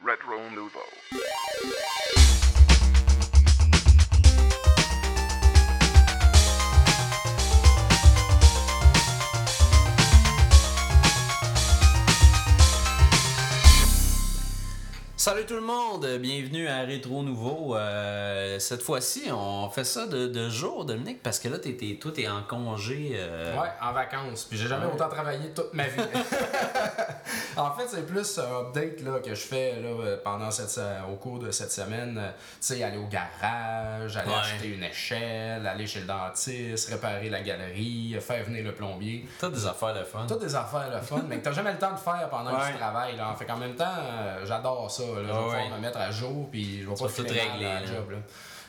Retro Nouveau. Salut tout le monde, bienvenue à Rétro Nouveau. Euh, cette fois-ci, on fait ça de, de jour, Dominique, parce que là, t'es, t'es- toi, t'es en congé. euh, Ouais, en vacances. Puis j'ai jamais Ouais. autant travaillé toute ma vie. en fait, c'est plus un update là, que je fais là, euh, pendant cette, au cours de cette semaine. Euh, Tu sais, aller au garage, aller Ouais. acheter une échelle, aller chez le dentiste, réparer la galerie, faire venir le plombier. T'as des affaires de fun. Toutes des affaires le fun, mais que t'as jamais le temps de faire pendant que tu travailles. Là. Fait qu'en même temps, euh, j'adore ça. Là. Je vais Ah pouvoir ouais. me mettre à jour, puis je vais pas tout régler, là. job. Là.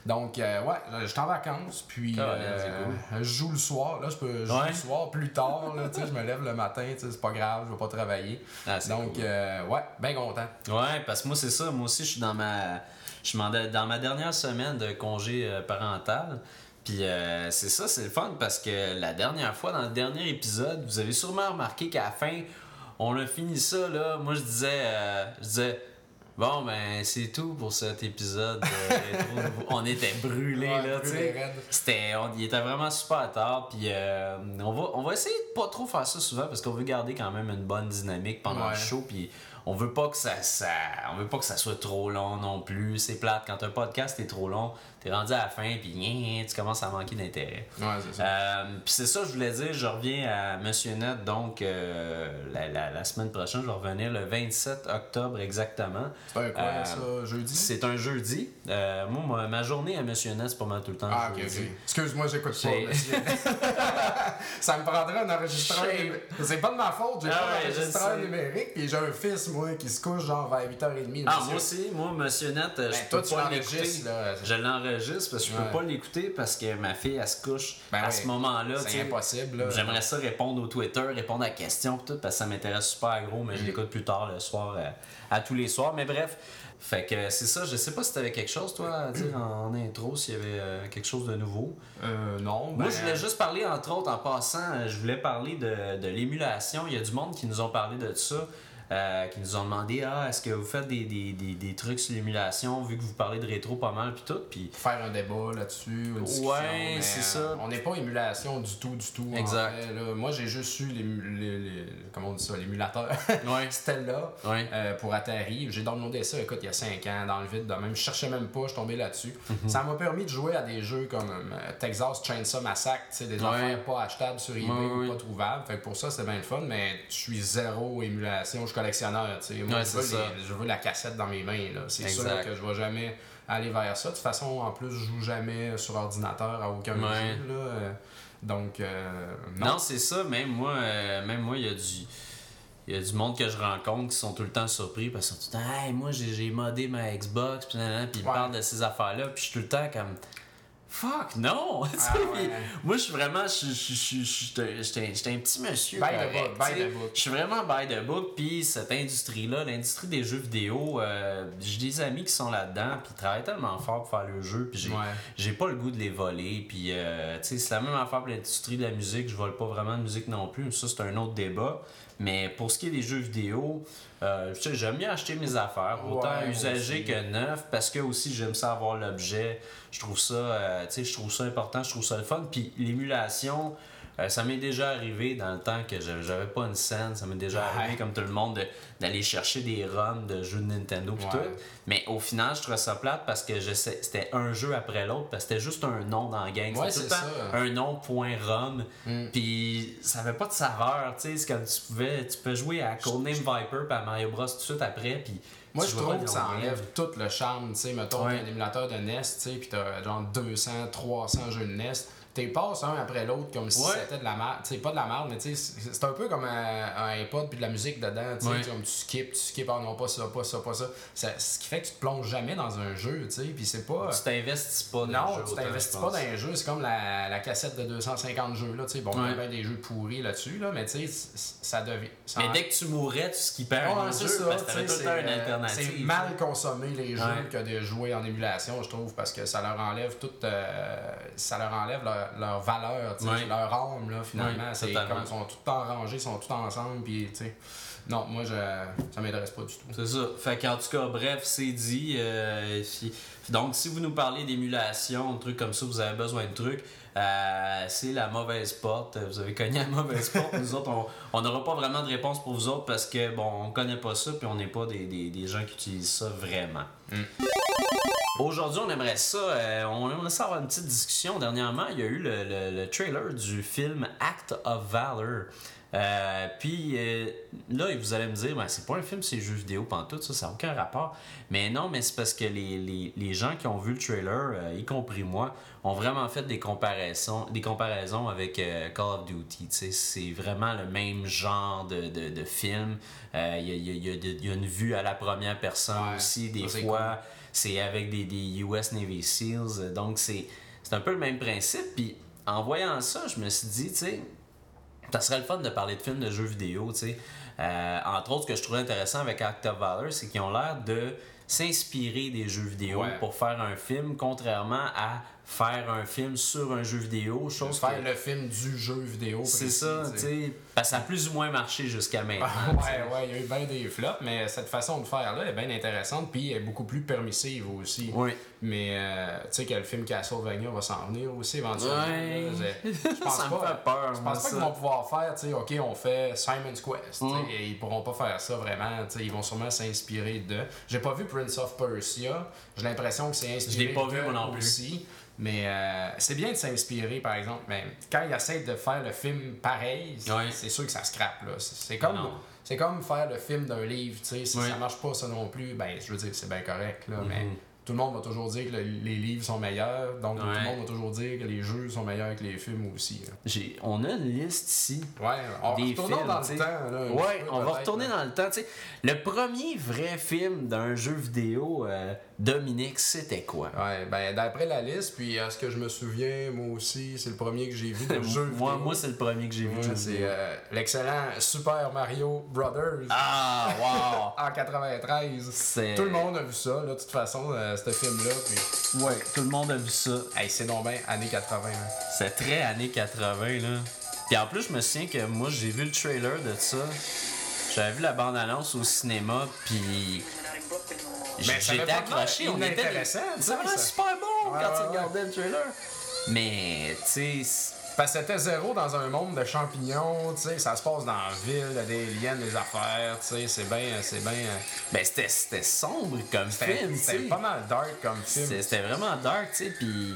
Donc, euh, ouais, je suis en vacances, puis Ah, euh, je joue le soir. Là, je peux jouer Ouais. le soir plus tard. Là, je me lève le matin, c'est pas grave, je vais pas travailler. Ah, Donc, cool. euh, ouais, bien content. Ouais, parce que moi, c'est ça. Moi aussi, je suis dans ma, je suis dans dans ma dernière semaine de congé parental. Puis euh, c'est ça, c'est le fun parce que la dernière fois, dans le dernier épisode, vous avez sûrement remarqué qu'à la fin, on a fini ça, là. Moi, je disais, euh, je disais, bon, ben, c'est tout pour cet épisode. Nouveau. on était brûlés, Ouais, là, tu sais. C'était, on, il était vraiment super tard, puis euh, on, va, on va essayer de pas trop faire ça souvent parce qu'on veut garder quand même une bonne dynamique pendant Ouais. le show, puis on veut pas que ça, ça, on veut pas que ça soit trop long non plus. C'est plate quand un podcast est trop long, t'es rendu à la fin, puis gna, tu commences à manquer d'intérêt. Ouais, c'est ça. Euh, puis c'est ça, je voulais dire, je reviens à Monsieur Net, donc euh, la, la- la semaine prochaine, je vais revenir le 27 octobre exactement. c'est un quoi, euh, ça, jeudi? C'est un jeudi. Euh, moi, ma, journée à Monsieur Net, c'est pas mal tout le temps Ah, ok, ok. Excuse-moi, j'écoute pas. Ça me prendrait un enregistreur. C'est pas de ma faute, j'ai Ah pas ouais, d'enregistreur sais. numérique, puis j'ai un fils, moi, qui se couche genre vers 8h30. Ah, monsieur. moi aussi, moi, Monsieur Net, Ben, je toi, peux pas l'écouter. là. Je l'enregistre parce que je Ouais. peux pas l'écouter parce que ma fille, elle se couche Ben à oui. ce moment-là. C'est impossible. J'aimerais ça répondre au Twitter, répondre à questions tout, parce que ça m'intéresse super gros, mais je l'écoute plus tard le soir, euh, à tous les soirs. Mais bref, fait que c'est ça. Je sais pas si t'avais quelque chose, toi, à dire en intro, s'il y avait euh, quelque chose de nouveau. Euh, non. Moi, ben, je voulais juste parler, entre autres, en passant, je voulais parler de, de l'émulation. Il y a du monde qui nous ont parlé de ça, euh, qui nous ont demandé Ah, est-ce que vous faites des, des, des, des trucs sur l'émulation, vu que vous parlez de rétro pas mal, puis tout. Puis Faire un débat là-dessus, une discussion. Ouais, c'est euh, ça. On n'est pas émulation du tout, du tout. en Exact. fait, là. Moi, j'ai juste eu les- les- comment on dit ça, l'émulateur. Ouais. C'était là. Ouais. euh, pour Atari. J'ai downloadé ça, écoute, il y a 5 ans, dans le vide de même. Je cherchais même pas, je tombé là-dessus. Mhm. Ça m'a permis de jouer à des jeux comme euh, Texas Chainsaw Massacre, tu sais, des affaires pas achetables sur eBay ou pas trouvables. Fait que pour ça, c'est bien le fun, mais je suis zéro émulation, je collectionneur. Moi, Ouais, je, veux les- je veux la cassette dans mes mains. C'est sûr que je vais jamais aller vers ça. De toute façon, en plus, je joue jamais sur ordinateur à aucun Ouais. jeu, là. Donc, euh, non. Non, c'est ça. Même moi, euh, même moi, il y a du. Il y a du monde que je rencontre qui sont tout le temps surpris parce qu'ils sont tout le temps Hey, moi j'ai modé ma Xbox puis, ils Ouais. parlent de ces affaires-là puis je suis tout le temps comme Fuck non! Ah ouais. moi je suis vraiment j'étais un- petit monsieur. By the book, by the book. Je suis vraiment by the book puis cette industrie-là, l'industrie des jeux vidéo, euh, j'ai des amis qui sont là-dedans puis ils travaillent tellement fort pour faire le jeu puis j'ai Ouais. pas le goût de les voler. Puis, euh, tu sais, c'est la même affaire pour l'industrie de la musique. Je vole pas vraiment de musique non plus. Ça, c'est un autre débat. Mais pour ce qui est des jeux vidéo, euh, j'aime bien acheter mes affaires, autant Ouais, usagées que neuf, parce que aussi j'aime ça avoir l'objet. Je trouve ça, euh, je trouve ça important, je trouve ça le fun. Puis l'émulation, euh, ça m'est déjà arrivé dans le temps que j'avais pas une scène. Ça m'est déjà Ouais. arrivé, comme tout le monde, de- d'aller chercher des ROM de jeux de Nintendo pis Ouais. tout. Mais au final, je trouvais ça plate parce que c'était un jeu après l'autre, parce que c'était juste un nom dans la gang. Ouais, C'était un nom point ROM. Mm. Puis ça avait pas de saveur, tu sais. C'est comme tu pouvais, tu peux jouer à Codename Viper puis à Mario Bros tout de suite après. Puis Moi, je trouve que ça enlève tout le charme. Tu sais, mettons, Ouais. un émulateur de NES, tu sais, pis t'as genre 200, 300 jeux de NES. T'es passes un après l'autre comme si Ouais. c'était de la merde. Tu sais, pas de la merde, mais tu sais, c'est c'est un peu comme un, un iPod puis de la musique dedans. Tu sais, Ouais. comme tu skips, tu skips, ah non, pas ça, pas ça, pas ça. Ça- Ce qui fait que tu te plonges jamais dans un jeu, tu sais, puis c'est pas. Tu t'investis pas dans Non, jeu tu autant, t'investis pas dans un jeu, c'est comme la, la cassette de 250 jeux, là, tu sais, bon, il y a Ouais. bien des jeux pourris là-dessus, là, mais tu sais, ça devient... ça Mais en- dès que tu mourrais, tu skippais un c'est jeu ça, parce que tu t'avais sais, tout le temps c'est, une euh, alternative. C'est mal consommer les jeux Ouais. que de jouer en émulation, je trouve, parce que ça leur enlève tout. euh, ça leur enlève leur, leur, leur valeur, Ouais. leur âme, là, finalement. Ouais, c'est comme, ils sont tout rangés, ils sont tous ensemble, puis, tu sais. Non, moi, je, ça m'intéresse pas du tout. C'est ça. Fait qu'en tout cas, bref, c'est dit. euh, donc, si vous nous parlez d'émulation, de trucs comme ça, vous avez besoin de trucs, euh, c'est la mauvaise porte. Vous avez cogné la mauvaise porte. Nous autres, on- n'aura pas vraiment de réponse pour vous autres parce que, bon, on connaît pas ça, puis on n'est pas des, des, des gens qui utilisent ça vraiment. Aujourd'hui, on aimerait ça, euh, on aimerait ça avoir une petite discussion. Dernièrement, il y a eu le, le- le trailer du film Act of Valor. Euh, puis euh, là, vous allez me dire, ben, c'est pas un film, c'est jeux vidéo, pantoute, ça, ça n'a aucun rapport. Mais non, mais c'est parce que les, les- les gens qui ont vu le trailer, euh, y compris moi, ont vraiment fait des comparaisons, des comparaisons avec Call of Duty. C'est vraiment le même genre de, de, de film. Il y, a, il y a- il y a de- il y a une vue à la première personne Ouais, aussi, des fois. C'est avec des, des US Navy SEALs. Donc, c'est un peu le même principe. Puis, en voyant ça, je me suis dit, tu sais, ça serait le fun de parler de films de jeux vidéo, tu sais. Euh, entre autres, ce que je trouvais intéressant avec Act of Valor, c'est qu'ils ont l'air de s'inspirer des jeux vidéo Ouais. pour faire un film, contrairement à faire un film sur un jeu vidéo, chose Faire que- le film du jeu vidéo. C'est ça, tu tu sais. sais. Parce que ça a plus ou moins marché jusqu'à maintenant. Ah, ouais, ouais, il y a eu bien des flops, mais cette façon de faire-là est bien intéressante, puis elle est beaucoup plus permissive aussi. Oui. Mais euh, tu sais que le film Castlevania va s'en venir aussi éventuellement. Ouais. Je, je pense Ça me pas, fait peur, Je pense pas qu'ils vont pouvoir faire, tu sais, ok, on fait Simon's Quest. Mm. Et ils pourront pas faire ça vraiment. tu sais, Ils vont sûrement s'inspirer de. J'ai pas vu Prince of Persia. J'ai l'impression que c'est inspiré. l'ai pas vu, de moi non plus. Aussi. Mais euh, c'est bien de s'inspirer, par exemple. Mais quand ils essayent de faire le film pareil, c'est sûr que ça scrape. là. C'est comme. C'est comme faire le film d'un livre, tu sais, si Ouais. ça marche pas ça non plus, ben je veux dire c'est bien correct là, mais Mhm. tout le monde va toujours dire que le- les livres sont meilleurs, donc tout le monde va toujours dire que les jeux sont meilleurs que les films aussi. On a une liste ici Ouais, on des films, dans le temps là. Ouais, on va retourner là. dans le temps. tu sais. Le premier vrai film d'un jeu vidéo, euh, Dominique, c'était quoi? Ouais, ben d'après la liste, puis à ce que je me souviens, moi aussi, c'est le premier que j'ai vu de jeu moi, vidéo. moi c'est le premier que j'ai vu. Ouais, c'est euh, l'excellent Super Mario Brothers Ah, wow! en 93. C'est- Tout le monde a vu ça, là, de toute façon, euh, ce film-là. Puis... Ouais, tout le monde a vu ça. Hey, c'est donc bien années 80. hein. C'est très années 80, là. Puis en plus, je me souviens que moi, j'ai vu le trailer de ça. J'avais vu la bande-annonce au cinéma, puis j'étais avait pas accroché. On était vraiment ça. super bon Ouais, quand tu regardais le trailer. Mais, tu sais, Parce que c'était zéro dans un monde de champignons, tu sais, ça se passe dans la ville, il y a des aliens, des affaires, tu sais, c'est bien, c'est bien... euh, ben, c'était sombre comme film, c'était pas mal dark comme film. C'était vraiment dark, tu sais, puis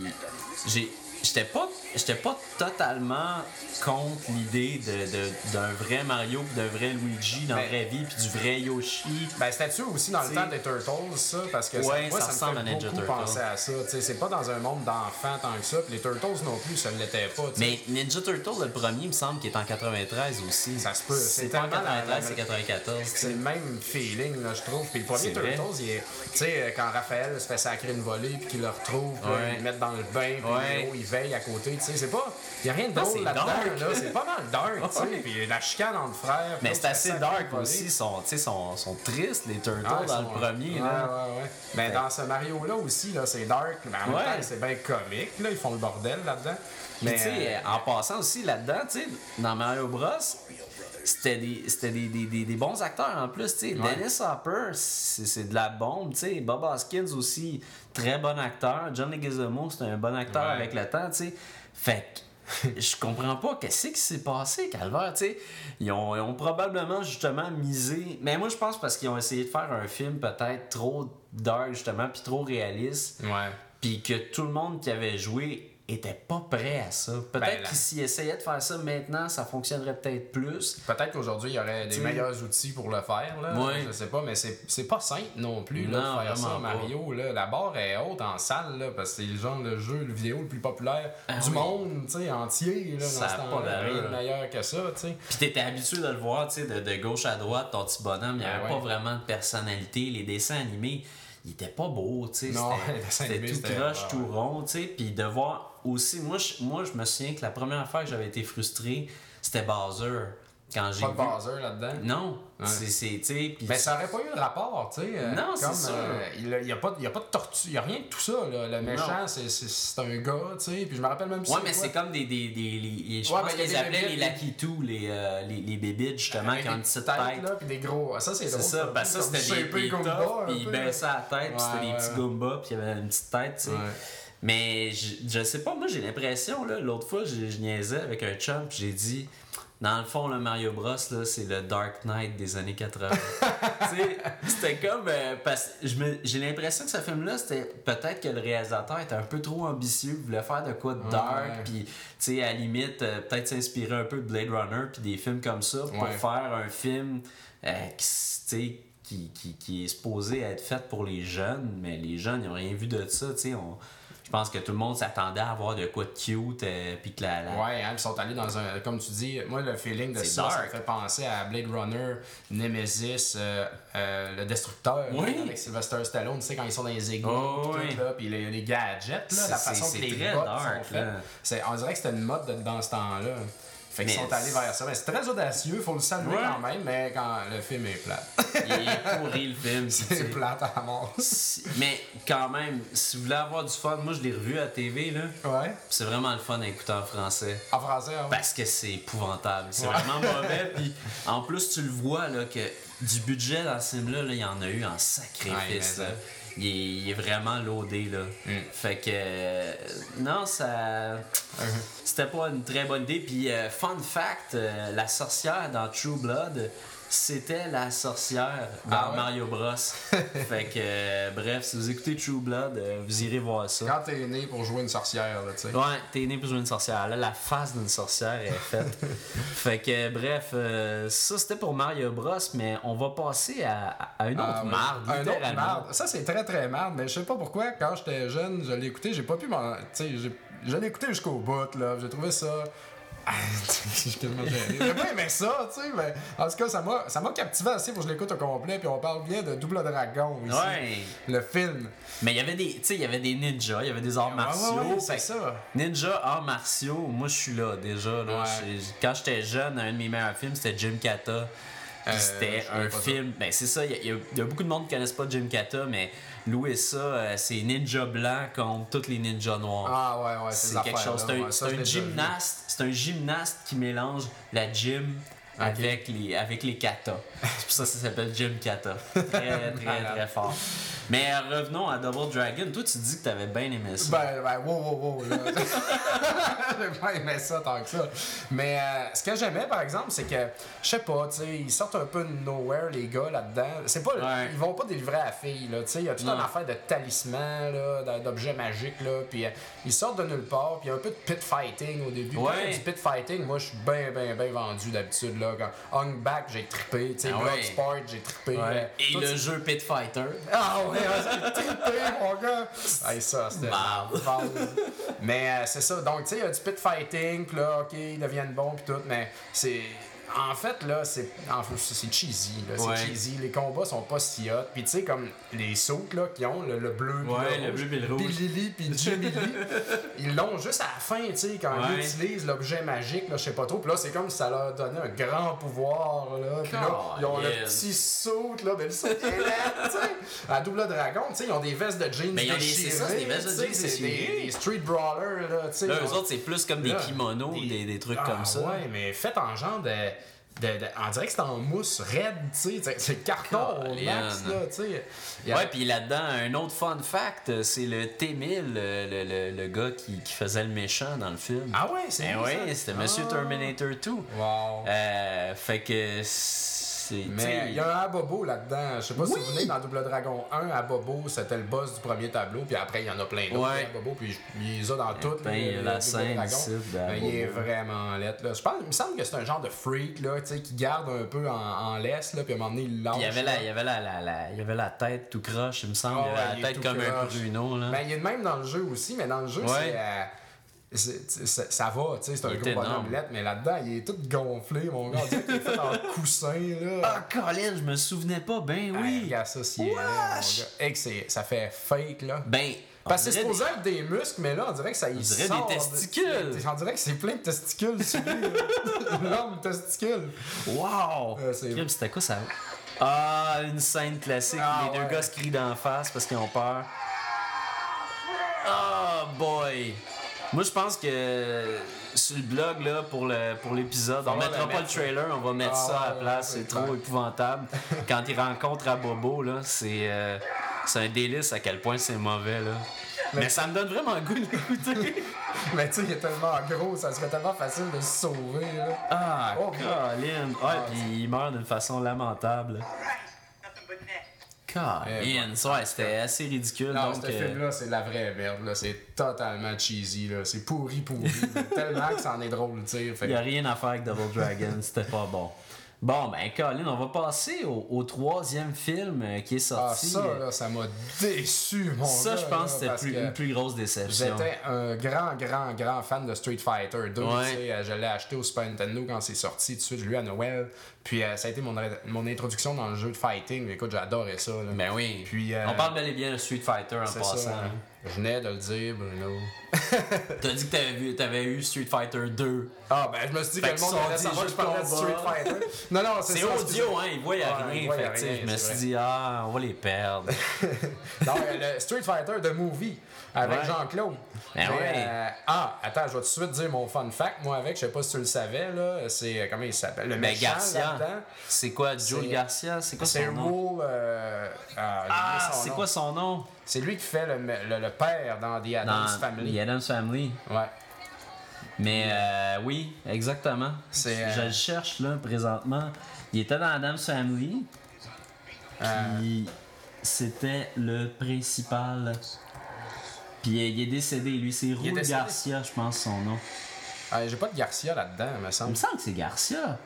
j'ai j'étais pas j'étais pas totalement contre l'idée de, de- d'un vrai Mario pis d'un vrai Luigi dans la vraie vie puis du vrai Yoshi. Ben, c'était-tu aussi dans le temps des Turtles, ça? Parce que Ouais, moi, ça ça, me fait beaucoup Turtle. penser à ça. C'est pas dans un monde d'enfants tant que ça. Puis les Turtles non plus, ça ne l'était pas. Mais Ninja Turtle, le premier, il me semble qu'il est en 93 aussi. Ça se peut. C'est pas en tellement la- 93, la- c'est 94. tu C'est le même feeling, là, je trouve. Puis le premier vrai. Turtles, il est. Tu sais, quand Raphaël se fait sacrer une volée, puis qu'il le retrouve, là, Ouais. ils le mettent dans le bain, puis Ouais. Il veille à côté. Tu sais, c'est pas. Il y a rien de Non, drôle c'est là-dedans, dark. là. C'est pas mal dark, tu sais. Puis la chicane entre frères. Mais c'est se assez dark aussi. Ils sont, tu sais, sont, sont tristes, les Turtles, Ah, dans sont- le premier. Ouais, là. ouais, ouais. Mais dans ce Mario-là aussi, là, c'est dark, mais en même temps, c'est bien comique. Là, ils font le bordel là-dedans. Mais Mais tu sais, euh, en passant aussi là-dedans, tu sais, dans Mario Bros, c'était des, c'était des, des, des, des bons acteurs en plus, sais. Ouais. Dennis Hopper, c'est c'est de la bombe, sais. Bob Hoskins aussi, très bon acteur. John Leguizamo, c'est un bon acteur Ouais. avec le temps, sais. Fait que je comprends pas qu'est-ce qui s'est passé, Calvaire, tu sais. Ils ont, ils ont probablement justement misé. Mais moi, je pense parce qu'ils ont essayé de faire un film peut-être trop dark, justement, puis trop réaliste Ouais. puis que tout le monde qui avait joué était pas prêt à ça. Peut-être Ben, là- qu'ils s'y essayaient de faire ça maintenant, ça fonctionnerait peut-être plus. Peut-être qu'aujourd'hui, il y aurait des T'sais- meilleurs outils pour le faire. Là. Ouais. Je sais pas, mais c'est pas simple non plus là, Non, de faire ça, pas. Mario. Là. La barre est haute en salle, là, parce que c'est le genre de jeu, le vidéo le plus populaire Ah du oui. monde tu sais, entier. Là, Ça dans a ce pas. Rien de meilleur que ça. tu sais. Puis t'étais habitué de le voir, tu sais, de, de gauche à droite, ton petit bonhomme, il n'y Ben avait ouais. pas vraiment de personnalité. Les dessins animés, ils étaient pas beaux, tu sais. Non, C'était- tout croche, ouais, tout rond, tu sais. Puis de voir aussi, moi je, moi, je me souviens que la première fois que j'avais été frustré, c'était Bowser. Quand j'ai Pas de vu. buzzer là-dedans? Non, Ouais. c'est, c'est, puis Ben, ça aurait pas eu le rapport, tu sais. euh, Non, c'est comme, ça. euh, il n'y a, pas- a de tortue, il n'y a rien de tout ça. Là. Le méchant, c'est- c'est c'est un gars, tu sais. Puis je me rappelle même Ouais, c'est mais c'est comme des. des, des les- je Ouais, pense ben, qu'ils des appelaient les Lucky Two, les, euh, les, les bébites, justement, qui ont des une petite tête. là, puis des gros. Ça, c'est C'est drôle. ça, ben ça c'était des, des puis ils baissaient la tête, puis c'était Ouais, des petits ouais. Goombas, puis il y avait une petite tête, tu sais. Mais je, je sais pas, moi j'ai l'impression, là, l'autre fois, je, je niaisais avec un chum, j'ai dit, dans le fond, le Mario Bros, là, c'est le Dark Knight des années 80. tu sais, c'était comme. euh, parce j'ai l'impression que ce film-là, c'était peut-être que le réalisateur était un peu trop ambitieux, voulait faire de quoi de dark, puis, tu sais, à la limite, euh, peut-être s'inspirer un peu de Blade Runner, puis des films comme ça, pour Ouais. faire un film euh, qui, s- tu sais, qui, qui, qui est supposé être fait pour les jeunes, mais les jeunes, ils n'ont rien vu de ça, tu sais. on- pense que tout le monde s'attendait à avoir de quoi de cute, euh, puis que la, la- Ouais, hein, ils sont allés dans un. Comme tu dis, moi, le feeling de ça, ça me fait penser à Blade Runner, Nemesis, euh, euh, le Destructeur, Oui. avec Sylvester Stallone, tu sais, quand ils sont dans les égouts, Oh, oui. tout, là, puis les, les gadgets, là, la façon que les dark, sont là. On dirait que c'était une mode de- dans ce temps-là. Fait qu'ils sont allés vers ça. Mais c'est très audacieux, faut le saluer Ouais. quand même, mais quand le film est plat. il est pourri le film. c'est plate à mort. Mais quand même, si vous voulez avoir du fun, moi je l'ai revu à la TV, là. Ouais. C'est vraiment le fun à écouter en français. En français, hein? Parce que c'est épouvantable. C'est Ouais. vraiment mauvais. Puis en plus, tu le vois là, que du budget dans ce film-là, là, il y en a eu en sacrifice. Ouais, Il, est, il est vraiment loadé. Là. Mm. Fait que. euh, non, ça. C'était pas une très bonne idée. Puis, euh, fun fact euh, la sorcière dans True Blood. C'était la sorcière dans Ah ouais? Mario Bros. fait que, euh, bref, si vous écoutez True Blood, euh, vous irez voir ça. Quand t'es né pour jouer une sorcière, là, tu sais. Ouais, t'es né pour jouer une sorcière. Là, la face d'une sorcière est faite. fait que, bref, euh, ça c'était pour Mario Bros, mais on va passer à, à une autre Ah, ouais. marde, Un autre marde. Ça, c'est très très marde, mais je sais pas pourquoi, quand j'étais jeune, je l'ai écouté, j'ai pas pu m'en. Tu sais, je l'ai écouté jusqu'au bout, là. J'ai trouvé ça. Ah, j'ai quasiment gêné. J'ai pas aimé ça, tu sais, mais en tout cas, ça m'a, captivé assez pour que je l'écoute au complet, puis on parle bien de Double Dragon ici. Ouais. Le film. Mais il y avait des, tu sais, il y avait des ninjas, il y avait des arts Ouais, martiaux. ouais, c'est ça. Ninja, arts martiaux, moi je suis là déjà. Là. Quand j'étais jeune, un de mes meilleurs films c'était Jim Kata. Euh, c'était je un ça. film. Ben c'est ça, y, y il y a beaucoup de monde qui connaissent pas Jim Kata, mais louer ça, euh, c'est ninja blanc contre tous les ninjas noirs. Ah, ouais, ouais, c'est ces quelque chose. C'est un, ouais, un gymnaste. C'est un gymnaste qui mélange la gym avec les avec les katas. C'est pour ça que ça s'appelle Gym Kata. Très très très fort. Mais revenons à Double Dragon. Toi, tu dis que t'avais bien aimé ça. Ben, ben, wow, wow, wow. J'ai pas aimé ça tant que ça. Mais euh, ce que j'aimais, par exemple, c'est que, je sais pas, tu sais, ils sortent un peu de nowhere, les gars, là-dedans. C'est pas, Ouais. ils vont pas délivrer à la fille, là, tu sais. Il y a toute une affaire de talisman, là, d'objets magiques, là. Puis euh, ils sortent de nulle part, puis il y a un peu de pit fighting au début. Ouais. Du pit fighting, moi, je suis bien, bien, bien vendu d'habitude, là. Hung Back, j'ai trippé, tu sais, Ah ouais. Bloodsport, j'ai trippé. Ouais. euh, Et le jeu Pit Fighter. ah ouais, j'ai trippé, mon gars! Hey, ça, c'était. Mais euh, c'est ça. Donc, tu sais, il y a du pit fighting, puis là, ok, ils deviennent bons, puis tout, mais c'est. En fait, là, c'est c'est cheesy. Là. Ouais. C'est cheesy. Les combats sont pas si hot. Puis, tu sais, comme les sauts là, qu'ils ont, le, le bleu, puis Ouais, le, le bleu puis le rouge. Puis Lily, puis Jimmy Lee, ils l'ont juste à la fin, tu sais, quand ils utilisent l'objet magique, là, je sais pas trop. Puis là, c'est comme si ça leur donnait un grand pouvoir, là. Puis là, ils ont le petit saut, là, mais le saut est là, tu sais. À double dragon, tu sais, ils ont des vestes de jeans Mais ils ont des- déchirées, c'est ça, c'est des vestes de jeans c'est des, des street brawlers, là, tu sais. Là, ils eux autres, c'est plus comme des kimonos, des, des trucs Ah, comme ça. Ouais, mais fait en genre de. De, de- on dirait que c'est en mousse raide, tu sais. c'est- carton au max, là, tu sais. A- Ouais, puis là-dedans, un autre fun fact, c'est le T-1000, le, le, le- le gars qui, qui faisait le méchant dans le film. Ah ouais, c'est Ben oui, c'était Monsieur Ah. Terminator 2. Wow. Euh, fait que Mais il y a un Abobo là-dedans. Je sais pas si vous venez dans Double Dragon 1, Abobo, c'était le boss du premier tableau, puis après il y en a plein d'autres. Ouais. Abobo, puis il les a dans toutes. ben, les- y a la scène Mais il est vraiment lettre. Là. Je pense, il me semble que c'est un genre de freak là, tu sais, qui garde un peu en, en laisse, là, puis à un moment donné, il. Puis il y avait la, il y avait la, la, la- il y avait la tête tout croche, il me semble. Ah il ouais, avait il la tête comme un pruneau, là. Ben, il est de même dans le jeu aussi, mais dans le jeu, Ouais. c'est. euh, c'est- c'est- ça va, tu sais, c'est un Il gros bonhomme lettre, mais là-dedans, il est tout gonflé, mon gars. On dirait qu'il est fait en coussin, là. Ah, Colin, je me souvenais pas, ben oui. regarde ça, s'il est laid, mon gars. Hey, que c'est- ça fait fake, là. Ben, Parce que c'est supposé être des muscles, mais là, on dirait que ça y dirait sort des de- testicules. On dirait que c'est plein de testicules. L'homme testicule. Wow! Euh, c'est- C'était quoi ça? Ah, une scène classique. Ah, les deux gars se crient d'en face parce qu'ils ont peur. Oh boy! Moi, je pense que sur le blog, là, pour le pour l'épisode, on mettra pas le trailer, on va mettre Ah, ça à la place. C'est trop épouvantable. Quand il rencontre à Bobo, là, c'est euh, c'est un délice à quel point c'est mauvais, là. Mais ça me donne vraiment le goût de l'écouter. Mais tu sais, il est tellement gros, ça serait tellement facile de se sauver. Là. Ah, Oh, Colin! Ouais, puis il meurt d'une façon lamentable. Ouais, c'était assez ridicule. Non, donc, ce euh, film-là, c'est la vraie merde. là. C'est totalement cheesy. là. C'est pourri, pourri. Tellement que ça en est drôle, tu sais. Il n'y a rien à faire avec Double Dragon, c'était pas bon. Bon, ben, Colin, on va passer au, au troisième film euh, qui est Ah, sorti. ça, là, ça m'a déçu, mon Ça, gars, je pense là, que c'était plus- une plus grosse déception. J'étais un grand, grand, grand fan de Street Fighter 2. Ouais. euh, Je l'ai acheté au Super Nintendo quand c'est sorti. Tout de suite, je l'ai eu à Noël. Puis euh, ça a été mon, mon introduction dans le jeu de fighting. Écoute, j'adorais ça. là. Ben oui. Puis, euh, On parle bel et bien de Street Fighter en passant. ça. hein. Je venais de le dire, Bruno. T'as dit que t'avais, vu, t'avais eu Street Fighter 2. Ah, ben, je me suis dit Fait que le monde allait savoir que je parlais de de Street. Fighter. Non, non, c'est C'est audio, hein, ils voient Ouais, rien. voient fait rien, je me suis dit, ah, on va les perdre. Non, le Street Fighter The Movie avec Ouais. Jean-Claude. Ben ouais. euh, ah, attends, je vais tout de suite dire mon fun fact. Moi, avec, je sais pas si tu le savais, là, c'est. euh, Comment il s'appelle? Le Mais méchant Garcia. C'est quoi, Joe C'est- Garcia? C'est quoi son nom? Euh, ah, Ah, c'est quoi son nom? C'est lui qui fait le, le, le père dans The Addams Dans Family. The Addams Family. Ouais. Mais euh, oui, exactement. Je le cherche là présentement. Il était dans Adam's Family. Puis c'était le principal. Puis euh, il est décédé, lui. C'est décédé? Garcia, je pense son nom. Ah, j'ai pas de Garcia là-dedans, me Il semble. me semble que c'est Garcia.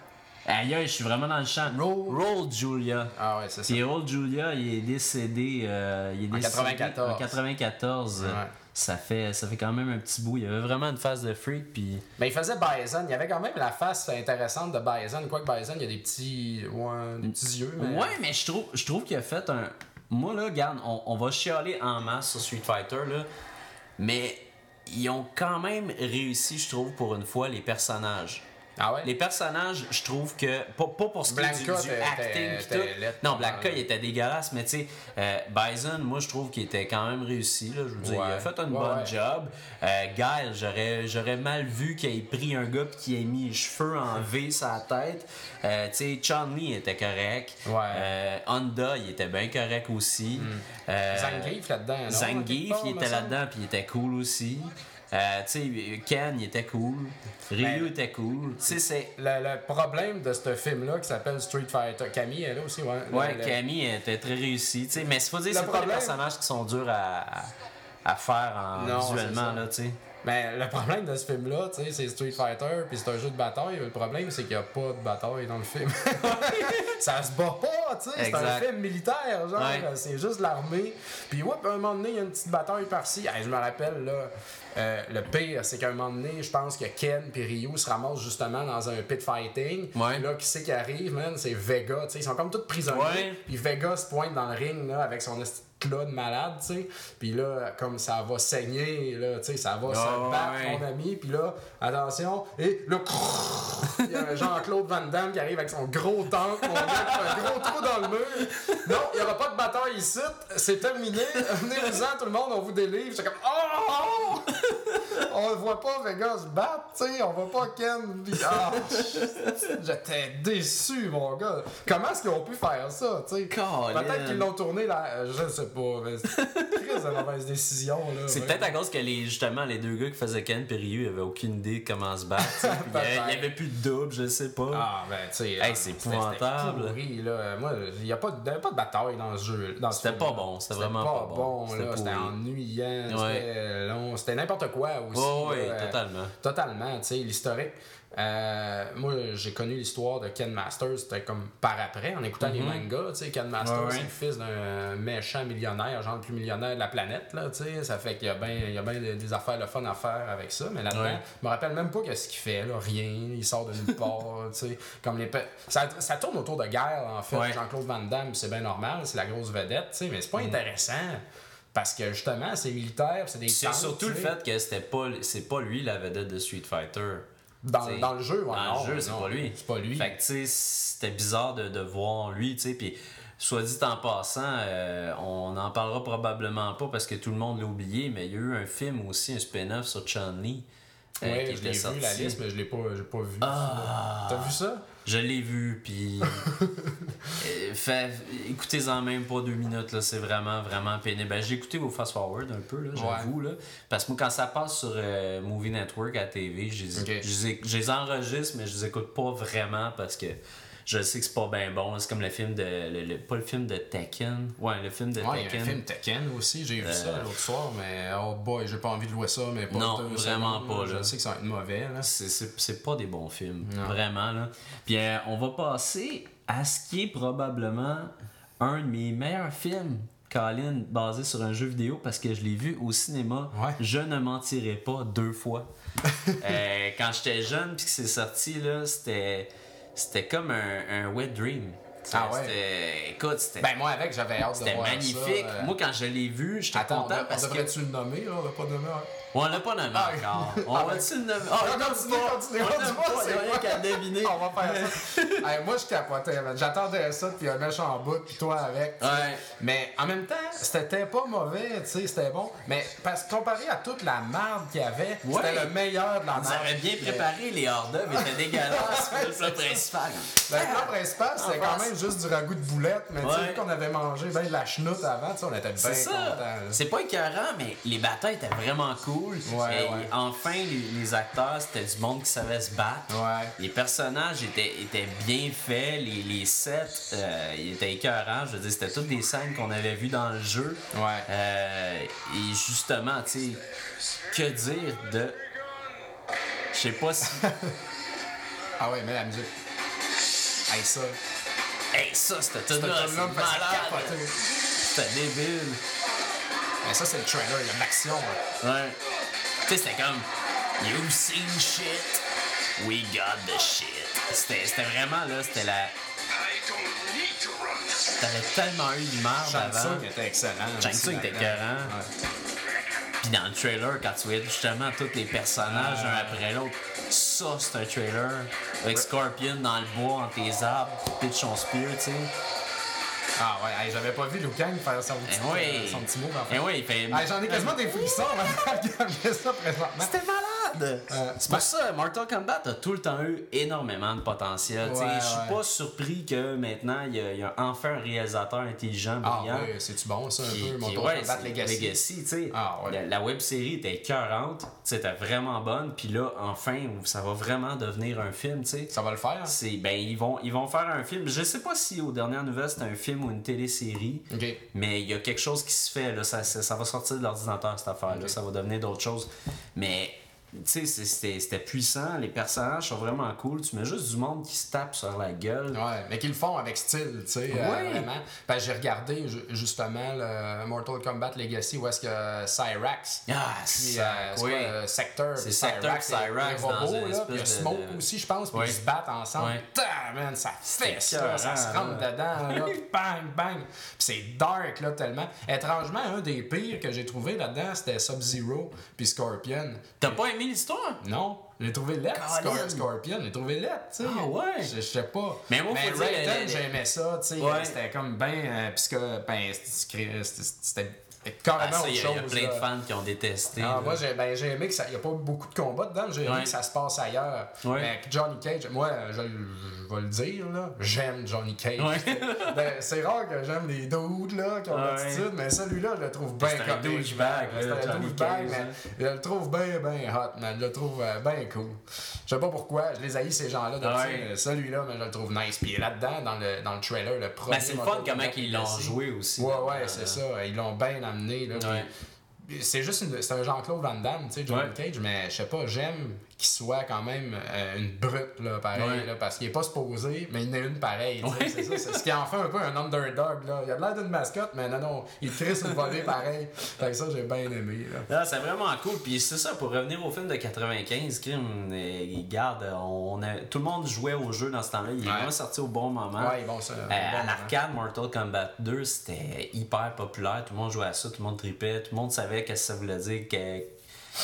Aïe, aïe, je suis vraiment dans le champ. Roll. Roll Julia. Ah, ouais, c'est ça. Puis Roll Julia, il est décédé. euh, il est En décédé 94. En 94. Ouais. Ça, fait, ça fait quand même un petit bout. Il y avait vraiment une phase de freak. Puis. Mais il faisait Bison. Il y avait quand même la face intéressante de Bison. Quoique Bison, il y a des petits. Ouais, des petits yeux. Mais... Ouais, mais je trouve, je trouve qu'il a fait un. Moi, là, regarde, on, on va chialer en masse sur Street Fighter, là. Mais ils ont quand même réussi, je trouve, pour une fois, les personnages. Ah ouais? Les personnages, je trouve que. Pas, pas pour ce qui est du, du acting tout. Non, Blanca, il était dégueulasse, mais tu sais, euh, Bison, moi, je trouve qu'il était quand même réussi. Là, je veux dire, il a fait un Ouais, bon job. Euh, Guile, j'aurais, j'aurais mal vu qu'il ait pris un gars qu'il ait mis les cheveux en V la tête. Euh, tu sais, Chun-Li était correct. Ouais. Euh, Honda, il était bien correct aussi. Euh, Zangief là-dedans. Zangief, il était là-dedans puis il était cool aussi. Euh, tu sais, Ken, il était cool. Ryu Ben, était cool. Tu sais, c'est. Le, le problème de ce film-là qui s'appelle Street Fighter. Camille, elle est là aussi, ouais. Ouais, le- Camille était très réussie. tu sais, Mais il faut dire, Le c'est pas des problème- personnages qui sont durs à, à, faire en, Non, visuellement. Là, tu sais. Mais le problème de ce film-là, tu sais, c'est Street Fighter, puis c'est un jeu de bataille. Le problème, c'est qu'il n'y a pas de bataille dans le film. ça se bat pas, tu sais. C'est un film militaire, genre. Ouais. C'est juste l'armée. Puis, ouais, à un moment donné, il y a une petite bataille par-ci. Hey, je me rappelle, là. euh, le pire, c'est qu'à un moment donné, je pense que Ken et Ryu se ramassent justement dans un pit fighting. Ouais. Puis Là, qui c'est qui arrive, man? C'est Vega, tu sais. Ils sont comme tous prisonniers. Puis Vega se pointe dans le ring, là, avec son clown malade, tu sais. Puis là, comme ça va saigner, là, tu sais, ça va se Ah, battre, ouais. mon ami. Puis là, attention, et là, il y a un Jean-Claude Van Damme qui arrive avec son gros tank, mon gars, un gros trou dans le mur. Non, il n'y aura pas de bataille ici, c'est terminé. Venez-vous-en, tout le monde, on vous délivre. J'étais comme, oh! On ne voit pas Vega se battre, tu sais, on voit pas Ken. Ah, j'étais déçu, mon gars. Comment est-ce qu'ils ont pu faire ça, tu sais? Peut-être qu'ils l'ont tourné là, euh, je sais pas, mais c'est très de mauvaise décision, là. C'est peut-être à cause que les, justement les deux gars qui faisaient Ken et Ryu avaient aucune idée de comment se battre. Il y avait- il y avait plus de double, je sais pas. Ah, ben, tu sais. Hey, euh, c'est c'était- épouvantable. c'était pourri, là. Moi, il n'y a pas, de- pas de bataille dans ce jeu. C'était pas bon, c'était vraiment pas bon. C'était ennuyant, c'était long, c'était n'importe quoi aussi. Là. Euh, totalement. Totalement, tu sais, l'historique. Euh, moi, j'ai connu l'histoire de Ken Masters, c'était comme par après, en écoutant les mangas, tu sais, Ken Masters, Mhm. Ouais, c'est le fils d'un méchant millionnaire, genre le plus millionnaire de la planète, là, tu sais, ça fait qu'il y a bien ben des affaires, le fun à faire avec ça, mais là-dedans, Ouais. je me rappelle même pas qu'est-ce qu'il fait, là, rien, il sort de nulle part, tu sais, comme les... Ça, ça tourne autour de guerre, en fait, Ouais. Jean-Claude Van Damme, c'est bien normal, c'est la grosse vedette, tu sais, mais c'est pas intéressant. Parce que justement, c'est militaire, c'est des C'est surtout le fait que c'était pas, c'est pas lui la vedette de Street Fighter. Dans, dans le jeu, ouais, Dans non, le jeu, c'est pas lui. C'est pas lui. Fait que, tu sais, c'était bizarre de, de voir lui, tu sais. Puis, soit dit en passant, euh, on n'en parlera probablement pas parce que tout le monde l'a oublié, mais il y a eu un film aussi, un spin-off sur Chun-Li. euh, Ouais, je l'ai vu la liste, mais je l'ai pas, pas vu. Ah. T'as vu ça? Je l'ai vu, puis. euh, fait, écoutez-en même pas deux minutes, là, c'est vraiment, vraiment pénible. Ben, j'ai écouté au Fast Forward un peu, là, j'avoue, là. Parce que moi, quand ça passe sur euh, Movie Network à TV, les, je les enregistre, mais je les écoute pas vraiment parce que je sais que c'est pas bien bon. C'est comme le film de. le- le- pas le film de Tekken. Ouais, le film de Ouais, il y a Tekken. un film Tekken aussi, j'ai vu ça Euh. l'autre soir, mais oh boy, j'ai pas envie de louer ça, mais pas Non, vraiment secondes, pas, Je sais que ça va être mauvais. C'est- pas des bons films, Non. vraiment. Là. Puis euh, on va passer à ce qui est probablement un de mes meilleurs films, Colin, basé sur un jeu vidéo, parce que je l'ai vu au cinéma. Ouais. Je ne mentirai pas deux fois. Euh, quand j'étais jeune, puis que c'est sorti, là, c'était c'était comme un, un wet dream. Ah ouais? C'était- Écoute, c'était Ben moi avec, j'avais hâte de c'était voir magnifique. ça. euh. Moi, quand je l'ai vu, j'étais on, content on parce que... devrait-tu le nommer, là? On l'a pas nommé, hein? On l'a pas nommé Ah, encore. On ah, va-tu le nommer? Non, Ah, on continue, continue, On continue, il y a qu'à deviner. On va faire ça. Hey, moi, je capotais. man. J'attendais ça, puis un méchant bout, puis toi avec. Ouais. Mais en même temps, c'était pas mauvais, tu sais, c'était bon. Mais parce que comparé à toute la merde qu'il y avait, Ouais. c'était le meilleur de la Ils merde. avaient bien préparé les hors d'œuvre, étaient dégueulasses. Ouais, le plat principal. Le plat principal, c'était En quand même juste du ragoût de boulette, mais tu sais, qu'on avait mangé ben de la chenoute avant, tu sais, on était bien C'est ça. contents. C'est pas écœurant, mais les batailles étaient vraiment cool. Ouais, Et ouais. Enfin, les, les acteurs, c'était du monde qui savait se battre. Ouais. Les personnages étaient, étaient bien faits, les, les sets euh, ils étaient écœurants. Je veux dire, c'était toutes des scènes qu'on avait vues dans le jeu. Ouais. Euh, et justement, tu sais, que dire de. Je sais pas si. Ah ouais, mais la musique. Hey, ça. hey, ça, c'était tout là. C'était débile. Mais ça, c'est le trailer, il y a l'action. Ouais. Tu sais, c'était comme You've seen shit, we got the shit. C'était vraiment là, c'était la. T'avais tellement eu de merde avant. Était excellent. Shang Tsung était écœurant. Puis dans le trailer, quand tu voyais justement tous les personnages Ah. un après l'autre, ça c'est un trailer. Avec Scorpion dans le bois entre les arbres, pitch son spear, tu sais. Ah ouais, hey, j'avais pas vu Liu Kang faire son petit, Eh oui. euh, son petit mot. en fait. Et oui, il fait. Hey, J'en ai quasiment des frissons à regarder ça présentement. C'était malade! Euh, c'est pour ça, Mortal Kombat a tout le temps eu énormément de potentiel. Tu sais, Ouais, Je suis ouais. pas surpris que maintenant il y, a, il y a enfin un réalisateur intelligent, Ah brillant. ouais, c'est-tu bon ça un qui, peu, Mortal ouais, Kombat Legacy? tu sais. Ah, ouais. la, la web série était écœurante, tu sais, était vraiment bonne, puis là, enfin, ça va vraiment devenir un film, tu sais. Ça va le faire? C'est, ben, ils vont, ils vont faire un film. Je sais pas si aux dernières nouvelles c'est un film ou une télésérie, mais il y a quelque chose qui se fait. Là, ça, ça, ça va sortir de l'ordinateur, cette affaire-là. Ça va devenir d'autres choses. Mais, sais, c'est- c'était puissant. Les personnages sont vraiment cool. Tu mets juste du monde qui se tape sur la gueule. Ouais, mais qu'ils le font avec style, tu sais, euh, Ouais. vraiment. Ben, j'ai regardé ju- justement le Mortal Kombat Legacy où est-ce que Cyrax, Ah, puis euh, c'est oui. quoi, euh, Sector, C'est Sector Cyrax il y a Smoke de- aussi, je pense, puis Ouais. ils se battent ensemble. Putain, man, ça fesse, là, ça se rentre là. dedans, là, bang, bang. Puis c'est dark, là, tellement. Étrangement, un des pires que j'ai trouvé là-dedans, c'était Sub-Zero puis Scorpion. T'as pas aimé l'histoire? Non, j'ai trouvé lettre, Colin. Scor- Scorpion, j'ai trouvé lettre, tu sais. Ah ouais? Je je sais pas. Mais moi, le- le- j'aimais ça, tu sais. Ouais. C'était comme ben, euh, puisque, ben, c'était carrément Ah, autre il y, a- chose. il y a plein de fans qui ont détesté. Ah, moi, j'ai ben, aimé que ça. Il n'y a pas beaucoup de combats dedans, j'ai aimé que ça se passe ailleurs. Mais avec Johnny Cage, moi, je, vais le dire, j'aime Johnny Cage. Ben, c'est rare que j'aime les dudes là, qui ont l'attitude, mais celui-là, je le trouve bien comique. douchebag, C'est un douchebag, mais je le trouve bien, bien hot, man. Je le trouve euh, bien cool. Je sais pas pourquoi, je les haïs ces gens-là mais celui-là, mais je le trouve nice. Puis là-dedans, dans le, dans le trailer, le premier. Ben, c'est le fun comment ils l'ont joué aussi. Ouais, ouais, c'est ça. Ils l'ont bien amené. Là, Ouais. puis c'est juste une- c'est un Jean-Claude Van Damme, tu sais, Johnny Ouais. Cage, mais je sais pas, j'aime qu'il soit quand même euh, une brute, là, pareil, Ouais. là, parce qu'il est pas supposé, mais il en a une pareille. Ouais. C'est ça, c'est ce qui en fait un peu un underdog. Là. Il a l'air d'une mascotte, mais non, non, il crisse une volée pareil. Fait que ça, j'ai bien aimé. Là. C'est vraiment cool. Puis c'est ça, pour revenir au film de 95, Crime, euh, garde, on a, tout le monde jouait au jeu dans ce temps-là. Il est Ouais. vraiment sorti au bon moment. Ouais, bon, ça. Euh, bon à l'arcade, Mortal Kombat 2, c'était hyper populaire. Tout le monde jouait à ça, tout le monde tripait, tout le monde savait ce que ça voulait dire, que,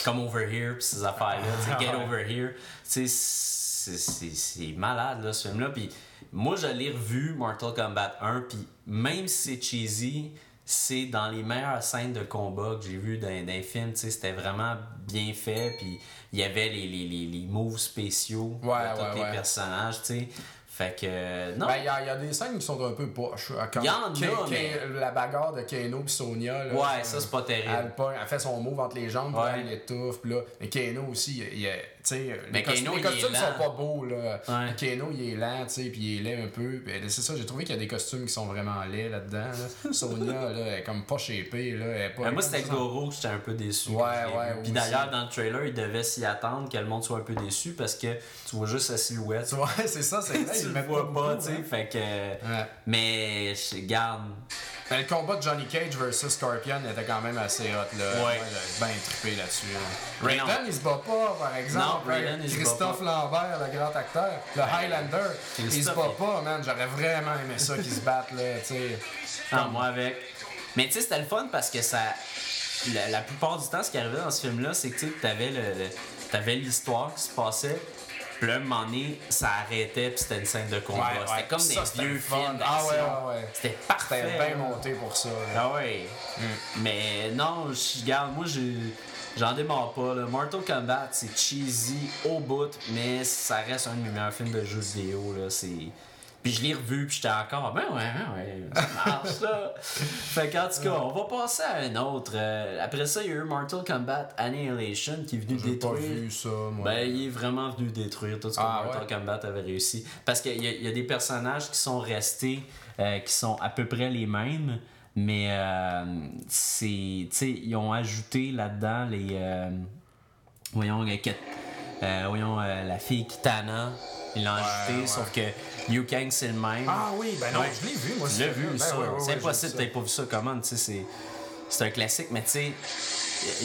comme over here, puis ces affaires-là, get Ouais. over here. C'est- c'est malade, là, ce film-là. Puis moi, je l'ai revu, Mortal Kombat 1, puis même si c'est cheesy, c'est dans les meilleures scènes de combat que j'ai vues dans. Tu sais, c'était vraiment bien fait, puis il y avait les, les, les, les moves spéciaux Ouais, de tous ouais, les personnages, tu sais. Fait que, non. Ben, il y, y a des scènes qui sont un peu poches. euh, Quand Il y en a, Ka- mais- Ka- La bagarre de Kano et Sonia. Là, Ouais, euh, ça, c'est pas terrible. Elle, elle fait son move entre les jambes, Ouais. puis elle l'étouffe. Là, mais Kano aussi, il, il- tu sais, Mais les, costumes- Kano, les costumes sont pas beaux. Là. Ouais. Kano, il est lent, tu sais, puis il est laid un peu. Puis c'est ça, j'ai trouvé qu'il y a des costumes qui sont vraiment laids là-dedans. là. Sonia, là, elle est comme pas shapée. Là, elle est pas, Euh, moi, c'était. Goro que j'étais un peu déçu. Ouais, ouais. Puis d'ailleurs, dans le trailer, il devait s'y attendre que le monde soit un peu déçu parce que tu vois juste sa silhouette. Ouais, c'est ça, c'est vrai. tu il le met vois pas, tu sais. Fait que. Ouais. Mais, je garde. Ben, le combat de Johnny Cage versus Scorpion était quand même assez hot. Là. Ouais. Bien trippé là-dessus. là. Mais non. Raiden, il se bat pas, par exemple. Non, Raiden, il se bat Christophe Lambert, le grand acteur, le Highlander, il se Christophe, bat il- pas, man. J'aurais vraiment aimé ça qu'ils se battent, là, tu sais. Ah, moi avec. Mais tu sais, c'était le fun parce que ça. La, la plupart du temps, ce qui arrivait dans ce film-là, c'est que tu sais, t'avais le, le- t'avais l'histoire qui se passait. Puis là, un moment donné, ça arrêtait, puis c'était une scène de combat. Ouais, c'était ouais. comme des vieux films Ah ouais, ouais, ouais. C'était parfait. C'était bien monté pour ça. là. Ah ouais. Mais non, je garde, moi. J'en démarre pas. Là. Mortal Kombat, c'est cheesy au bout, mais ça reste un de mes meilleurs films de jeux vidéo. Là. C'est... Puis je l'ai revu, puis j'étais encore, ben ouais, ben ouais, ça marche là. fait qu'en tout cas, on va passer à un autre. Euh, après ça, il y a eu Mortal Kombat Annihilation qui est venu J'ai pas détruire. vu ça, moi. Ben, il est vraiment venu détruire tout ce que Ah, Mortal ouais? Kombat avait réussi. Parce qu'il y, y a des personnages qui sont restés, euh, qui sont à peu près les mêmes, mais euh, c'est. Tu sais, ils ont ajouté là-dedans les. euh, voyons, euh, voyons euh, la fille Kitana. Ils l'ont ajouté, ouais. sauf que Liu Kang c'est le même. Ah oui, ben non, je l'ai vu, moi. Ce l'as vu. Ben ça. ouais, c'est impossible t'aies pas vu ça. Comment, tu sais, c'est. C'est un classique, mais tu sais,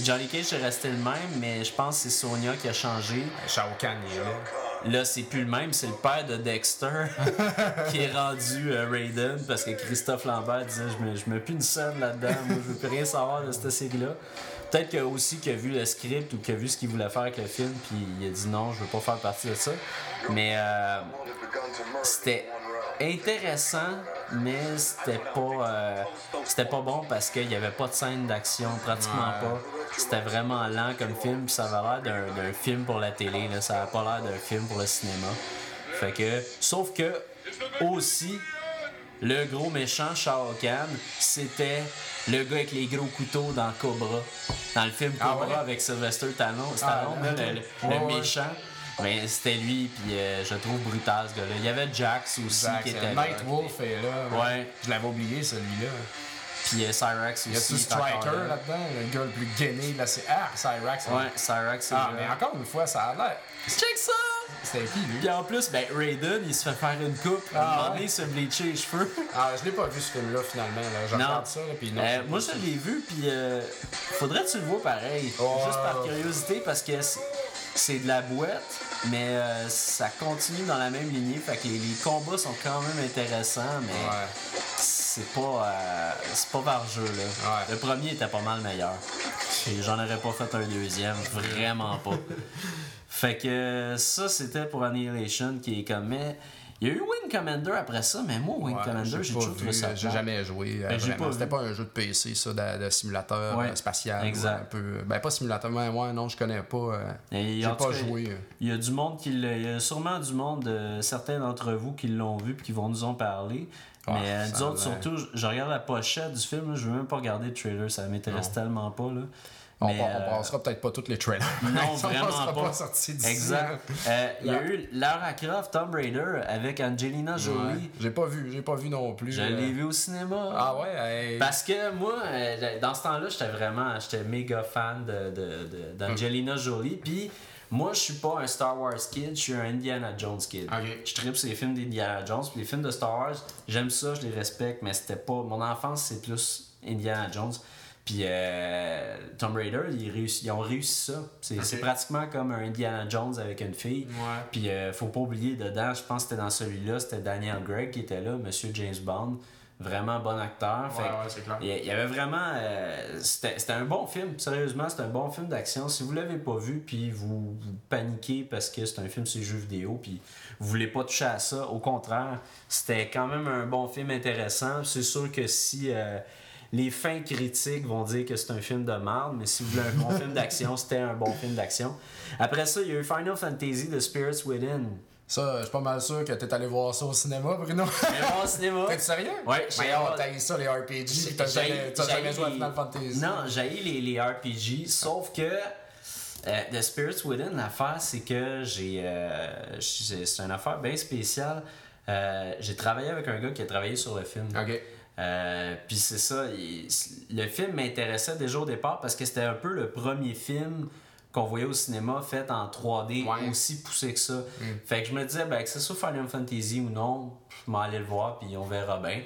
Johnny Cage est resté le même, mais je pense que c'est Sonya qui a changé. Shao Kahn, est là. Là, c'est plus le même, c'est le père de Dexter qui est rendu euh, Raiden parce que Christophe Lambert disait Je me, je me plus une scène là-dedans, moi je veux plus rien savoir de cette série-là. Peut-être que aussi qu'il a vu le script ou qu'il a vu ce qu'il voulait faire avec le film, puis il a dit non, je veux pas faire partie de ça. Mais euh, c'était intéressant, mais c'était pas euh, c'était pas bon parce qu'il y avait pas de scène d'action, pratiquement Ouais. pas. C'était vraiment lent comme film, puis ça avait l'air d'un, d'un film pour la télé, là. ça avait pas l'air d'un film pour le cinéma. Fait que, sauf que aussi, le gros méchant Shao Kahn, c'était le gars avec les gros couteaux dans Cobra. Dans le film Ah Cobra ouais? avec Sylvester Stallone, Ah, là, le, le- méchant. Mais c'était lui, puis euh, je le trouve brutal ce gars-là. Il y avait Jax aussi qui c'est- était là. Night Wolf est là. Ouais. Je l'avais oublié, celui-là. Puis euh, Cyrax aussi. Y il est encore Striker là. là-dedans? Le gars le plus gainé de la série. Ah, Cyrax. Ouais, Cyrax, c'est Ah, là. mais encore une fois, ça a l'air. Check ça! C'était qui, lui? Puis en plus, ben Raiden, il se fait faire une coupe. Ah, un moment il se bleacher les cheveux. Ah, je l'ai pas vu ce film-là, finalement. Là. Je Non. regarde ça, là, puis non. Euh, moi, je l'ai vu, puis euh, faudrait que tu le vois pareil. Juste par curiosité, parce que c'est- de la boîte, mais euh, ça continue dans la même lignée. Fait que les, les combats sont quand même intéressants, mais Ouais. c'est pas, c'est pas par jeu. Là. Ouais. Le premier était pas mal meilleur. J'en aurais pas fait un deuxième, vraiment pas. fait que ça, c'était pour Annihilation, qui est comme. Mais il y a eu Wing Commander après ça, mais moi, Wing Ouais, Commander, j'ai toujours trouvé ça. J'ai jamais joué. euh, Ben, C'était pas un jeu de PC, ça, de, de simulateur Ouais, euh, spatial. exact. Un peu... Ben, pas simulateur, mais ouais, non, je connais pas. euh, J'ai pas cas, joué. Il y a du monde qui. Il y a sûrement du monde, euh, certains d'entre vous qui l'ont vu puis qui vont nous en parler. Ah, mais euh, nous autres, surtout, je- je regarde la pochette du film, là, je veux même pas regarder le trailer, ça m'intéresse tellement pas. Là. On, on euh, passera peut-être pas tous les trailers. Non, vraiment sera pas. pas sorti d'ici. Exact. Euh, Il y a eu Lara Croft, Tomb Raider avec Angelina Ouais. Jolie. J'ai pas vu, j'ai pas vu non plus. Je euh. l'ai vu au cinéma. Ah ouais, hey. Parce que moi, euh, dans ce temps-là, j'étais vraiment j'étais méga fan de, de, de- d'Angelina Jolie. Puis Moi, je suis pas un Star Wars kid, je suis un Indiana Jones kid. Je tripe sur les films d'Indiana Jones, puis les films de Star Wars, j'aime ça, je les respecte, mais c'était pas. Mon enfance, c'est plus Indiana Jones. Puis euh, Tomb Raider, ils, ils ont réussi ça. C'est pratiquement comme un Indiana Jones avec une fille. Ouais. Puis euh, faut pas oublier, dedans, je pense que c'était dans celui-là, c'était Daniel Gregg qui était là, Monsieur James Bond. Vraiment bon acteur. Ouais, ouais, clair. il y- avait vraiment. euh, c'était un bon film, sérieusement, c'était un bon film d'action. Si vous l'avez pas vu, puis vous, vous paniquez parce que c'est un film sur jeux vidéo, puis vous voulez pas toucher à ça, au contraire, c'était quand même un bon film intéressant. C'est sûr que si. Les fins critiques vont dire que c'est un film de merde, mais si vous voulez un bon film d'action, c'était un bon film d'action. Après ça, il y a eu Final Fantasy The Spirits Within. Ça, je suis pas mal sûr que t'es allé voir ça au cinéma, Bruno. Un bon cinéma. T'es sérieux? Ouais, je sais Mais oh, t'as eu ça, les RPG, t'as J'ai- jamais, t'as j'ai- jamais joué à Final Fantasy. Non, j'ai les, les RPG, sauf que euh, The Spirits Within, l'affaire, c'est que j'ai. euh, j'ai- c'est une affaire bien spéciale. Euh, j'ai travaillé avec un gars qui a travaillé sur le film. Ok. Euh, Puis c'est ça, il- le film m'intéressait déjà au départ parce que c'était un peu le premier film qu'on voyait au cinéma fait en 3D Ouais. aussi poussé que ça. Fait que je me disais, ben, que ce soit Final Fantasy ou non, je m'en allais le voir puis on verra bien.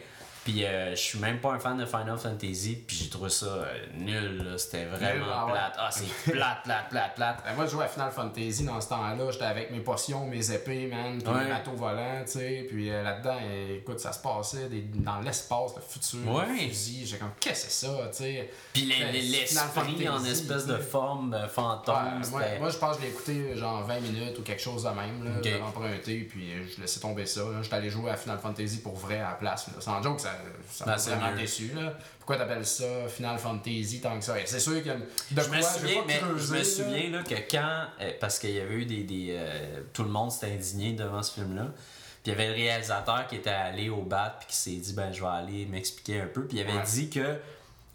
Puis euh, je suis même pas un fan de Final Fantasy puis j'ai trouvé ça euh, nul, là. c'était vraiment ah ouais. plate. Ah, c'est plate, plate, plate, plate. Ben, moi, je jouais à Final Fantasy dans ce temps-là. J'étais avec mes potions, mes épées, man, puis Ouais. mes bateaux volants, tu sais. Puis euh, là-dedans, écoute, ça se passait des- dans l'espace, le futur, Ouais. le fusil. J'étais comme, qu'est-ce que c'est ça, tu sais? Puis les- les- Final l'esprit en espèce de forme fantôme, Ouais, moi, je pense que je l'ai écouté genre 20 minutes ou quelque chose de même. Là, Ok. J'avais emprunté, puis euh, je laissais tomber ça. J'étais allé jouer à Final Fantasy pour vrai à la place. Là. Sans joke, ça, ça m'a vraiment déçu. Là. Pourquoi t'appelles ça Final Fantasy tant que ça? C'est sûr qu'il y a de Je quoi, me souviens, mais je me là. souviens là, que quand. euh, parce qu'il y avait eu des. des, euh, tout le monde s'était indigné devant ce film-là. Puis il y avait le réalisateur qui était allé au bat puis qui s'est dit ben je vais aller m'expliquer un peu. Puis il avait Ouais. dit que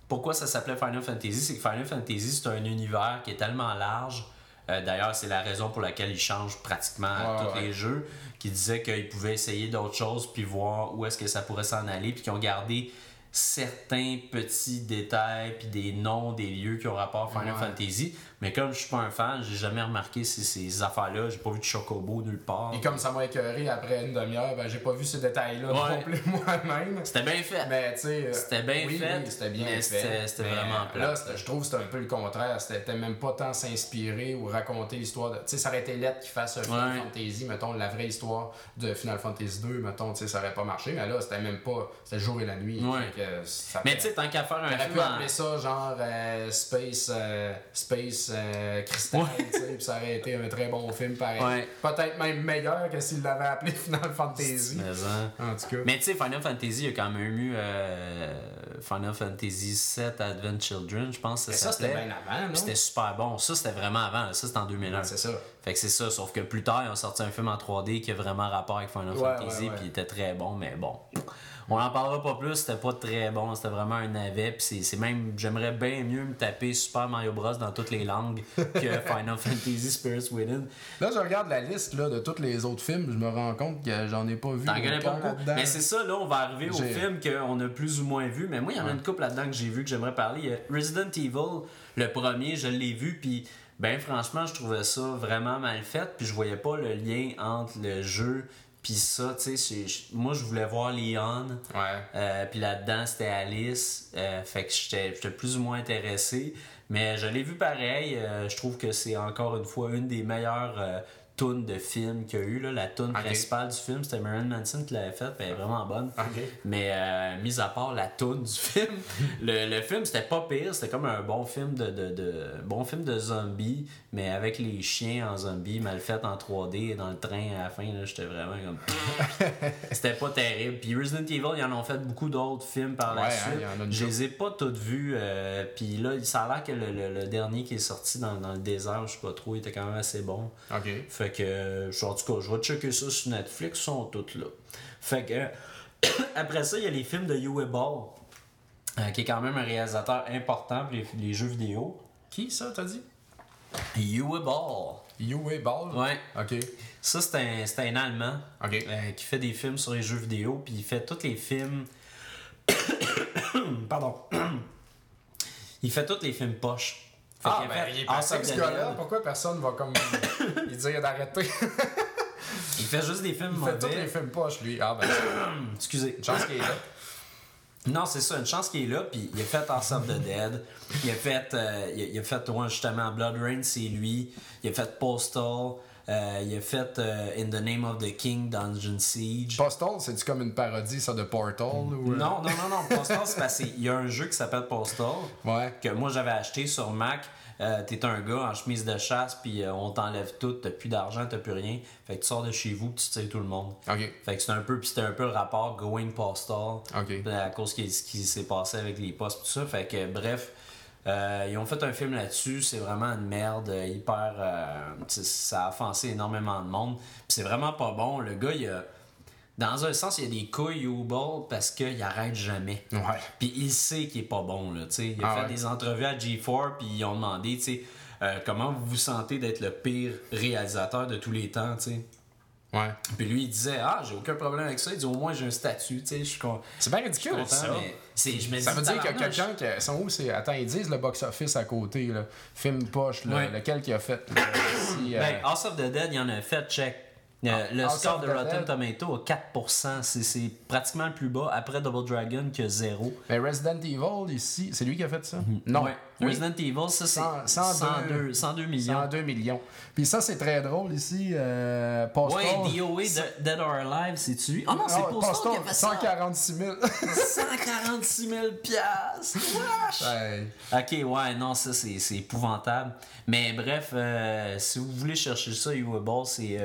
pourquoi ça s'appelait Final Fantasy, c'est que Final Fantasy c'est un univers qui est tellement large. Euh, D'ailleurs, c'est la raison pour laquelle il change pratiquement Ouais, tous ouais. les jeux. Qui disait qu'ils pouvaient essayer d'autres choses puis voir où est-ce que ça pourrait s'en aller. Puis qu'ils ont gardé certains petits détails puis des noms des lieux qui ont rapport à Final Ouais. Fantasy. Mais comme je suis pas un fan, j'ai jamais remarqué ces, ces affaires-là. J'ai pas vu de Chocobo nulle part. Et comme ça m'a écœuré après une demi-heure, ben j'ai pas vu ces détails-là Ouais. non plus moi-même. C'était bien fait. Mais tu sais. euh, C'était bien oui, fait, oui, c'était bien mais fait. c'était- vraiment plat. Là, je trouve que c'était un peu le contraire. C'était même pas tant s'inspirer ou raconter l'histoire de. Tu sais, ça aurait été lettre qu'il fasse Final Ouais. Fantasy, mettons, la vraie histoire de Final Fantasy 2, mettons, tu sais, ça aurait pas marché. Mais là, c'était même pas. C'était le jour et la nuit. Ouais. Fait que ça Mais tu sais, tant qu'à faire un film pu en- appeler ça genre euh, Space, euh, Space euh, sais, puis ça aurait été un très bon film pareil. Ouais. Peut-être même meilleur que s'il l'avait appelé Final Fantasy. Mais. En tout cas. Mais tu sais, Final Fantasy, il y a quand même eu euh, Final Fantasy 7 Advent Children, je pense que ça ça, c'était bien avant, C'était super bon. Ça, c'était vraiment avant. là. Ça, c'était en 2001. C'est ça. Fait que c'est ça, sauf que plus tard, ils ont sorti un film en 3D qui a vraiment rapport avec Final Ouais, Fantasy, ouais, ouais. puis il était très bon, mais bon. On en parlera pas plus, c'était pas très bon, c'était vraiment un navet, puis c'est- même, j'aimerais bien mieux me taper Super Mario Bros dans toutes les langues que Final Fantasy Spirits Within. Là, je regarde la liste là, de tous les autres films, je me rends compte que j'en ai pas vu. T'en connais pas beaucoup. Mais c'est ça, là, on va arriver au film qu'on a plus ou moins vu. Mais moi, il y en a une couple là-dedans que j'ai vu, que j'aimerais parler. Il y a Resident Evil, le premier, je l'ai vu, puis ben franchement, je trouvais ça vraiment mal fait, puis je voyais pas le lien entre le jeu puis ça, tu sais, moi je voulais voir Leon, Ouais. euh, puis là-dedans c'était Alice, euh, fait que j'étais j'étais plus ou moins intéressé, mais je l'ai vu pareil, euh, je trouve que c'est encore une fois une des meilleures tunes de film qu'il y a eu, là. la tune principale du film, c'était Marilyn Manson qui l'avait faite, elle est vraiment bonne. Mais euh, mis à part la tune du film, le, le film c'était pas pire, c'était comme un bon film de, de, de bon film de zombies, mais avec les chiens en zombies mal fait en 3D dans le train à la fin, j'étais vraiment comme c'était pas terrible. Puis Resident Evil, ils en ont fait beaucoup d'autres films par la Ouais, hein, suite. une Je les ai pas toutes vues. euh, puis là, ça a l'air que le, le- le dernier qui est sorti dans, dans le désert, je sais pas trop, il était quand même assez bon. Fait que, euh, je- en tout cas, je vais checker ça sur Netflix, ils sont toutes là. Fait que, après ça, il y a les films de Uwe Ball, euh, qui est quand même un réalisateur important pour les, les jeux vidéo. Qui ça, t'as dit? Uwe Ball. Uwe Ball? Ouais. Ok. Ça, c'est un, c'est un Allemand euh, qui fait des films sur les jeux vidéo, puis il fait tous les films. Pardon. il fait tous les films poches. Ah, a ben, fait il est passé ce. Pourquoi personne va comme lui dire d'arrêter? Il fait juste des films Il fait tous les films poches, lui. Ah, ben, Excusez. une chance qu'il est là. Non, c'est ça, une chance qu'il est là, puis il a fait House of the Dead. Il a fait, euh, il a, il a fait ouais, justement, Blood Rain, c'est lui. Il a fait Postal. Euh, il a fait euh, In the Name of the King, Dungeon Siege. Postal, c'est-tu comme une parodie, ça, de Portal? Ou... Non, non, non, non. Postal, c'est parce qu'il y a un jeu qui s'appelle Postal Ouais. que moi j'avais acheté sur Mac. Euh, T'es un gars en chemise de chasse, puis euh, on t'enlève tout, t'as plus d'argent, t'as plus rien. Fait que tu sors de chez vous, puis tu tires tout le monde. Fait que c'est un peu, puis c'était un peu le rapport Going Postal. Ok. Puis À cause de ce qui s'est passé avec les postes, tout ça. Fait que, bref, euh, ils ont fait un film là-dessus. C'est vraiment une merde, hyper. ça a offensé énormément de monde. Puis c'est vraiment pas bon. Le gars, il a. Dans un sens, il y a des couilles au bol parce qu'il arrête jamais. Ouais. Puis il sait qu'il est pas bon, là, tu sais. Il a Ah fait ouais. des entrevues à G4, puis ils ont demandé, tu sais, euh, comment vous vous sentez d'être le pire réalisateur de tous les temps, tu sais. Ouais. Puis lui, il disait, ah, j'ai aucun problème avec ça. Il dit, au moins, j'ai un statut, tu sais, je suis con- C'est bien ridicule, content, ça. mais je me Ça veut dire qu'il y a quelqu'un qui. Sont où c'est. Attends, ils disent le box-office à côté, là. Film poche, là. Ouais. Lequel qui a fait. là, si, euh, Ben, House of the Dead, il y en a fait, check. Euh, Ah, le score de Rotten. Tomato a 4%. C'est- C'est pratiquement le plus bas. Après Double Dragon, qui a 0. Mais Resident Evil, ici, c'est lui qui a fait ça? Non. Ouais. Oui. Resident Evil, ça, c'est 100 102, 102 millions. 102 millions. Puis ça, c'est très drôle ici. Euh, Postal. Ouais, DOA, de- Dead or Alive, c'est-tu? Oh non, c'est Ah, Postal qui a fait ça. 146 000. 146 000 piastres. Wesh! Ouais. Ok, ouais, non, ça c'est c'est épouvantable. Mais bref, euh, si vous voulez chercher ça, Ball, c'est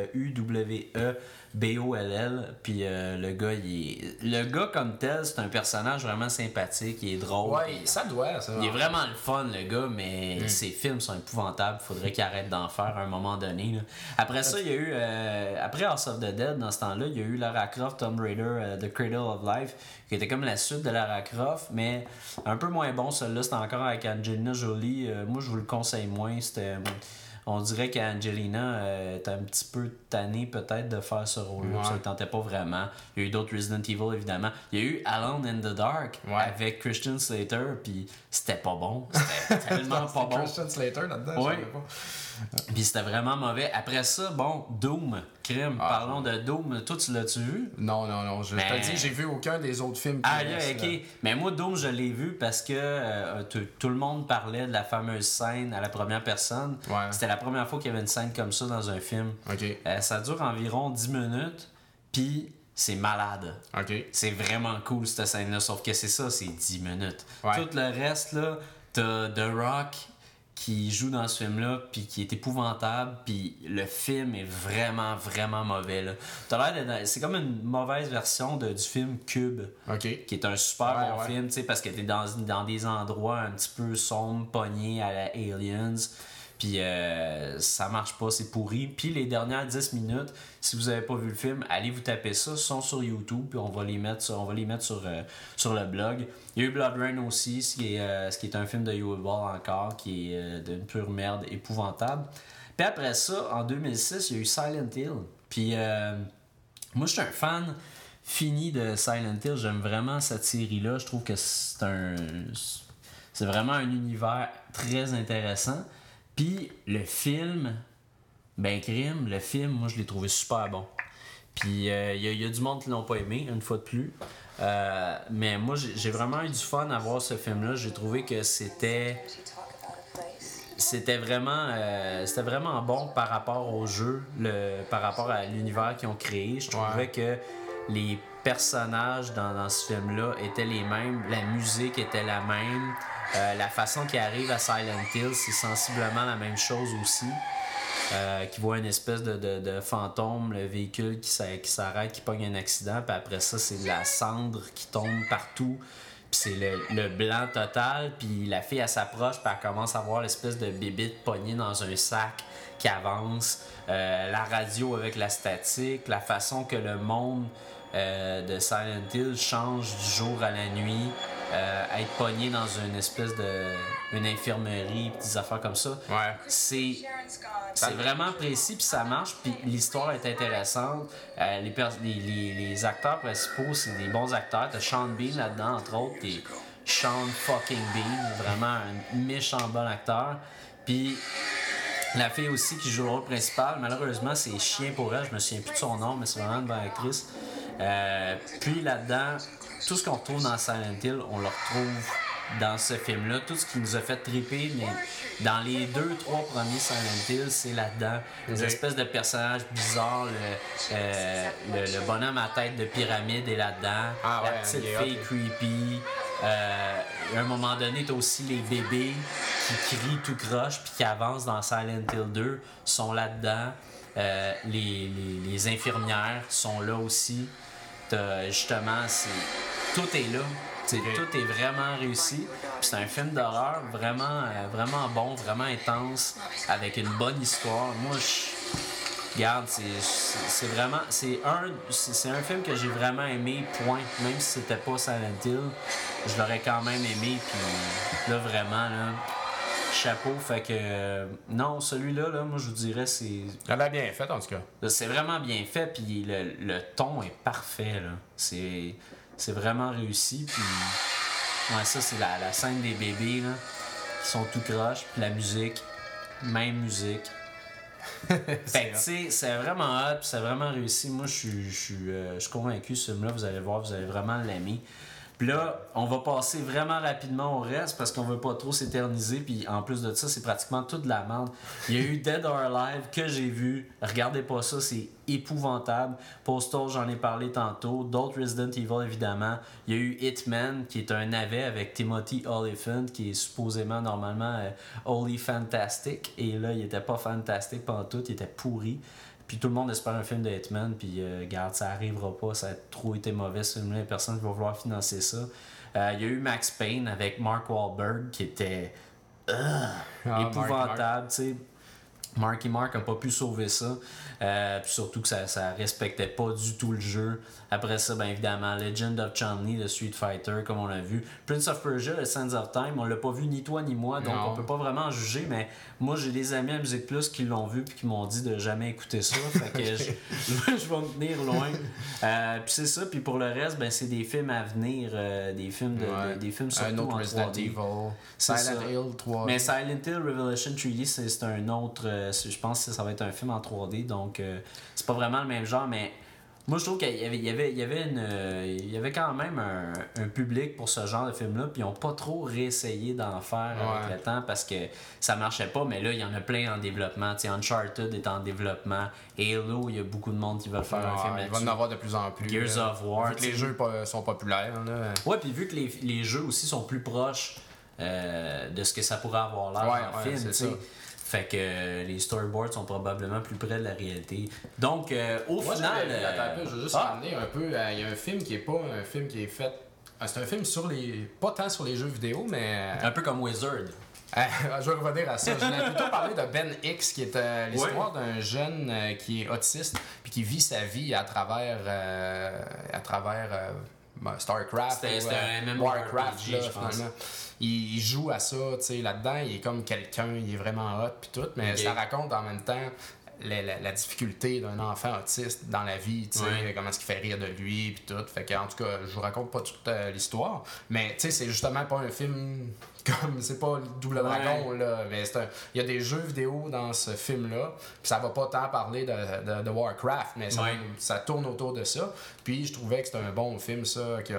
euh, U-W-E-B-O-L-L. Puis euh, le gars, il est... Le gars comme tel, c'est un personnage vraiment sympathique, il est drôle. Ouais, ça doit, ça. Il est vraiment le fun, le gars, mais ses films sont épouvantables. Faudrait qu'il arrête d'en faire à un moment donné. là. Après ça, il y a eu. euh, après House of the Dead, dans ce temps-là, il y a eu Lara Croft, Tomb Raider, euh, The Cradle of Life, qui était comme la suite de Lara Croft, mais un peu moins bon. Celui-là, c'était encore avec Angelina Jolie. Moi, je vous le conseille moins. C'était. On dirait qu'Angelina euh, était un petit peu tannée peut-être de faire ce rôle-là. Ouais. Ça ne tentait pas vraiment. Il y a eu d'autres Resident Evil, évidemment. Il y a eu Alone in the Dark Ouais. avec Christian Slater, puis c'était pas bon. C'était tellement pas bon. Christian Slater là-dedans, Ouais. pas. Puis c'était vraiment mauvais. Après ça, bon, Doom, crime. Ah. Parlons de Doom. Toi, tu l'as-tu vu? Non, non, non. Je Mais- te dis, j'ai vu aucun des autres films. qui Ah, restent, ok. là. Mais moi, Doom, je l'ai vu parce que euh, tout, le monde parlait de la fameuse scène à la première personne. Ouais. C'était la première fois qu'il y avait une scène comme ça dans un film. Ok. Euh, ça dure environ 10 minutes, puis c'est malade. Ok. C'est vraiment cool cette scène-là, sauf que c'est ça, c'est 10 minutes. Ouais. Tout le reste, là, t'as The Rock qui joue dans ce film-là, puis qui est épouvantable, puis le film est vraiment, vraiment mauvais. là. T'as l'air d'être- C'est comme une mauvaise version de, du film Cube, qui est un super Ouais, bon ouais. film, parce que t'es dans, dans des endroits un petit peu sombres, pognés à la Aliens. Puis euh, ça marche pas, c'est pourri. Puis les dernières 10 minutes, si vous avez pas vu le film, allez vous taper ça, sont sur YouTube, puis on va les mettre sur, on va les mettre sur, euh, sur le blog. Il y a eu Blood Rain aussi, ce qui est, euh, ce qui est un film de Hugh Ball encore, qui est d'une pure merde épouvantable. Puis après ça, en 2006, il y a eu Silent Hill. Puis moi, je suis un fan fini de Silent Hill. J'aime vraiment cette série-là. Je trouve que c'est un. C'est vraiment un univers très intéressant. Puis le film, ben crime, le film, moi je l'ai trouvé super bon. Puis euh, il y, a- il y a du monde qui l'ont pas aimé, une fois de plus. Euh, mais moi j'ai vraiment eu du fun à voir ce film-là. J'ai trouvé que c'était c'était vraiment euh, c'était vraiment bon par rapport au jeu, le, par rapport à l'univers qu'ils ont créé. Je trouvais Ouais. que les personnages dans, dans ce film-là étaient les mêmes, la musique était la même, euh, la façon qu'ils arrivent à Silent Hill, c'est sensiblement la même chose aussi. Euh, qui voit une espèce de, fantôme, le véhicule qui s'a- qui s'arrête, qui pogne un accident, puis après ça, c'est de la cendre qui tombe partout. Puis c'est le, blanc total, puis la fille, elle s'approche, puis elle commence à voir l'espèce de bébite pognée dans un sac qui avance. Euh, la radio avec la statique, la façon que le monde de Silent Hill change du jour à la nuit, euh, être pogné dans une espèce de... une infirmerie, des affaires comme ça. Ouais. C'est c'est vraiment précis, puis ça marche, puis l'histoire est intéressante. Euh, les, pers- les, les- les acteurs principaux, c'est des bons acteurs. T'as Sean Bean là-dedans, entre autres, est Sean fucking Bean, vraiment un méchant bon acteur. Puis la fille aussi qui joue le rôle principal, malheureusement, c'est chien pour elle, je me souviens plus de son nom, mais c'est vraiment une bonne actrice. Euh, puis là-dedans, tout ce qu'on retrouve dans Silent Hill, on le retrouve dans ce film-là. Tout ce qui nous a fait triper, mais dans les deux, trois premiers Silent Hill, c'est là-dedans. Des Ok. espèces de personnages bizarres. Le, euh, le, le bonhomme à tête de pyramide est là-dedans. Ah la ouais, petite fille creepy. Euh, à un moment donné, t'as aussi les bébés qui crient tout croche puis qui avancent dans Silent Hill 2 sont là-dedans. Euh, les, les, les infirmières sont là aussi. Justement, c'est, tout est là. T'sais. Tout est vraiment réussi. C'est un film d'horreur vraiment, euh, vraiment bon, vraiment intense, avec une bonne histoire. Moi, je. Regarde, c'est, vraiment. C'est un, c'est un film que j'ai vraiment aimé, point. Même si c'était pas Silent Hill, je l'aurais quand même aimé. Puis là, vraiment, là, chapeau. Fait que. euh, non, celui-là, là, moi, je vous dirais, c'est. Elle a bien fait, en tout cas. C'est vraiment bien fait, puis le, le ton est parfait. là. C'est, c'est vraiment réussi. Puis, ouais, ça, c'est la, la scène des bébés là, qui sont tout croches, puis la musique, même musique. Fait que, tu sais, c'est vraiment hot, puis c'est vraiment réussi. Moi, je suis, je suis, euh, je suis convaincu, ce film-là, vous allez voir, vous allez vraiment l'aimer. Puis là, on va passer vraiment rapidement au reste parce qu'on veut pas trop s'éterniser. Puis en plus de ça, c'est pratiquement toute la merde. Il y a eu Dead or Alive que j'ai vu. Regardez pas ça, c'est épouvantable. Postal, j'en ai parlé tantôt. D'autres Resident Evil, évidemment. Il y a eu Hitman, qui est un navet avec Timothy Olyphant, qui est supposément normalement euh, Holy Fantastic. Et là, il était pas fantastique pendant tout, il était pourri. Puis tout le monde espère un film de Hitman, puis euh, garde, ça arrivera pas, ça a trop été mauvais ce film-là, personne ne va vouloir financer ça. Euh, Il y a eu Max Payne avec Mark Wahlberg qui était Ah, Marky épouvantable, tu sais. Marky Mark a pas pu sauver ça. Euh, puis surtout que ça, ça respectait pas du tout le jeu. Après ça, ben évidemment, Legend of Chun-Li, de Street Fighter, comme on l'a vu. Prince of Persia, The Sands of Time, on l'a pas vu ni toi ni moi, donc Non. on peut pas vraiment en juger, mais moi j'ai des amis à Musique Plus qui l'ont vu puis qui m'ont dit de jamais écouter ça. fait que je, je vais me tenir loin. Euh, puis c'est ça, puis pour le reste, ben c'est des films à venir, euh, des films de, Ouais. de- des films Un surtout autre en Resident 3D. Evil. Silent ça. Hill 3. Mais Silent Hill Revelation 3D, c'est c'est un autre. Euh, je pense que ça va être un film en 3D, donc euh, c'est pas vraiment le même genre, mais moi je trouve qu'il y avait, il y avait, il y avait, une, euh, il y avait quand même un, un public pour ce genre de film-là, puis ils ont pas trop réessayé d'en faire avec le temps parce que ça marchait pas, mais là il y en a plein en développement. Uncharted est en développement, Halo, il y a beaucoup de monde qui veulent faire un film il va en avoir de plus en plus. Gears là. of War, Vu que les jeux sont populaires. Là. Ouais, puis vu que les, les jeux aussi sont plus proches euh, de ce que ça pourrait avoir l'air Ouais, en film, Fait que euh, les storyboards sont probablement plus près de la réalité. Donc, euh, au Moi, final. euh, je veux juste ah, ramener un peu. euh, Il y a un film qui est pas un film qui est fait. euh, C'est un film sur les. Pas tant sur les jeux vidéo, mais. un peu comme Wizard. Euh, je vais revenir à ça. Je voulais plutôt parler de Ben X, qui est euh, l'histoire d'un jeune euh, qui est autiste puis qui vit sa vie à travers, euh, à travers euh, ben, StarCraft, C'était- euh, un MMORPG, je pense. Il, il joue à ça, tu sais, là-dedans, il est comme quelqu'un, il est vraiment hot puis tout, mais ça raconte en même temps la, la- la difficulté d'un enfant autiste dans la vie, tu sais, comment est-ce qu'il fait rire de lui puis tout. Fait que, en tout cas, je vous raconte pas toute euh, l'histoire, mais tu sais, c'est justement pas un film comme c'est pas le double Ouais. dragon là, mais c'est un- il y a des jeux vidéo dans ce film là, puis ça va pas tant parler de, de, de Warcraft, mais ça, ça tourne autour de ça. Puis je trouvais que c'était un bon film ça que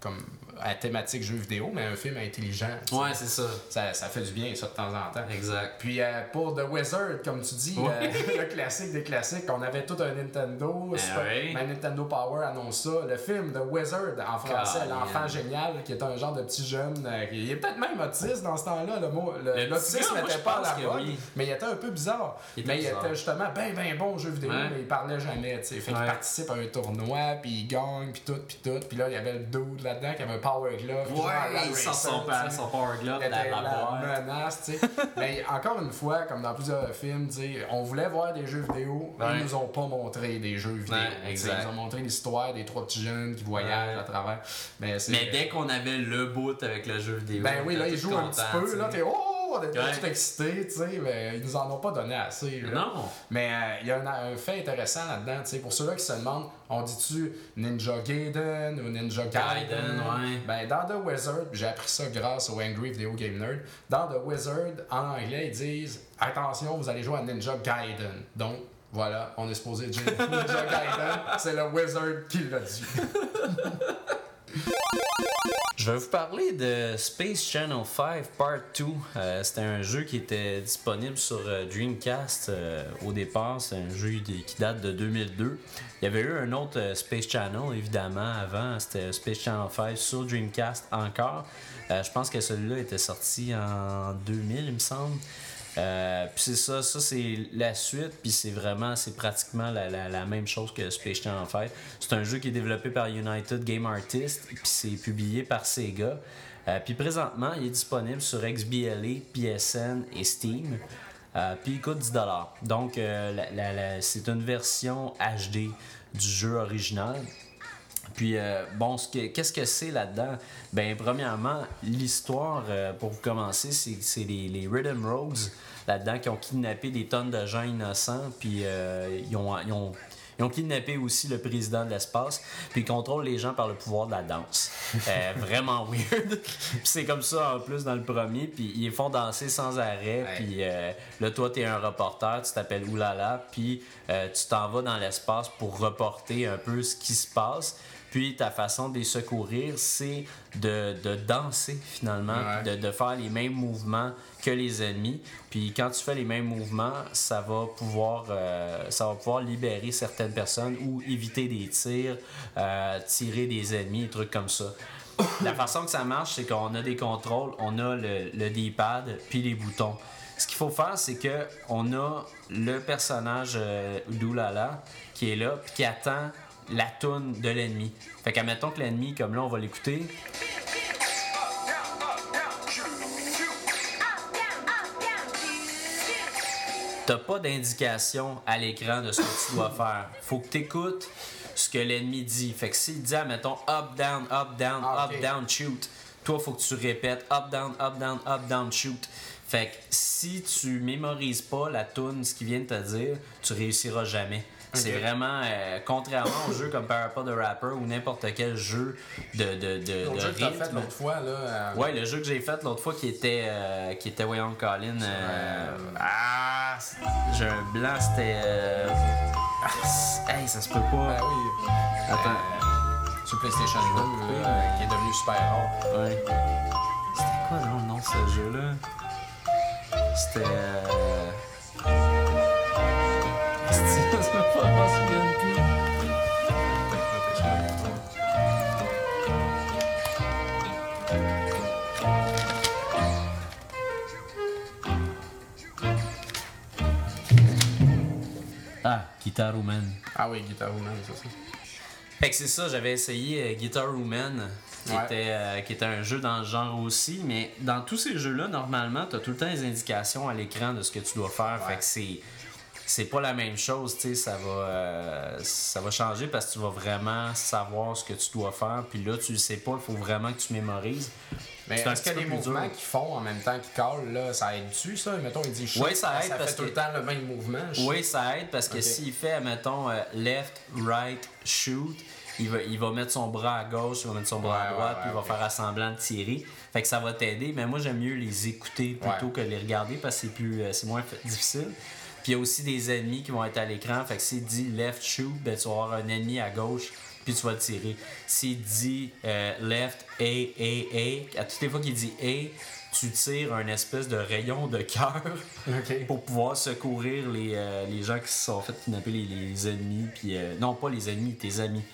comme à thématique jeux vidéo, mais un film intelligent. tu sais. Ouais, c'est ça. ça, ça fait du bien ça de temps en temps. Exact. Puis euh, pour The Wizard, comme tu dis, euh, le classique des classiques, on avait tout un Nintendo. Ben Super- oui. même Nintendo Power annonce ça. Le film The Wizard, en français. L'enfant génial, qui est un genre de petit jeune. euh, il est peut-être même autiste dans ce temps-là. Le mot, l'autisme n'était pas à la mode, oui. mais il était un peu bizarre. Il était mais bizarre. il était justement ben ben bon au jeu vidéo, Ouais. mais il parlait jamais. tu sais. Fait qu'il Ouais. participe à un tournoi, puis il gagne, puis tout, puis tout. Puis là, il y avait le dude là-dedans qui avait un Power Glove. Ouais, Racer, son, son Power Glove, la, menace, tu sais. Mais encore une fois, comme dans plusieurs films, tu sais, on voulait voir des jeux vidéo, mais Ouais. ils nous ont pas montré des jeux vidéo. Ouais, exact. Ils ont montré l'histoire des trois petits jeunes qui voyagent Ouais. à travers. Mais, Mais dès qu'on avait le boot avec le jeu vidéo. Ben oui, là, ils jouent un petit peu, là, t'es oh! On était Ouais. tout excités, tu sais, mais ils nous en ont pas donné assez. là. Non. Mais euh, il y a un, un fait intéressant là-dedans, tu sais, pour ceux-là qui se demandent, on dit-tu Ninja Gaiden ou Ninja Gaiden? Gaiden, ouais. Ben, dans The Wizard, j'ai appris ça grâce au Angry Video Game Nerd, dans The Wizard, en anglais, ils disent Attention, vous allez jouer à Ninja Gaiden. Donc, voilà, on est supposé dire Ninja Gaiden, c'est le Wizard qui l'a dit. Je vais vous parler de Space Channel 5 Part 2. Euh, C'était un jeu qui était disponible sur euh, Dreamcast euh, au départ. C'est un jeu qui date de 2002. Il y avait eu un autre Space Channel, évidemment, avant. C'était Space Channel 5 sur Dreamcast encore. Je pense que celui-là était sorti en 2000, il me semble. Euh, puis c'est ça, ça c'est la suite, puis c'est vraiment, c'est pratiquement la, même chose que Space Channel 5. C'est un jeu qui est développé par United Game Artists, puis c'est publié par Sega. Euh, puis présentement, il est disponible sur XBLA, PSN et Steam. Euh, puis il coûte 10$. Donc c'est une version HD du jeu original. Puis, euh, bon, ce que- qu'est-ce que c'est là-dedans? Ben, premièrement, l'histoire, euh, pour vous commencer, c'est les, les Rhythm Rogues là-dedans qui ont kidnappé des tonnes de gens innocents, puis euh, ils, ont, ils, ont, ils ont kidnappé aussi le président de l'espace, puis ils contrôlent les gens par le pouvoir de la danse. Vraiment weird. puis c'est comme ça en plus dans le premier, puis ils font danser sans arrêt, Ouais. puis là, toi, t'es un reporter, tu t'appelles Oulala, puis tu t'en vas dans l'espace pour reporter un peu ce qui se passe. Puis ta façon de les secourir, c'est de, de danser finalement, Ouais. de, de faire les mêmes mouvements que les ennemis. Puis quand tu fais les mêmes mouvements, ça va pouvoir, euh, ça va pouvoir libérer certaines personnes ou éviter des tirs, euh, tirer des ennemis, des trucs comme ça. La façon que ça marche, c'est qu'on a des contrôles, on a le, le D-pad, puis les boutons. Ce qu'il faut faire, c'est que on a le personnage euh, d'Oulala qui est là, puis qui attend la toune de l'ennemi. Fait qu'admettons que l'ennemi, comme là, on va l'écouter. T'as pas d'indication à l'écran de ce que tu dois faire. Faut que tu écoutes ce que l'ennemi dit. Fait que s'il dit, mettons, up, down, up, down, Ah, up, down, shoot, toi, faut que tu répètes up, down, up, down, up, down, shoot. Fait que si tu mémorises pas la tune, ce qu'il vient de te dire, tu réussiras jamais. C'est vraiment, euh, contrairement aux jeux comme Parappa the Rapper ou n'importe quel jeu de, de, de, jeu que rythme. fait l'autre fois, là. euh, Ouais, le jeu que j'ai fait l'autre fois qui était, euh, qui était voyons, Colin. euh, ah, j'ai un blanc, c'était. ah, hey, ça se peut pas. Ben oui. Attends. Sur PlayStation 2, euh, qui est devenu super rare. Ouais. C'était quoi non, le nom de ce jeu-là? C'était. Ah, Guitar Woman. Ah oui, Guitar Woman, c'est ça. Fait que c'est ça, j'avais essayé euh, Guitar Woman, qui, Ouais. était, euh, qui était un jeu dans le genre aussi, mais dans tous ces jeux-là, normalement, t'as tout le temps les indications à l'écran de ce que tu dois faire. Ouais. Fait que c'est. C'est pas la même chose, tu sais, ça va euh, ça va changer parce que tu vas vraiment savoir ce que tu dois faire, puis là tu le sais pas, il faut vraiment que tu mémorises. Mais est-ce peu plus mouvements qu'ils font en même temps qu'ils calent, là, ça aide-tu, ça? Mettons, il dit shoot, Ouais, ça aide ça parce fait tout que- le temps le même mouvement. Oui, ça aide parce que s'il fait, mettons, euh, left, right, shoot, il va, il va mettre son bras à gauche, il va mettre son bras à droite, ouais, puis il va faire à semblant de tirer. Fait que ça va t'aider, mais moi j'aime mieux les écouter plutôt que les regarder parce que c'est plus euh, c'est moins difficile. Puis il y a aussi des ennemis qui vont être à l'écran, fait que s'il dit left shoot, ben tu vas avoir un ennemi à gauche, puis tu vas le tirer. S'il dit euh, left A A A, à toutes les fois qu'il dit A, tu tires un espèce de rayon de cœur pour pouvoir secourir les, euh, les gens qui se sont fait kidnapper, les, les ennemis, puis euh, non pas les ennemis, tes amis.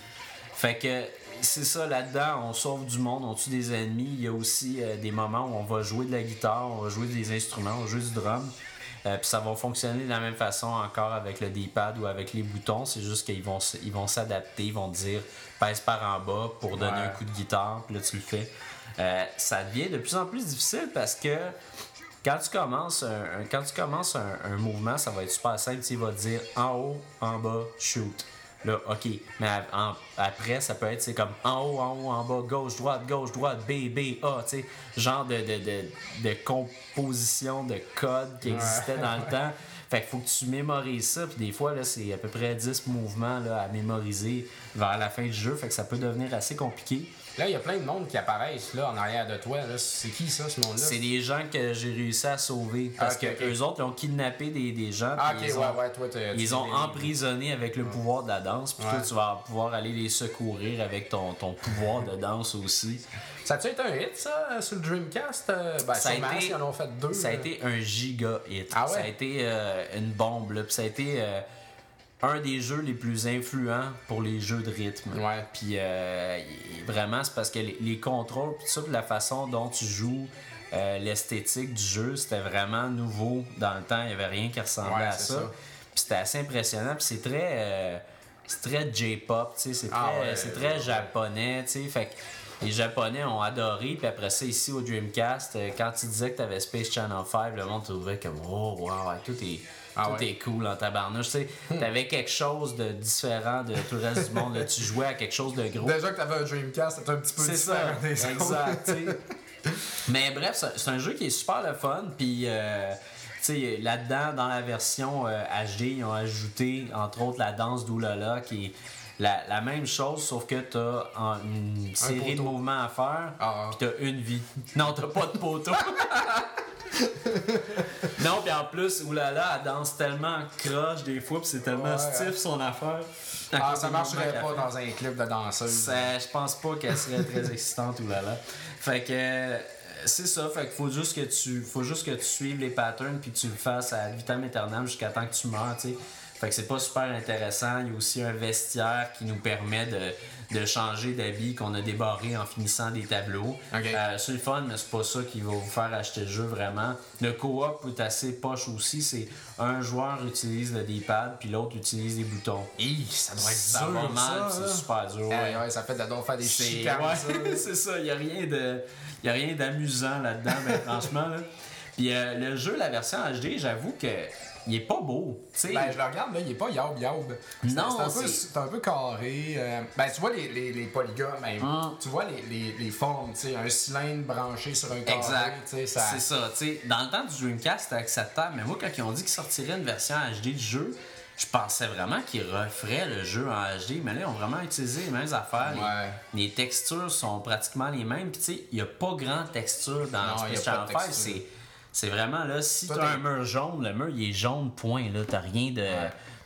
Fait que c'est ça là-dedans, on sauve du monde, on tue des ennemis. Il y a aussi euh, des moments où on va jouer de la guitare, on va jouer des instruments, on va jouer du drum. Euh, puis ça va fonctionner de la même façon encore avec le D-pad ou avec les boutons. C'est juste qu'ils vont, ils vont s'adapter, ils vont te dire pèse par en bas pour donner Ouais. un coup de guitare, puis là tu le fais. Euh, ça devient de plus en plus difficile parce que quand tu commences un, un- quand tu commences un, un mouvement, ça va être super simple. Tu sais, Il va te dire en haut, en bas, shoot. Là, ok. Mais en- après, ça peut être c'est comme en haut, en haut, en bas, gauche, droite, gauche, droite, B, B, A, tu sais. Genre de, de, de, de composition de code qui existait dans le temps. Fait qu'il faut que tu mémorises ça. Puis des fois, là, c'est à peu près 10 mouvements là, à mémoriser vers la fin du jeu. Fait que ça peut devenir assez compliqué. Là, il y a plein de monde qui apparaissent là, en arrière de toi. C'est qui ça, ce monde-là? C'est des gens que j'ai réussi à sauver. Parce Ah, ok, que ok. eux autres, ils ont kidnappé des, des gens. Ah, puis ok, ils ouais, ont- ouais, toi, Ils ont les- emprisonné avec le pouvoir de la danse, puis toi Ouais. tu vas pouvoir aller les secourir avec ton, ton pouvoir de danse aussi. Ça a-tu été un hit, ça, sur le Dreamcast? Euh, Ben, Ça a été- s'ils en ont fait deux. Ça a été un giga hit. Ah ouais? Ça a été euh, une bombe, là, puis ça a été euh, un des jeux les plus influents pour les jeux de rythme. Ouais. Puis euh, vraiment, c'est parce que les, les contrôles, puis ça, la façon dont tu joues, euh, l'esthétique du jeu, c'était vraiment nouveau dans le temps. Il n'y avait rien qui ressemblait Ouais, à ça. ça. Puis c'était assez impressionnant. Puis c'est très, euh, c'est très J-pop, tu sais, c'est très, Ah ouais, c'est très japonais, tu sais. Fait que les Japonais ont adoré. Puis après ça, ici au Dreamcast, quand tu disais que tu avais Space Channel 5, le monde trouvait comme Oh, wow, tout est. Ah tout ouais. est cool en tabarnouche. Tu sais, t'avais quelque chose de différent de tout le reste du monde. là. Tu jouais à quelque chose de gros. Déjà que t'avais un Dreamcast, c'était un petit peu différent ça, des exact. Mais bref, c'est- un jeu qui est super le fun. Puis, euh, tu sais, là-dedans, dans la version euh, HD, ils ont ajouté, entre autres, la danse d'Oulala, qui est la, la même chose, sauf que t'as en- une série de mouvements à faire, Ah. puis t'as une vie. Non, t'as pas de poteau. non, puis en plus, Oulala, elle danse tellement croche des fois, puis c'est tellement Ouais, stiff ouais. son affaire. Ah, ça marcherait pas dans un clip de danseuse. Je pense pas qu'elle serait très excitante ou là là. Fait que euh, c'est ça, fait qu'il faut juste que tu faut juste que tu suives les patterns puis tu le fasses à vitam aeternam jusqu'à temps que tu meurs, tu sais. Fait que c'est pas super intéressant. Il y a aussi un vestiaire qui nous permet de, de changer d'habit qu'on a débarré en finissant des tableaux. Euh, c'est le fun, mais c'est pas ça qui va vous faire acheter le jeu vraiment. Le co-op est assez poche aussi. C'est un joueur utilise le D-pad puis l'autre utilise les boutons. Ça doit être Ça dur, mal, ça, c'est super dur. Ouais. ouais, ça fait de faire des chicanes, ouais, c'est ça, il n'y a rien de y a rien d'amusant là-dedans, ben, franchement là. Puis euh, le jeu la version HD, j'avoue que il est pas beau, tu sais. Ben, je le regarde, là, il est pas yaub yaub. C'est- Non, c'est un, un peu carré. euh, ben, tu vois les, les, les polygones, même. Hum. Tu vois les, les, les formes, tu sais, un cylindre branché sur un carré. Exact. ça... C'est ça. Dans le temps du Dreamcast, c'était acceptable, mais moi, quand ils ont dit qu'ils sortiraient une version HD du jeu, je pensais vraiment qu'ils referaient le jeu en HD, mais là, ils ont vraiment utilisé les mêmes affaires. Les- Ouais. Les, textures sont pratiquement les mêmes. Puis, tu sais, il n'y a pas grand texture dans Non, Space Channel de 5. C'est, vraiment là, si Tout tu as est- un mur jaune, le mur, il est jaune, point. Là, t'as rien de.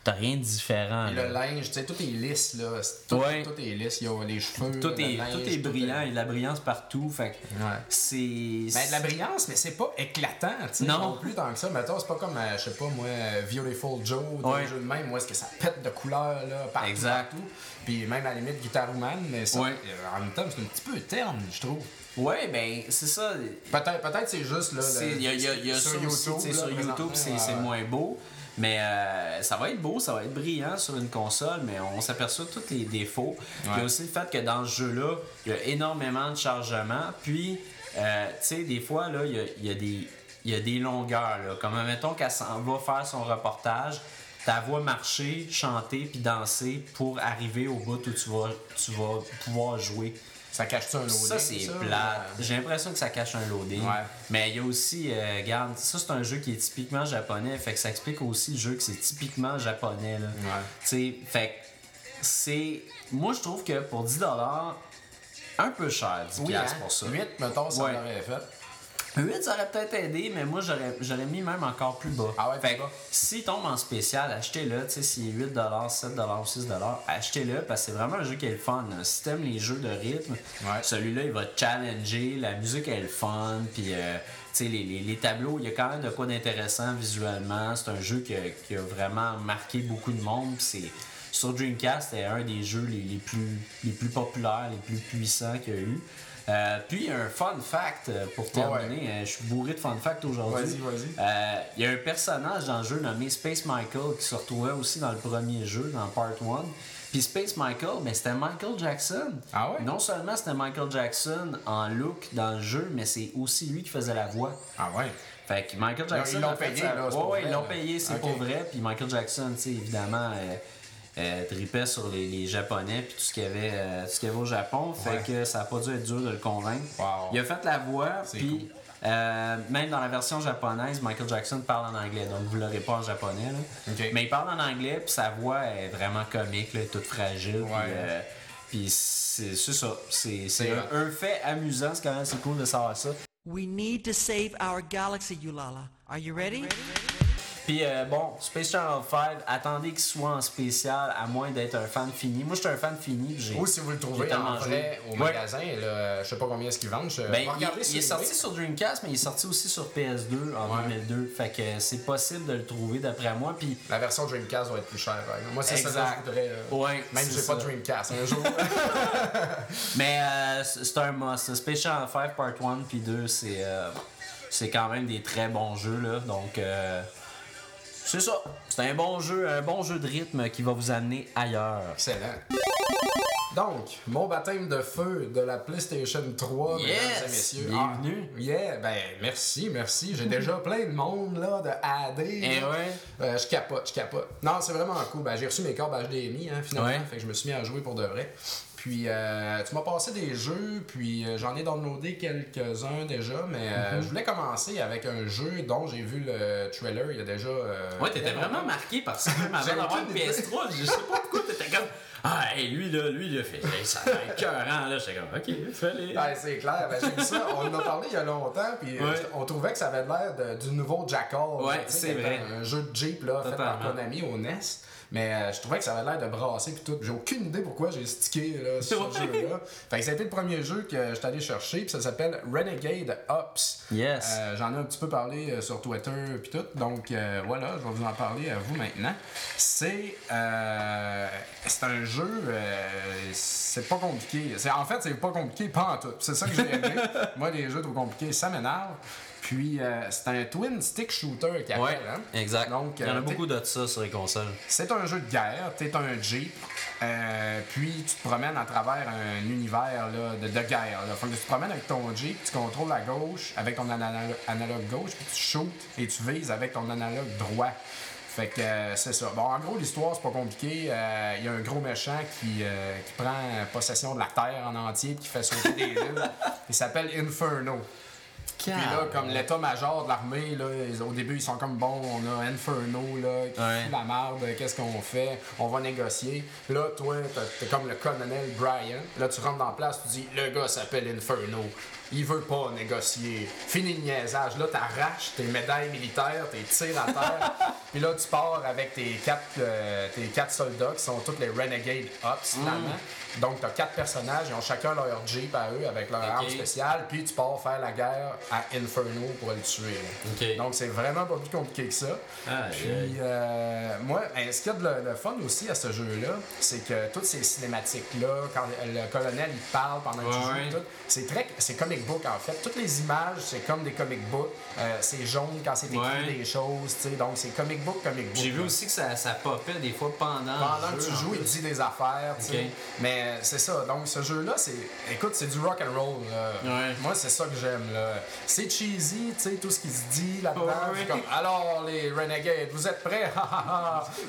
T'as rien de différent. Et là. le linge, tu sais, tout est lisse, là. Tout, Ouais. tout est lisse. Il y a les cheveux, Tout est, linge, tout est brillant, il y a de la brillance partout. Fait que Ouais. c'est. Ben, de la brillance, mais c'est pas éclatant, tu sais. Non. Non. plus tant que ça. Mettons, c'est pas comme, euh, je sais pas, moi, Beautiful Joe, dans Ouais. le jeu de même, moi, est-ce que ça pète de couleurs, là, partout, Exact. partout? Puis même à la limite, Guitar Woman, mais ça, euh, en même temps, c'est un petit peu terne, je trouve. Ouais, ben, c'est ça. Peut-être peut c'est juste, là, Il y a, il y a- il y a sur YouTube, aussi, là, sur YouTube, c'est ouais, moins beau. Mais euh, ça va être beau, ça va être brillant sur une console, mais on s'aperçoit tous les défauts. Il y a aussi le fait que dans ce jeu-là, il y a énormément de chargement. Puis, euh, tu sais, des fois, là, il y a, il y a des, y a des longueurs. Là. Comme, mettons qu'elle s'en va faire son reportage, ta voix marcher, chanter, puis danser pour arriver au bout où tu vas, tu vas pouvoir jouer. Ça cache-tu un loading, Ça, c'est plat. J'ai l'impression que ça cache un loading. Ouais. Mais il y a aussi, euh, regarde, ça c'est un jeu qui est typiquement japonais. Fait que ça explique aussi le jeu que c'est typiquement japonais. Là. Ouais. Fait que c'est. Moi, je trouve que pour 10$, un peu cher, 10$ Oui, hein? pour ça. 8, mettons, ça Ouais. l'aurait fait. 8, ça aurait peut-être aidé, mais moi, j'aurais j'aurais mis même encore plus bas. Ah ouais, fait que s'il tombe en spécial, achetez-le. Tu sais, s'il est 8 7 ou 6 achetez-le parce que c'est vraiment un jeu qui est le fun. là. Si t'aimes les jeux de rythme, Ouais. celui-là, il va te challenger. La musique est le fun. Puis, euh, tu sais, les, les- les tableaux, il y a quand même de quoi d'intéressant visuellement. C'est un jeu qui a, qui a vraiment marqué beaucoup de monde. C'est. Sur Dreamcast, c'est un des jeux les, les plus, les plus populaires, les plus puissants qu'il y a eu. Euh, puis un fun fact euh, pour terminer, euh, je suis bourré de fun fact aujourd'hui. Vas-y, vas-y. Euh, Il y a un personnage dans le jeu nommé Space Michael qui se retrouvait aussi dans le premier jeu, dans Part 1. Puis Space Michael, mais c'était Michael Jackson. Ah ouais? Non seulement c'était Michael Jackson en look dans le jeu, mais c'est aussi lui qui faisait la voix. Ah ouais? Fait que Michael Jackson. ils l'ont payé, là, c'est Ouais, ouais, ils l'ont payé, c'est Ok. pour vrai. Puis Michael Jackson, tu sais, évidemment, euh, euh, tripait sur les, les Japonais puis tout ce qu'il y avait, euh, tout ce qu'il y avait au Japon. Fait Ouais. que ça a pas dû être dur de le convaincre. Wow. Il a fait la voix, C'est puis cool. euh, même dans la version japonaise, Michael Jackson parle en anglais, donc vous l'aurez pas en japonais. là. Mais il parle en anglais, puis sa voix est vraiment comique, là, toute fragile. puis, euh, Puis c'est c'est ça. C'est c'est C'est un, un fait amusant, c'est quand même assez cool de savoir ça. We need to save our galaxy, Eulala. Are you ready? Puis euh, bon, Space Channel 5, attendez qu'il soit en spécial, à moins d'être un fan fini. Moi, je suis un fan fini. j'ai- Ou si vous le trouvez en vrai au Ouais. magasin, là, je sais pas combien est-ce qu'ils vendent. Je... Ben, il, est sorti sur Dreamcast, mais il est sorti aussi sur PS2 en Ouais. 2002. Fait que c'est possible de le trouver d'après moi. Puis La version Dreamcast va être plus chère. Moi, c'est ça que Exact. je voudrais. euh, Ouais, Même si j'ai pas. Dreamcast. Un jour. Mais euh, c'est c'est un must. Space Channel 5 Part 1 puis 2, c'est euh, c'est quand même des très bons jeux là. Donc euh, c'est ça. C'est un bon jeu, un bon jeu de rythme qui va vous amener ailleurs. Excellent. Donc, mon baptême de feu de la PlayStation 3, mesdames et messieurs. Bienvenue. Ah, yeah, ben merci, merci. J'ai déjà plein de monde là, de AD. Eh là. ouais. Euh, je capote, je capote. Non, c'est vraiment cool. Ben, j'ai reçu mes cordes HDMI hein, finalement. Ouais. Fait que je me suis mis à jouer pour de vrai. Puis euh, tu m'as passé des jeux, puis euh, j'en ai downloadé quelques-uns déjà, mais Mhm. euh, je voulais commencer avec un jeu dont j'ai vu le trailer il y a déjà. Ouais, t'étais vraiment marqué par ça même avant d'avoir une idée. PS3. Je sais pas pourquoi t'étais comme. Ah, hey, lui là, lui il a fait. Ça l'air écœurant là. J'étais comme, ok, fais-les. Ouais, c'est clair. Ben, j'ai vu ça. On en a parlé il y a longtemps. Puis Ouais. on trouvait que ça avait l'air du nouveau Jackal. Ouais, c'est vrai. Un, jeu de Jeep là, fait par. Konami au NES. Mais euh, je trouvais que ça avait l'air de brasser puis tout. J'ai aucune idée pourquoi j'ai stické là, sur ce jeu-là. Fait que ça a été le premier jeu que j'étais allé chercher. Puis ça s'appelle Renegade Ops. Yes. Euh, J'en ai un petit peu parlé euh, sur Twitter puis tout. Donc euh, voilà, je vais vous en parler à vous maintenant. C'est euh, c'est un jeu, euh, c'est pas compliqué. C'est en fait c'est pas compliqué pas en tout. C'est ça que j'ai aimé. Moi les jeux trop compliqués ça m'énerve. Puis euh, c'est un twin stick shooter qui appelle. Ouais, hein. exact. Donc, Il y en a euh, beaucoup de ça sur les consoles. C'est un jeu de guerre, t'es un Jeep, euh, puis tu te promènes à travers un univers là, de, de guerre. Là. Fait que tu te promènes avec ton Jeep, tu contrôles à gauche avec ton analo- analogue gauche, puis tu shoots et tu vises avec ton analogue droit. Fait que euh, c'est ça. Bon, en gros, l'histoire, c'est pas compliqué. Euh, Il y a un gros méchant qui, euh, qui prend possession de la Terre en entier, qui fait sauter des villes. Il s'appelle Inferno. Puis là, comme l'état-major de l'armée, là, ils- au début, ils sont comme bon, on a Inferno là, qui Ouais. fout la marde, qu'est-ce qu'on fait? On va négocier. Là, toi, t'as- t'es comme le colonel Brian. Là, tu rentres dans la place, tu dis, le gars s'appelle Inferno. Il veut pas négocier. Fini le niaisage. Là, t'arraches tes médailles militaires, tes tirs à terre. Puis là, tu pars avec tes quatre, euh, tes quatre soldats qui sont tous les Renegade Ops, finalement. Donc, t'as quatre personnages, ils ont chacun leur Jeep à eux avec leur arme spéciale. Puis tu pars faire la guerre à Inferno pour le tuer. Donc, c'est vraiment pas plus compliqué que ça. Aïe. Puis, euh, moi, ce qu'il y a de le, le fun aussi à ce jeu-là, c'est que toutes ces cinématiques-là, quand le colonel il parle pendant que tu joues, ouais. c'est très, c'est comic book en fait. Toutes les images, c'est comme des comic books. Euh, c'est jaune quand c'est écrit Ouais. des choses, tu sais. Donc, c'est comic book, comic book. J'ai vu aussi que ça, ça popait des fois pendant. Pendant le que jeu, tu en joues, il dit des affaires, tu sais. Mais c'est ça. Donc, ce jeu-là, c'est. Écoute, c'est du rock and roll. Ouais. Moi, c'est ça que j'aime. là. C'est cheesy, tu sais, tout ce qui se dit là-dedans. Ouais. Comme, alors, les Renegades, vous êtes prêts?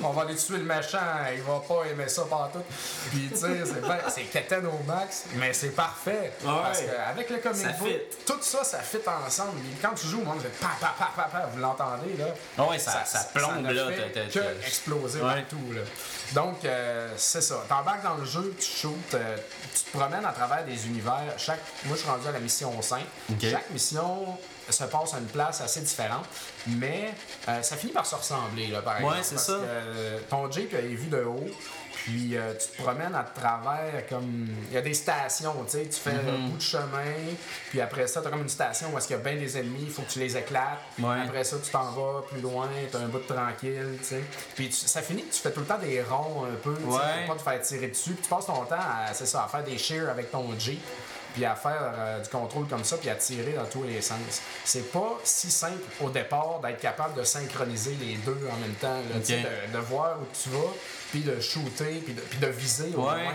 On va aller tuer le méchant. Il va pas aimer ça partout. Puis, tu sais, c'est c'est quétaine au max, mais c'est parfait. Parce qu'avec le comic Ça book, fit. tout ça, ça fit ensemble. Et quand tu joues, le monde fait pa, pa, pa, pa, pa. Vous l'entendez, là? Ah ouais, ça- ça plombe, là, que exploser Ouais. partout, là. Donc, euh, c'est ça. T'embarques dans le jeu, tu shootes, euh, tu te promènes à travers des univers. Chaque... Moi, je suis rendu à la mission 5. Ok. Chaque mission se passe à une place assez différente, mais euh, ça finit par se ressembler, là, par exemple. c'est parce ça. que, euh, ton Jeep est vu de haut, puis euh, tu te promènes à travers comme. Il y a des stations, tu sais, tu fais Mhm. un bout de chemin, puis après ça, tu as comme une station où est-ce qu'il y a bien des ennemis, il faut que tu les éclates. Ouais. Après ça, tu t'en vas plus loin, tu as un bout de tranquille, tu sais. Puis tu- ça finit que tu fais tout le temps des ronds un peu, tu sais, Ouais. pour pas te faire tirer dessus, puis tu passes ton temps à, ça, à faire des shears avec ton Jeep. Puis à faire euh, du contrôle comme ça, puis à tirer dans tous les sens. C'est pas si simple au départ d'être capable de synchroniser les deux en même temps, là, de, de voir où tu vas, puis de shooter, puis de, puis de viser au Ouais. loin.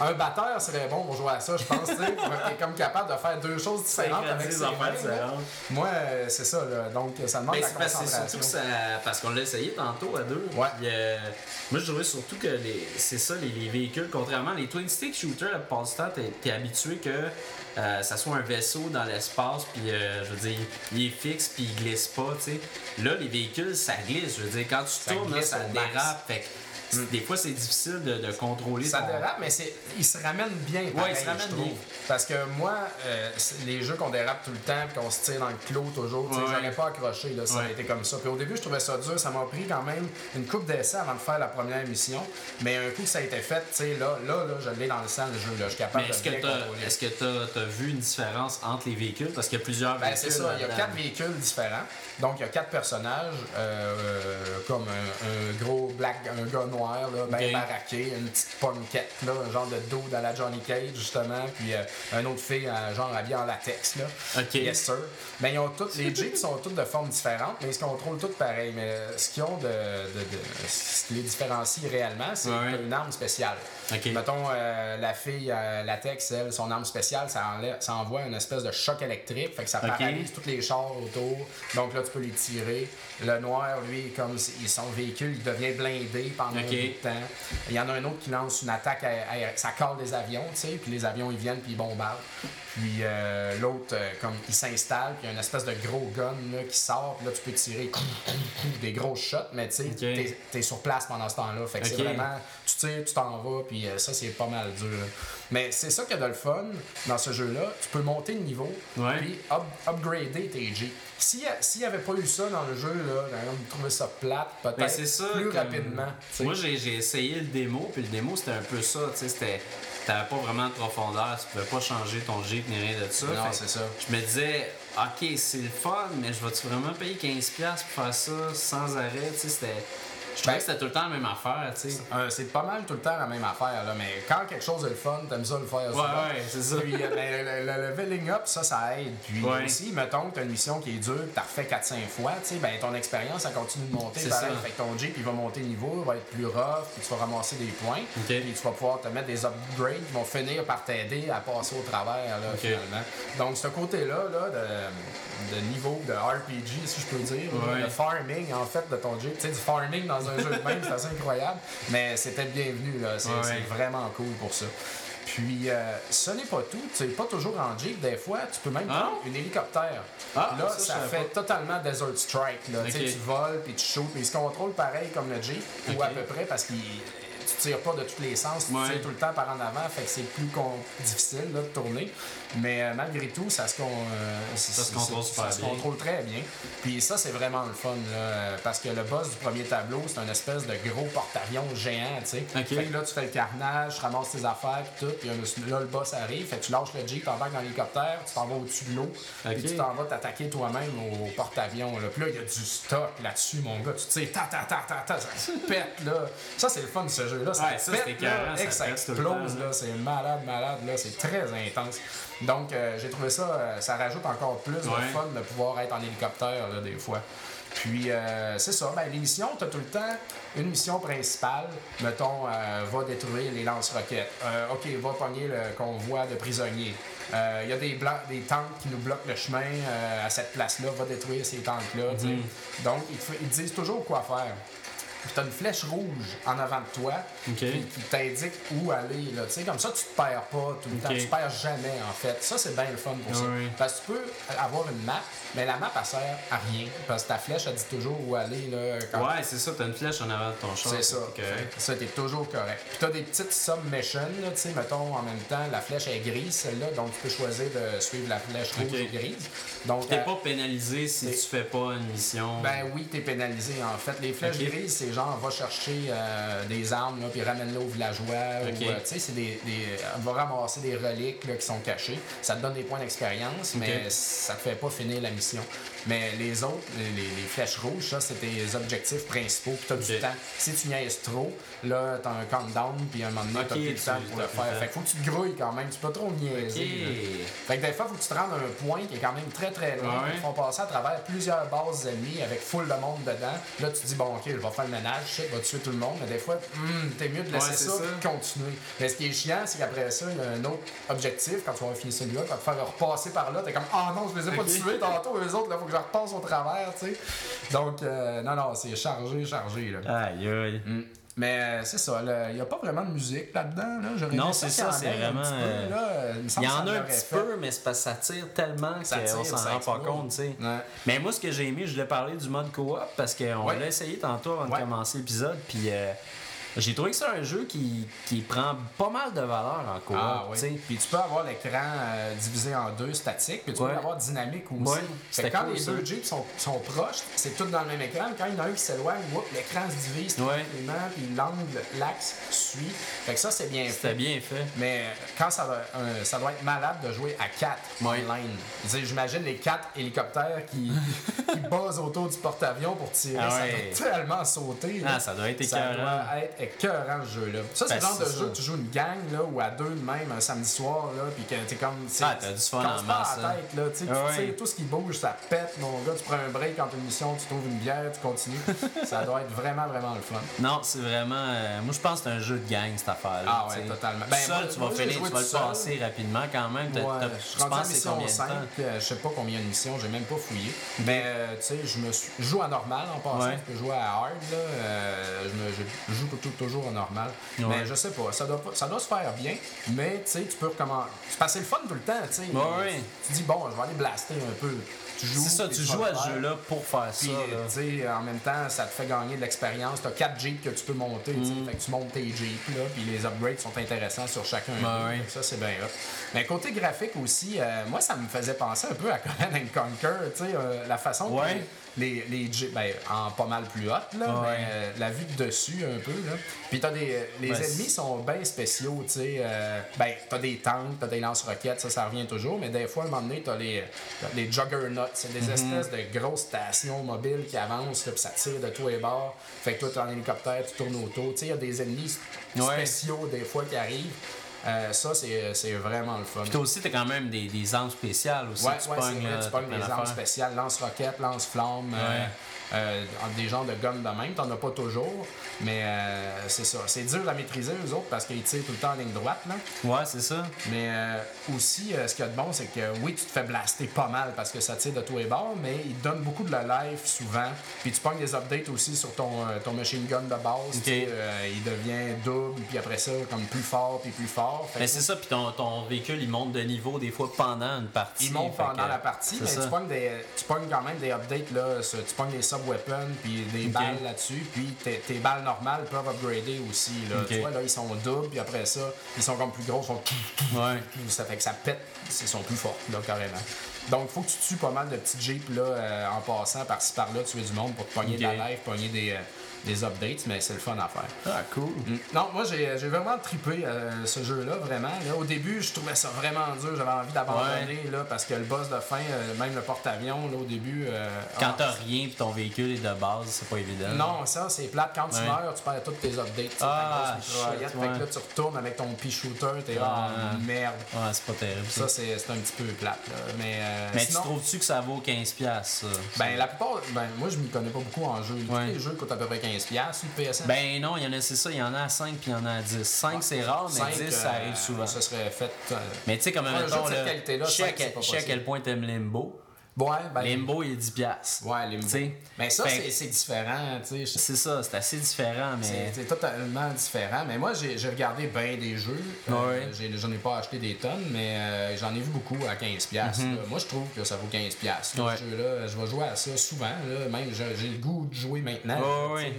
Là, un batteur serait bon pour jouer à ça, je pense, tu sais, pour être comme capable de faire deux choses différentes avec ses mains. Moi, euh, c'est ça, là. donc ça demande Mais la c'est parce, concentration. surtout ça. Parce qu'on l'a essayé tantôt à deux. Ouais. Puis, euh, moi, je trouvais surtout que c'est ça, les, les véhicules, contrairement les twin stick shooters, la plupart du temps, t'es habitué que euh, ça soit un vaisseau dans l'espace, puis euh, je veux dire, il est fixe, puis il glisse pas, tu sais. Là, les véhicules, ça glisse. Je veux dire, quand tu Ça tournes, là, ça dérape. Fait des fois, c'est difficile de, de contrôler Ça ton- dérape, mais il se ramène bien. pareil, il se ramène bien. Parce que moi, euh, les jeux qu'on dérape tout le temps, puis qu'on se tire dans le clos toujours, tu Ouais, j'aurais pas accroché, là, ça Ouais. a été comme ça. Puis au début, je trouvais ça dur, ça m'a pris quand même une coupe d'essai avant de faire la première mission. Mais un coup que ça a été fait, tu sais, là, là, là, je l'ai dans le sang, le jeu, là, je suis capable Mais de bien contrôler. est-ce que t'as- t'as vu une différence entre les véhicules? Parce qu'il y a plusieurs Ben, véhicules. c'est ça, il y a quatre véhicules différents. Donc, il y a quatre personnages, euh, comme un, un gros black, un gars noir, là, bien Ok. baraqué, une petite punkette, là, un genre de dos à la Johnny Cage, justement, puis euh, un autre fille, euh, genre habillée en latex, là. Ok. Yes, sir. Mais ils ont toutes, les Jeeps sont toutes de formes différentes, mais ils se contrôlent toutes pareil. Mais euh, ce qu'ils ont de, de- de- ce qui les différencie réellement, c'est Ouais. une arme spéciale. Ok. Mettons, euh, la fille euh, latex, elle, son arme spéciale, ça, enlève- ça envoie une espèce de choc électrique, fait que ça paralyse tous les chars autour. Donc là, tu peux les tirer. Le noir, lui, comme son véhicule, il devient blindé pendant un bout de temps. Il y en a un autre qui lance une attaque aérienne. Ça colle des avions, tu sais, puis les avions, ils viennent, puis ils bombardent. Puis euh, l'autre, comme il s'installe, puis il y a une espèce de gros gun là, qui sort, puis là, tu peux tirer des gros shots, mais tu sais, t'es- t'es sur place pendant ce temps-là. Fait que c'est vraiment, tu tires, tu t'en vas, puis euh, ça, c'est pas mal dur. là. Mais c'est ça qu'il y a de le fun dans ce jeu-là. Tu peux monter de niveau, Ouais. puis up- upgrader tes G. S'il n'y avait pas eu ça dans le jeu, là, j'aurais trouvé ça plate, peut-être plus comme- rapidement. Moi, j'ai essayé le démo, puis le démo, c'était un peu ça. Tu sais, c'était. T'avais pas vraiment de profondeur, tu pouvais pas changer ton Jeep ni rien de ça. Non, c'est ça. Je me disais, ok, c'est le fun, mais je vais-tu vraiment payer 15$ pour faire ça sans arrêt? Tu sais, c'était. Je Ben- que c'était tout le temps la même affaire, tu sais. Euh, c'est pas mal tout le temps la même affaire, là, mais quand quelque chose est le fun, t'aimes ça le faire. souvent. ouais, c'est ça. Puis euh, ben, le, le leveling up, ça, ça aide. Puis Ouais. aussi, mettons que t'as une mission qui est dure, t'as refait 4-5 fois, tu sais, ben ton expérience, elle continue de monter. C'est pareil. ça. Fait que ton Jeep, il va monter niveau, il va être plus rough, puis tu vas ramasser des points. Ok. Puis tu vas pouvoir te mettre des upgrades qui vont finir par t'aider à passer au travers, là, finalement. Donc, ce côté-là, là, de, de niveau de RPG, si je peux dire, Ouais. de farming, en fait, de ton Jeep. Tu sais, du farming dans un jeu de même, c'est assez incroyable. Mais c'était bienvenu, là. C'est Ouais. vraiment cool pour ça. Puis, euh, ce n'est pas tout. Tu sais, pas toujours en Jeep. Des fois, tu peux même Ah? prendre un hélicoptère. Ah, là, ça, fait pas. totalement Desert Strike. Là. Tu voles, puis tu shoots, puis il se contrôle pareil comme le Jeep, ou à peu près, parce qu'il tires pas de tous les sens, tu Ouais. tires tout le temps par en avant, fait que c'est plus difficile là, de tourner. Mais euh, malgré tout, ça se, con- euh, Ça se contrôle ça se contrôle très bien. Puis ça, c'est vraiment le fun, là, euh, parce que le boss du premier tableau, c'est un espèce de gros porte-avions géant, tu sais. Fait que là, tu fais le carnage, tu ramasses tes affaires, puis tout, puis là, le boss arrive, fait que tu lâches le Jeep, t'embarques dans l'hélicoptère, tu t'en vas au-dessus de l'eau, puis tu t'en vas t'attaquer toi-même au porte-avions. là. Puis là, il y a du stock là-dessus, mon gars. Tu sais, ta ta ta ta ta, ça pète, là. Ça, c'est le fun de ce jeu-là. Ça Ouais, ça, pète, là, ça explose, là. C'est malade, malade, là. C'est très intense. Donc, euh, j'ai trouvé ça, euh, ça rajoute encore plus de Ouais. fun de pouvoir être en hélicoptère, là, des fois. Puis, euh, c'est ça. Ben, les missions, tu as tout le temps une mission principale. Mettons, euh, va détruire les lance-roquettes. Euh, OK, va pogner le convoi de prisonniers. Il y a des, des tanks qui nous bloquent le chemin à cette place-là. Va détruire ces tanks-là. Mhm. Donc, ils, disent toujours quoi faire. Tu as une flèche rouge en avant de toi qui, qui t'indique où aller. Là. Tu Comme ça, tu te perds pas tout le temps. Tu perds jamais, en fait. Ça, c'est bien le fun pour ça. Parce que tu peux avoir une map, mais la map, elle sert à rien. Parce que ta flèche, elle dit toujours où aller. Là, quand Ouais, c'est ça, t'as une flèche en avant de ton char. c'est ça. Ça, t'es toujours correct. Puis t'as des petites submissions, là, tu sais, mettons, en même temps, la flèche est grise, celle-là, donc tu peux choisir de suivre la flèche rouge ou grise. Donc, T'es euh, pas pénalisé si tu fais pas une mission. ben oui, t'es pénalisé, en fait. Les flèches grises, c'est genre, va chercher euh, des armes, là, puis ramène-les aux villageois. Ok. ou, euh, tu sais, c'est des, des, va ramasser des reliques là, qui sont cachées. Ça te donne des points d'expérience, mais ça te fait pas finir la mission. Mais les autres, les, les- les flèches rouges, ça, c'est tes objectifs principaux, puis t'as du temps. Si tu niaises trop, là, t'as un countdown, puis à un moment donné, t'as plus le temps pour le faire. Fait que faut que tu te grouilles quand même, tu peux pas trop niaiser. Fait que des fois, faut que tu te rendes à un point qui est quand même très très loin. Ouais. Ils font passer à travers plusieurs bases ennemies avec full de monde dedans. Là, tu te dis, bon, ok, je vais faire le ménage, shit, va tuer tout le monde. Mais des fois, hum, t'es mieux de laisser Ouais, ça, continuer. Mais ce qui est chiant, c'est qu'après ça, il y a un autre objectif quand tu vas finir celui-là, quand tu vas repasser par là, t'es comme, ah non, je les ai pas tués tantôt, eux autres, là, faut que je repasse au travers, tu sais. Donc, euh, non, non, c'est chargé, chargé, là. Aïe, aïe. Mm. Mais euh, c'est ça, il n'y a pas vraiment de musique là-dedans. Là. Non, c'est ça, c'est vraiment, Il y en a un petit peu, mais c'est parce que ça tire tellement Ça qu'on s'en rend pas compte, tu sais. Ouais. Mais moi, ce que j'ai aimé, je voulais parler du mode coop parce qu'on l'a essayé tantôt avant de commencer l'épisode, puis euh, j'ai trouvé que c'est un jeu qui, qui prend pas mal de valeur en coop, Ah oui. Puis tu peux avoir l'écran euh, divisé en deux statique, puis tu Ouais. peux l'avoir dynamique aussi. Ouais, Fait c'était que quand cool, les ça. deux Jeeps sont, sont proches, c'est tout dans le même écran. Quand il y en a un qui s'éloigne, l'écran se divise Ouais. tranquillement, puis l'angle, l'axe suit. Fait que ça, c'est bien C'était fait. bien fait. Mais quand ça va, euh, ça doit être malade de jouer à 4 Ouais. online. J'imagine les quatre hélicoptères qui, qui buzzent autour du porte-avions pour tirer. Ah Ça doit tellement sauter. Ah, ça doit être Ça écœurant. doit être écœurant ce jeu-là. Ça, c'est Ben, le genre de jeu que tu joues une gang là, ou à deux de même un samedi soir, là, puis que t'es comme. c'est- Ah, t'as du fun tu en masse, la hein. tête, là. Tu sais, Ah tu tout ce qui bouge, ça pète, mon gars. Tu prends un break entre une mission, tu trouves une bière, tu continues. ça doit être vraiment, vraiment le fun. Non, c'est vraiment. euh, moi, je pense que c'est un jeu de gang, cette affaire-là. Ah ouais, totalement. Ben, seul, moi- tu moi, vas finir, tu vas le passer rapidement quand même. Ouais, je penses que c'est mission combien de 5, temps? euh, je sais pas combien de missions, j'ai même pas fouillé. Mais euh, tu sais, je me suis- je joue à normal en passant, je peux jouer à hard, là, euh, je, me, je joue tout- toujours normal. Ouais. Mais je sais pas, ça doit, ça doit se faire bien, mais tu sais, tu peux recommencer. C'est le fun tout le temps, tu sais. ouais. Tu dis, bon, je vais aller blaster un peu. Tu joues. C'est ça, tu joues à ce jeu-là pour faire ça. Tu sais, en même temps, ça te fait gagner de l'expérience. Tu as 4 Jeeps que tu peux monter. tu sais. Mm. Fait que tu montes tes Jeeps, là, puis les upgrades sont intéressants sur chacun. Ouais. Ça, c'est bien. Mais côté graphique aussi, euh, moi, ça me faisait penser un peu à Command and Conquer. Tu sais, euh, la façon Ouais. que les, les Jeeps, ben, en pas mal plus haute, là, Ouais. mais, euh, la vue de dessus un peu. Là. Puis t'as des, les Ben, ennemis sont bien spéciaux. Tu sais, euh, ben, t'as des tanks, t'as des lance-roquettes, ça, ça revient toujours. Mais des fois, à un moment donné, t'as les, t'as les juggernauts. C'est Mhm. des espèces de grosses stations mobiles qui avancent, là, puis ça tire de tous les bords. Fait que toi, t'es en hélicoptère, tu tournes autour. Tu sais, il y a des ennemis Ouais. spéciaux des fois qui arrivent. Euh, ça, c'est c'est vraiment le fun. Puis toi aussi, t'as quand même des, des armes spéciales aussi. Ouais, tu ouais, pognes, vrai, tu t'as pognes des armes spéciales, lance-roquettes, lance-flammes, euh, Ouais. Euh, des genres de guns de même, t'en as pas toujours, mais euh, c'est ça. C'est dur à maîtriser, eux autres, parce qu'ils tirent tout le temps en ligne droite, là. Ouais, c'est ça. Mais euh, aussi, ce qu'il y a de bon, c'est que oui, tu te fais blaster pas mal parce que ça tire de tous les bords, mais ils te donnent beaucoup de la life souvent. Puis tu pognes des updates aussi sur ton, ton machine gun de base. euh, il devient double, puis après ça, comme plus fort, puis plus fort. Fait Mais c'est ça, puis ton, ton véhicule, il monte de niveau des fois pendant une partie. il monte pendant que- la partie, mais ça. tu pognes, des, tu pognes quand même des updates, là, tu pognes des sub-weapons, puis des balles là-dessus, puis tes, tes balles normales peuvent upgrader aussi. Là. Tu vois, là, ils sont doubles, puis après ça, ils sont comme plus gros, ils sont Ouais. ça fait que ça pète, ils sont plus forts, là, carrément. Donc, faut que tu tues pas mal de petits jeeps, là, euh, en passant par-ci par-là, tuer du monde pour te pogner de Ok. la life, pogner des, euh, des updates, mais c'est le fun à faire. Ah, cool. Mm. Non, moi j'ai j'ai vraiment trippé euh, ce jeu-là, vraiment. Là, au début, je trouvais ça vraiment dur. J'avais envie d'abandonner là, parce que le boss de fin, euh, même le porte-avions, là, au début. euh, Quand ah, t'as rien puis ton véhicule est de base, c'est pas évident. non, ça, c'est plate. Quand tu Ouais. meurs, tu perds toutes tes updates. Ah, shit, Fait que ouais. là, tu retournes avec ton pea shooter, t'es là, Ah. merde. Ouais, c'est pas terrible. Ça. C'est c'est un petit peu plate. Là. Mais, Mais sinon, tu trouves-tu que ça vaut 15$, ça? Ben, la plupart, ben, moi, je m'y connais pas beaucoup en jeu. Ouais. Tous les jeux coûtent à peu près 15$ sur le PSN. Ben non, il y en a, c'est ça, il y en a à 5 puis il y en a à 10. 5 c'est rare, mais Cinq, 10 ça euh, arrive souvent. Ça serait fait. euh, Mais tu sais, comme un mettons, je sais à quel point t'aimes Limbo. Ouais, ben. Limbo, il est 10$. Ouais, Limbo. Tu sais? Mais ça, Fait- c'est- différent, tu sais. C'est ça, c'est assez différent, mais. C'est totalement différent. Mais moi, j'ai regardé bien des jeux. Euh, Ouais? j'ai- J'en ai pas acheté des tonnes, mais euh, j'en ai vu beaucoup à 15$. là. Moi, je trouve que ça vaut 15$. là, Mhm. Ouais. Ce jeu-là, je vais jouer à ça souvent. Là. Même, j'ai j'ai le goût de jouer maintenant. Ouais,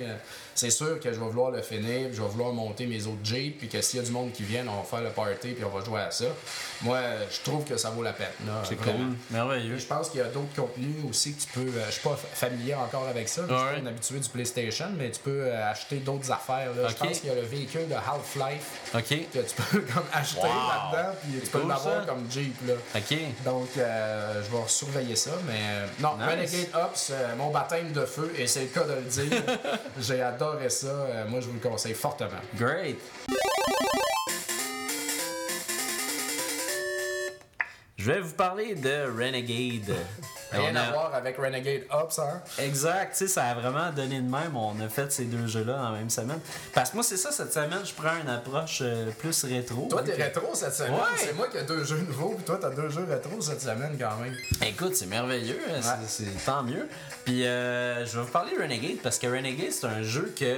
C'est sûr que je vais vouloir le finir, puis je vais vouloir monter mes autres Jeeps, puis que s'il y a du monde qui vient, on va faire le party, puis on va jouer à ça. Moi, je trouve que ça vaut la peine. C'est cool. Merveilleux. Je pense qu'il y a d'autres contenus aussi que tu peux. euh, je suis pas familier encore avec ça. Je suis un habitué du PlayStation, mais tu peux euh, acheter d'autres affaires. Là. Je pense qu'il y a le véhicule de Half-Life que tu peux comme acheter Wow. là-dedans, puis tu peux cool, l'avoir comme Jeep. Là. Ok. Donc, euh, je vais surveiller ça. Mais euh, non, Nice. Renegade Ops, euh, mon baptême de feu, et c'est le cas de le dire. J'ai adoré ça. Euh, moi, je vous le conseille fortement. Great. Je vais vous parler de Renegade. Rien à voir avec Renegade Ops, hein? Exact, tu sais, ça a vraiment donné de même. On a fait ces deux jeux-là en même semaine. Parce que moi, c'est ça, cette semaine, je prends une approche euh, plus rétro. Toi, t'es que- rétro cette semaine. Ouais. C'est moi qui ai deux jeux nouveaux, puis toi, t'as deux jeux rétro cette semaine quand même. Écoute, c'est merveilleux, hein, c'est- tant mieux. Puis euh, je vais vous parler de Renegade parce que Renegade, c'est un jeu que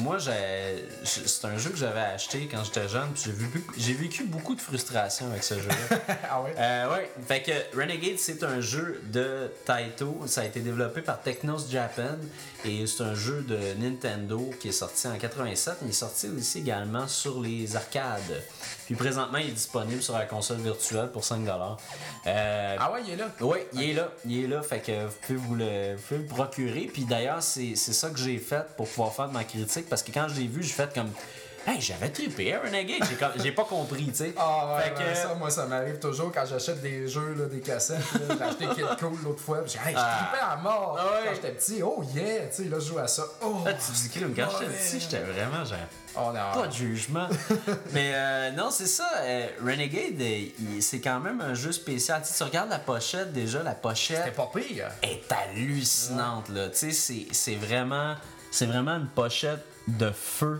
moi, c'est un jeu que j'avais acheté quand j'étais jeune. Puis j'ai vécu beaucoup de frustration avec ce jeu-là. ah ouais? Euh, ouais, fait que Renegade, c'est un jeu de Taito. Ça a été développé par Technos Japan et c'est un jeu de Nintendo qui est sorti en 87. Il est sorti aussi également sur les arcades. Puis présentement, il est disponible sur la console virtuelle pour 5$. Euh, Ah ouais, il est là? oui, il est là. Il est là. Fait que vous pouvez vous le, vous pouvez le procurer. Puis d'ailleurs, c'est ça que j'ai fait pour pouvoir faire de ma critique. Parce que quand je l'ai vu, j'ai fait comme. Hey, j'avais trippé hein, Renegade? J'ai pas compris, tu sais. Ah ouais, que- ça, moi, ça m'arrive toujours quand j'achète des jeux, là, des cassettes. là. J'ai acheté Kid Cool l'autre fois, j'ai hey, Ah. trippais à mort Ah ouais. quand j'étais petit. Oh yeah, tu sais, là, je joue à ça. Oh, Ah, tu dis crime, quand j'étais petit, j'étais vraiment genre. oh non. Pas de jugement. Mais euh, non, c'est ça. euh, Renegade, euh, c'est quand même un jeu spécial. Tu regardes la pochette, déjà, la C'était pochette pas pire. est hallucinante. Là. Tu sais, c'est- vraiment, c'est vraiment une pochette de feu.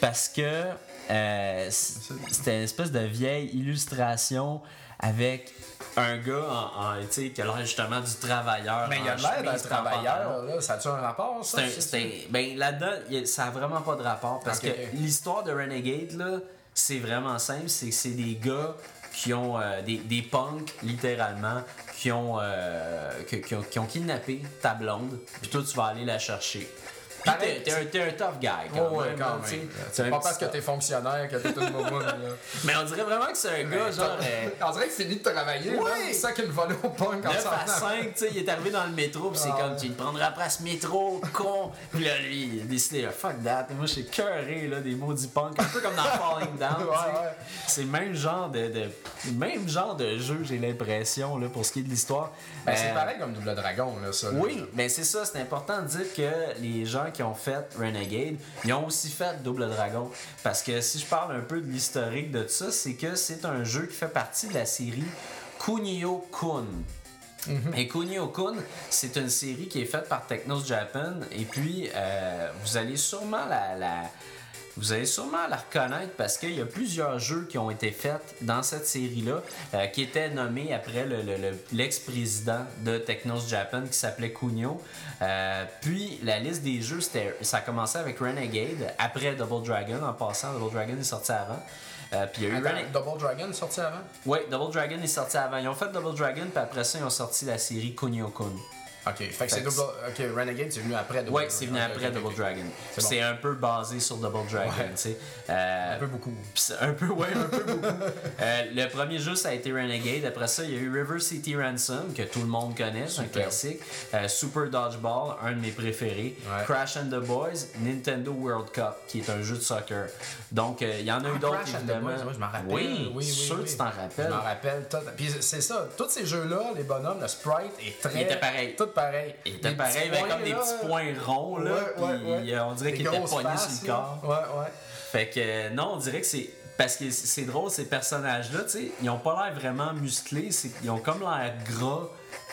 Parce que euh, c'était une espèce de vieille illustration avec un gars en, en- tu sais, qui a l'air justement du travailleur. Mais il y a l'air d'un travailleur, là. Ça a-tu un rapport, ça? C'est ben, y a- ça a vraiment pas de rapport parce que l'histoire de Renegade, là, c'est vraiment simple. C'est que c'est des gars qui ont euh, des, des punks, littéralement, qui ont, euh, qui ont, qui ont kidnappé ta blonde, puis toi, tu vas aller la chercher. Puis t'es, t'es un, t'es un tough guy quand Oh, ouais, même. quand même. C'est C'est pas parce que t'es fonctionnaire que t'es une momoune, là. Mais on dirait vraiment que c'est un gars, genre. euh, On dirait qu'il finit de travailler. C'est ça qu'il volait au punk en 9 s'en à venant. 5, tu sais, il est arrivé dans le métro, puis c'est Ah comme, tu ne prendras pas ce métro, con. Puis là, lui, il a décidé, fuck that. Moi, je suis cœuré, là, des maudits punks, un peu comme dans Falling Down. C'est le même genre de, de- même genre de jeu, j'ai l'impression, là, pour ce qui est de l'histoire. Ben, c'est Euh, pareil comme Double Dragon, là, ça. là. oui, mais c'est ça, c'est important de dire que les gens qui ont fait Renegade, ils ont aussi fait Double Dragon. Parce que si je parle un peu de l'historique de tout ça, c'est que c'est un jeu qui fait partie de la série Kunio-kun. Et Kunio-kun, c'est une série qui est faite par Technos Japan. Et puis, euh, vous allez sûrement la, la- vous allez sûrement la reconnaître parce qu'il y a plusieurs jeux qui ont été faits dans cette série-là, euh, qui étaient nommés après le- le- le- l'ex-président de Technos Japan qui s'appelait Kunio. Euh, puis la liste des jeux, ça a commencé avec Renegade, après Double Dragon, en passant, Double Dragon est sorti avant. Euh, puis il y a eu Attends, Renegade. Double Dragon sorti avant? Oui, Double Dragon est sorti avant. Ils ont fait Double Dragon, puis après ça, ils ont sorti la série Kunio-kun. Ok, fait que c'est double. Ok, Renegade, c'est venu après Double Ouais, c'est venu Ok, après Double. Dragon. C'est un peu basé sur Double Dragon, tu sais. Euh, Un peu beaucoup. Un peu, ouais, un peu beaucoup. Euh, le premier jeu, ça a été Renegade. Après ça, il y a eu River City Ransom, que tout le monde connaît, c'est un classique. Euh, Super Dodgeball, un de mes préférés. Crash and the Boys, Nintendo World Cup, qui est un jeu de soccer. Donc, il y en a eu d'autres, Ah, the évidemment. Je m'en rappelle. Oui, oui, oui. sûr que tu t'en Je rappelles. m'en rappelle. Puis c'est ça, tous ces jeux-là, les bonhommes, le sprite est très. Il était pareil. Pareil. Il était pareil, avait points, comme des petits points ronds, là. Puis, euh, on dirait qu'il était faces, sur le corps. Ouais, ouais. Fait que euh, non, on dirait que c'est. Parce que c'est drôle, ces personnages-là, tu sais, ils ont pas l'air vraiment musclés, ils ont comme l'air gras,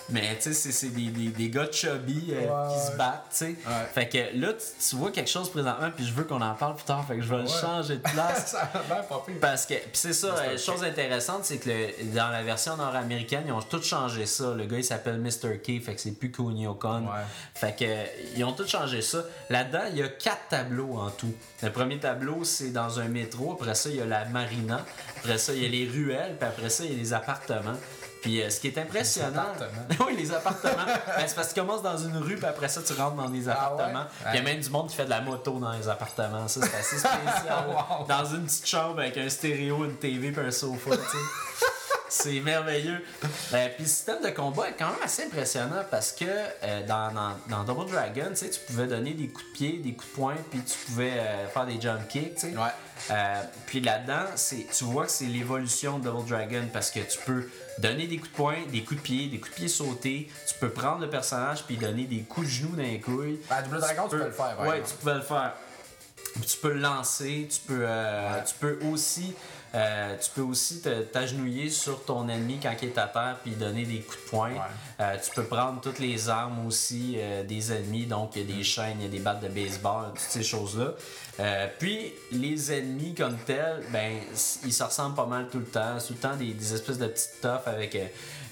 mais tu sais, c'est- c'est des, des, des gars chubby euh, Ouais, qui se battent, tu sais. Ouais. Fait que là, tu, tu vois quelque chose présentement, puis je veux qu'on en parle plus tard, fait que je vais le changer de place. ça a l'air pas pire. Parce que, pis c'est ça, euh, chose intéressante, c'est que le- dans la version nord-américaine, ils ont tout changé ça. Le gars, il s'appelle Mr. K, fait que c'est plus Kunio Con. Ouais. Fait que, euh, ils ont tout changé ça. Là-dedans, il y a quatre tableaux en tout. Le premier tableau, c'est dans un métro. Après ça, il y a la marina. Après ça, il y a les ruelles. Puis après ça, il y a les appartements. Puis euh, ce qui est impressionnant. appartements. oui, les appartements. Ben, c'est parce que tu commences dans une rue, puis après ça, tu rentres dans des Ah ouais? appartements. Il y a même du monde qui fait de la moto dans les appartements. Ça, c'est assez spécial. Wow. Dans une petite chambre avec un stéréo, une TV, puis un sofa, tu sais. C'est merveilleux. Euh, puis le système de combat est quand même assez impressionnant parce que euh, dans, dans, dans Double Dragon, tu pouvais donner des coups de pied, des coups de poing, puis tu pouvais euh, faire des jump kicks. Ouais. Puis là-dedans, tu vois que c'est l'évolution de Double Dragon parce que tu peux donner des coups de poing, des coups de pied, des coups de pied sautés. Tu peux prendre le personnage puis donner des coups de genoux dans les couilles. À Double Dragon, tu peux le faire, Ouais, exemple. tu pouvais le faire. Tu peux le lancer, tu peux, euh, tu peux aussi, euh, tu peux aussi t'agenouiller sur ton ennemi quand il est à terre puis donner des coups de poing. Ouais. Euh, tu peux prendre toutes les armes aussi euh, des ennemis, donc il y a des chaînes, il y a des battes de baseball, toutes ces choses-là. Puis les ennemis comme tels, ben ils se ressemblent pas mal tout le temps. C'est tout le temps des, des espèces de petites toffes avec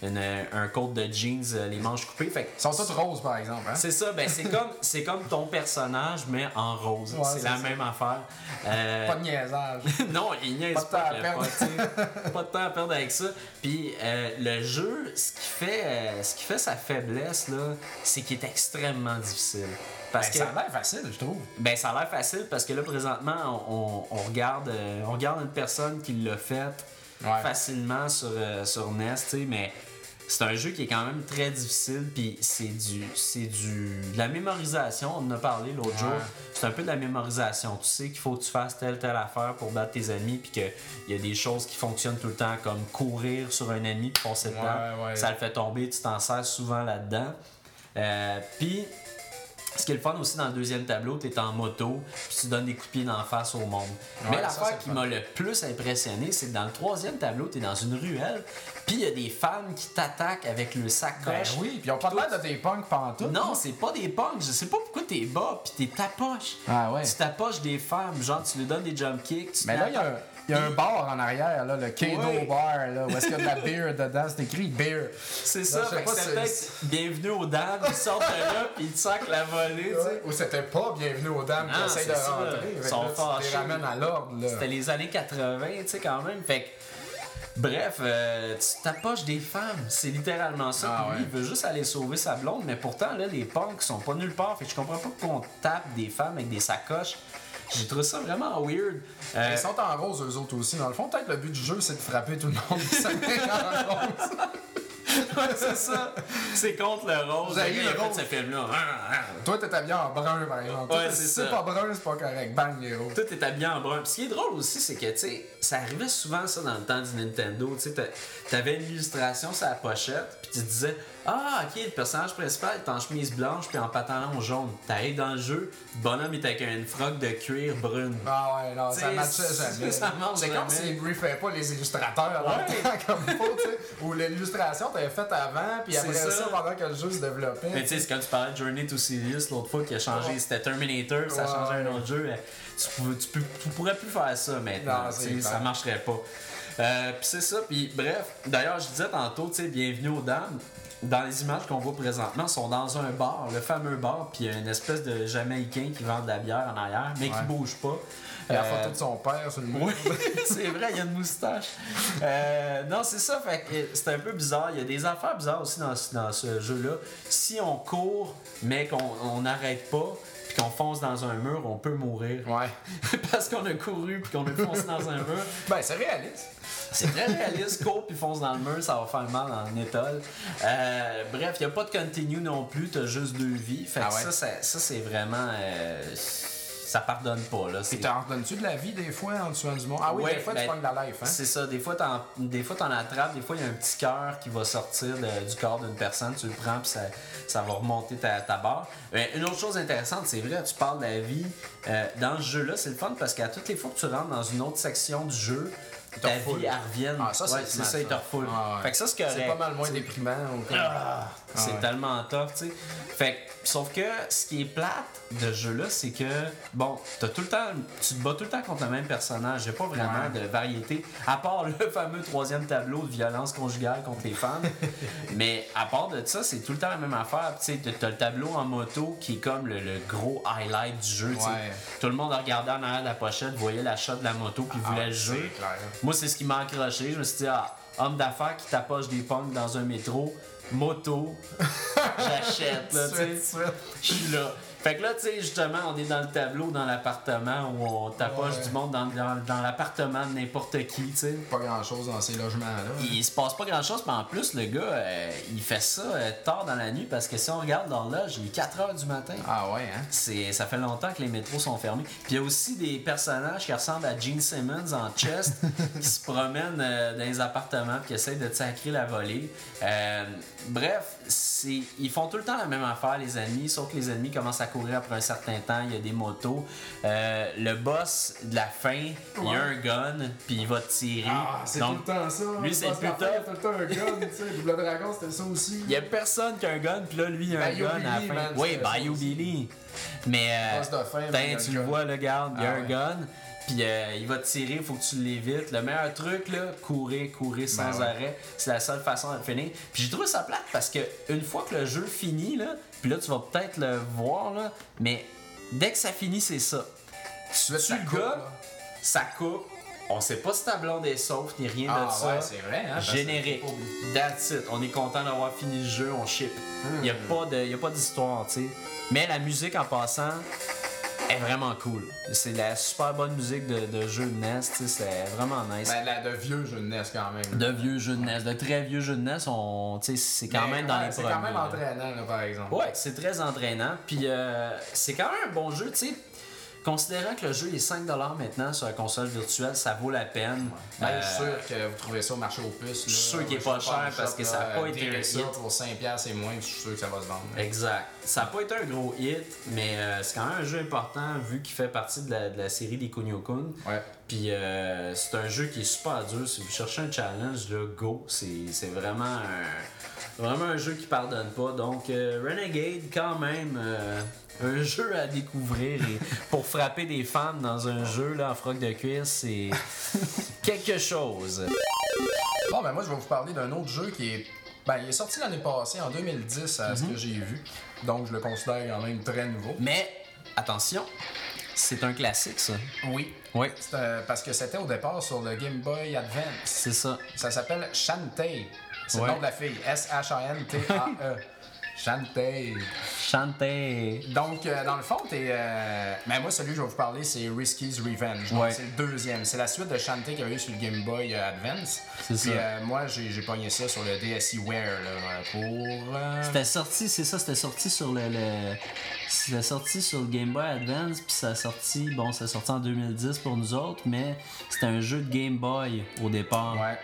une- un code de jeans, euh, les manches coupées. Fait Ils sont tous roses, par exemple. Hein? c'est ça, ben c'est comme c'est comme ton personnage mais en rose. Ouais, c'est la ça. même affaire. Euh, Pas de niaisage. non, il niaise Pas de pas, temps à perdre. pas de temps à perdre avec ça. Puis euh, le jeu, ce qui fait euh, ce qui fait sa faiblesse là, c'est qu'il est extrêmement difficile. Parce Ben, que Ça a l'air facile, je trouve. ben ça a l'air facile parce que là présentement on, on- on regarde euh, on regarde une personne qui l'a fait Ouais. facilement sur euh, sur NES, tu sais, mais c'est un jeu qui est quand même très difficile puis c'est du c'est du de la mémorisation, on en a parlé l'autre Ouais. jour. C'est un peu de la mémorisation. Tu sais qu'il faut que tu fasses telle telle affaire pour battre tes ennemis puis que il y a des choses qui fonctionnent tout le temps comme courir sur un ennemi puis passer le Ouais. Ça le fait tomber, tu t'en sers souvent là-dedans. Euh, puis ce qui est le fun aussi dans le deuxième tableau, tu es en moto, puis tu donnes des coups de pied d'en face au monde. Ouais, Mais l'affaire qui m'a le plus impressionné, c'est que dans le troisième tableau, tu es dans une ruelle, puis il y a des femmes qui t'attaquent avec le Ben sacoche. oui, puis ils ont pas de des punks pendant tout. Non, c'est pas des punks. Je sais pas pourquoi t'es bas, puis t'es tapoche. Ah ouais. Tu tapoches des femmes, genre tu lui donnes des jump kicks. Tu Mais là, il y a un, il y a un bar en arrière, là, le Ouais. Bar, là, où est-ce qu'il y a de la beer dedans. C'est écrit beer. C'est ça, fait que peut-être bienvenue aux dames, ils sortent de là, puis ils te sacent la volée, tu sais. Ou c'était pas bienvenue aux dames qui essayent de ça. rentrer. Ils sont là, tu les ramènes à l'ordre. C'était les années 80, tu sais, quand même. Fait que, bref, euh, tu t'approches des femmes. C'est littéralement ça. Ah Puis lui, ouais. il veut juste aller sauver sa blonde, mais pourtant, là, les punks sont pas nulle part. Fait que je comprends pas qu'on tape des femmes avec des sacoches. J'ai trouvé ça vraiment weird. Euh, Ils sont en rose, eux autres aussi. Dans le fond, peut-être le but du jeu, c'est de frapper tout le monde en ouais, c'est ça. C'est contre le rose. Vous avez Le rose. ce film-là. Toi, t'es habillé en brun, par exemple. Ouais, Toi, c'est ça. pas brun, c'est pas correct. Bang, les. Tout est habillé en brun. Puis ce qui est drôle aussi, c'est que, tu sais, ça arrivait souvent, ça, dans le temps du Nintendo. Tu sais, t'a- t'avais une illustration sur la pochette, puis tu disais, ah, ok, le personnage principal est en chemise blanche, puis en pantalon jaune. T'arrives dans le jeu, le bonhomme est avec une froc de cuir brune. Ah ouais, non, ça T'sais, matchait jamais. ça marche C'est comme jamais. s'ils briefaient pas les illustrateurs Ouais. temps comme faut, tu sais. Où l'illustration t'avait faite avant, puis C'est après ça. ça. pendant que le jeu se développait. Mais tu sais, c'est comme tu parlais de Journey to Sirius l'autre fois qui a changé, c'était Terminator, ça a Ouais. changé un autre jeu. euh, Tu, pouvais- tu, peux- tu pourrais plus faire ça maintenant. Non, ça marcherait pas. Euh, puis c'est ça, puis bref, d'ailleurs, je disais tantôt, tu sais, bienvenue aux dames. Dans les images qu'on voit présentement, ils sont dans un bar, le fameux bar, puis il y a une espèce de Jamaïcain qui vend de la bière en arrière, mais qui bouge pas. Il y a la Euh, photo de son père sur le mur. oui, c'est vrai, il y a une moustache. Euh, non, c'est ça, fait que c'est un peu bizarre. Il y a des affaires bizarres aussi dans, ce- dans ce jeu-là. Si on court, mais qu'on on n'arrête pas, puis qu'on fonce dans un mur, on peut mourir. Ouais. Parce qu'on a couru puis qu'on a foncé dans un mur. Ben, c'est réaliste. C'est très réaliste, court puis fonce dans le mur, ça va faire mal en étole. Euh, bref, il n'y a pas de continue non plus, t'as juste deux vies. Fait que Ah ouais? ça, ça, ça, c'est vraiment. euh, ça pardonne pas. Là. Et t'en redonnes-tu de la vie des fois en tuant du monde? Ah oui, Ouais, des fois ben, tu pognes la life, hein? C'est ça, des fois t'en, des fois t'en attrapes, des fois il y a un petit cœur qui va sortir de- du corps d'une personne, tu le prends puis ça, ça va remonter ta, ta barre. Euh, une autre chose intéressante, c'est vrai, tu parles de la vie. euh, dans ce jeu-là, c'est le fun parce qu'à toutes les fois que tu rentres dans une autre section du jeu, ta vie elle revient. Ah, ça, c'est Ouais, smart, ça, il te ça. refoule. Ah, ouais. Fait que ça, c'est correct. C'est pas mal moins déprimant. ou Ah, c'est ouais. tellement tough, tu sais. Fait que, sauf que ce qui est plate de ce jeu-là, c'est que, bon, t'as tout le temps, tu te bats tout le temps contre le même personnage. Y'a pas vraiment Ouais. de variété. À part le fameux troisième tableau de violence conjugale contre les femmes. Mais à part de ça, c'est tout le temps la même affaire. Tu sais, t'as- le tableau en moto qui est comme le, le gros highlight du jeu. Ouais. Tout le monde regardait en arrière de la pochette, voyait la shot de la moto, puis voulait Ah, le c'est jeu. clair. Moi, c'est ce qui m'a accroché. Je me suis dit, ah, homme d'affaires qui tapoche des punks dans un métro, moto, j'achète, là, tu sais. Je suis là. Fait que là, tu sais, justement, on est dans le tableau, dans l'appartement, où on tapoche Ouais. du monde dans, dans, dans l'appartement de n'importe qui, tu sais. Pas grand chose dans ces logements-là. Il se passe pas grand chose, mais en plus, le gars, euh, il fait ça euh, tard dans la nuit parce que si on regarde dans l'âge, il est 4 heures du matin. Ah ouais, hein? C'est, ça fait longtemps que les métros sont fermés. Puis il y a aussi des personnages qui ressemblent à Gene Simmons en chest qui se promènent euh, dans les appartements puis qui essayent de sacrer la volée. Bref, c'est, ils font tout le temps la même affaire, les ennemis, sauf que les ennemis commencent à courir après un certain temps. Il y a des motos. Euh, le boss de la fin, il a un gun puis il va tirer. Ah, c'est Donc, tout le temps ça. lui, c'est plus y a tout le temps un gun, tu sais. Double Dragon, c'était ça aussi. Il y a personne qui a un gun, puis là, lui, il a un gun à la fin. man, oui, Bayou. Billy. Mais, euh, Boss de fin, a tu le vois, le garde, il y a Ah un ouais. gun. Puis euh, il va te tirer, il faut que tu l'évites. Le meilleur truc, là, courir, courir sans Ben arrêt. C'est la seule façon de finir. Puis j'ai trouvé ça plate parce que une fois que le jeu finit, là, puis là, tu vas peut-être le voir, là, mais dès que ça finit, c'est ça. Tu ça le coupe, gars, là. ça coupe. On sait pas si ta blonde est sauf, ni rien Ah de ça. ouais, c'est vrai, hein? Générique. That's it. On est content d'avoir fini le jeu, on ship. Il n'y a pas de- y a pas d'histoire, tu sais. Mais la musique en passant est vraiment cool. C'est la super bonne musique de, de jeu de NES, tu sais. C'est vraiment nice. Ben, la de vieux jeux de NES quand même. de vieux jeux de NES, de très vieux jeux de NES, on, tu sais, c'est quand Mais, même dans ouais, les C'est quand même entraînant, là, par exemple. Ouais, c'est très entraînant. Puis euh, c'est quand même un bon jeu, tu sais. Considérant que le jeu est 5$ maintenant sur la console virtuelle, ça vaut la peine. Ben, Euh, je suis sûr que vous trouvez ça au marché aux puces. je suis sûr qu'il est pas cher parce que ça a pas été un ça hit. pour 5$ et moins, je suis sûr que ça va se vendre. Exact. Ça n'a pas été un gros hit, mais euh, c'est quand même un jeu important vu qu'il fait partie de la, de la série des Kunio-kun. Ouais. Puis euh, c'est un jeu qui est super dur. Si vous cherchez un challenge, là, go. C'est c'est vraiment un, vraiment un jeu qui pardonne pas. Donc euh, Renegade, quand même, euh, un jeu à découvrir. Et pour frapper des fans dans un jeu là, en froc de cuisse, c'est quelque chose. Bon, ben moi, je vais vous parler d'un autre jeu qui est. Ben, il est sorti l'année passée, en 2010, à Mhm. ce que j'ai vu. Donc, je le considère quand même très nouveau. Mais attention, c'est un classique ça. Oui. Oui, euh, parce que c'était au départ sur le Game Boy Advance. c'est ça. Ça s'appelle Shantae. C'est le nom de la fille. S-H-A-N-T-A-E. Shantae. Chanter. Donc, euh, dans le fond, t'es. Euh... Ben, moi, celui que je vais vous parler, c'est Risky's Revenge. Ouais. c'est le deuxième. C'est la suite de Shantae qu'il y avait eu sur le Game Boy euh, Advance. C'est ça. euh, moi, j'ai j'ai pogné ça sur le DSiWare là, pour. C'était sorti, c'est ça, c'était sorti sur le, le- c'était sorti sur le Game Boy Advance, puis ça a sorti, bon, ça a sorti en 2010 pour nous autres, mais c'était un jeu de Game Boy au départ. Ouais.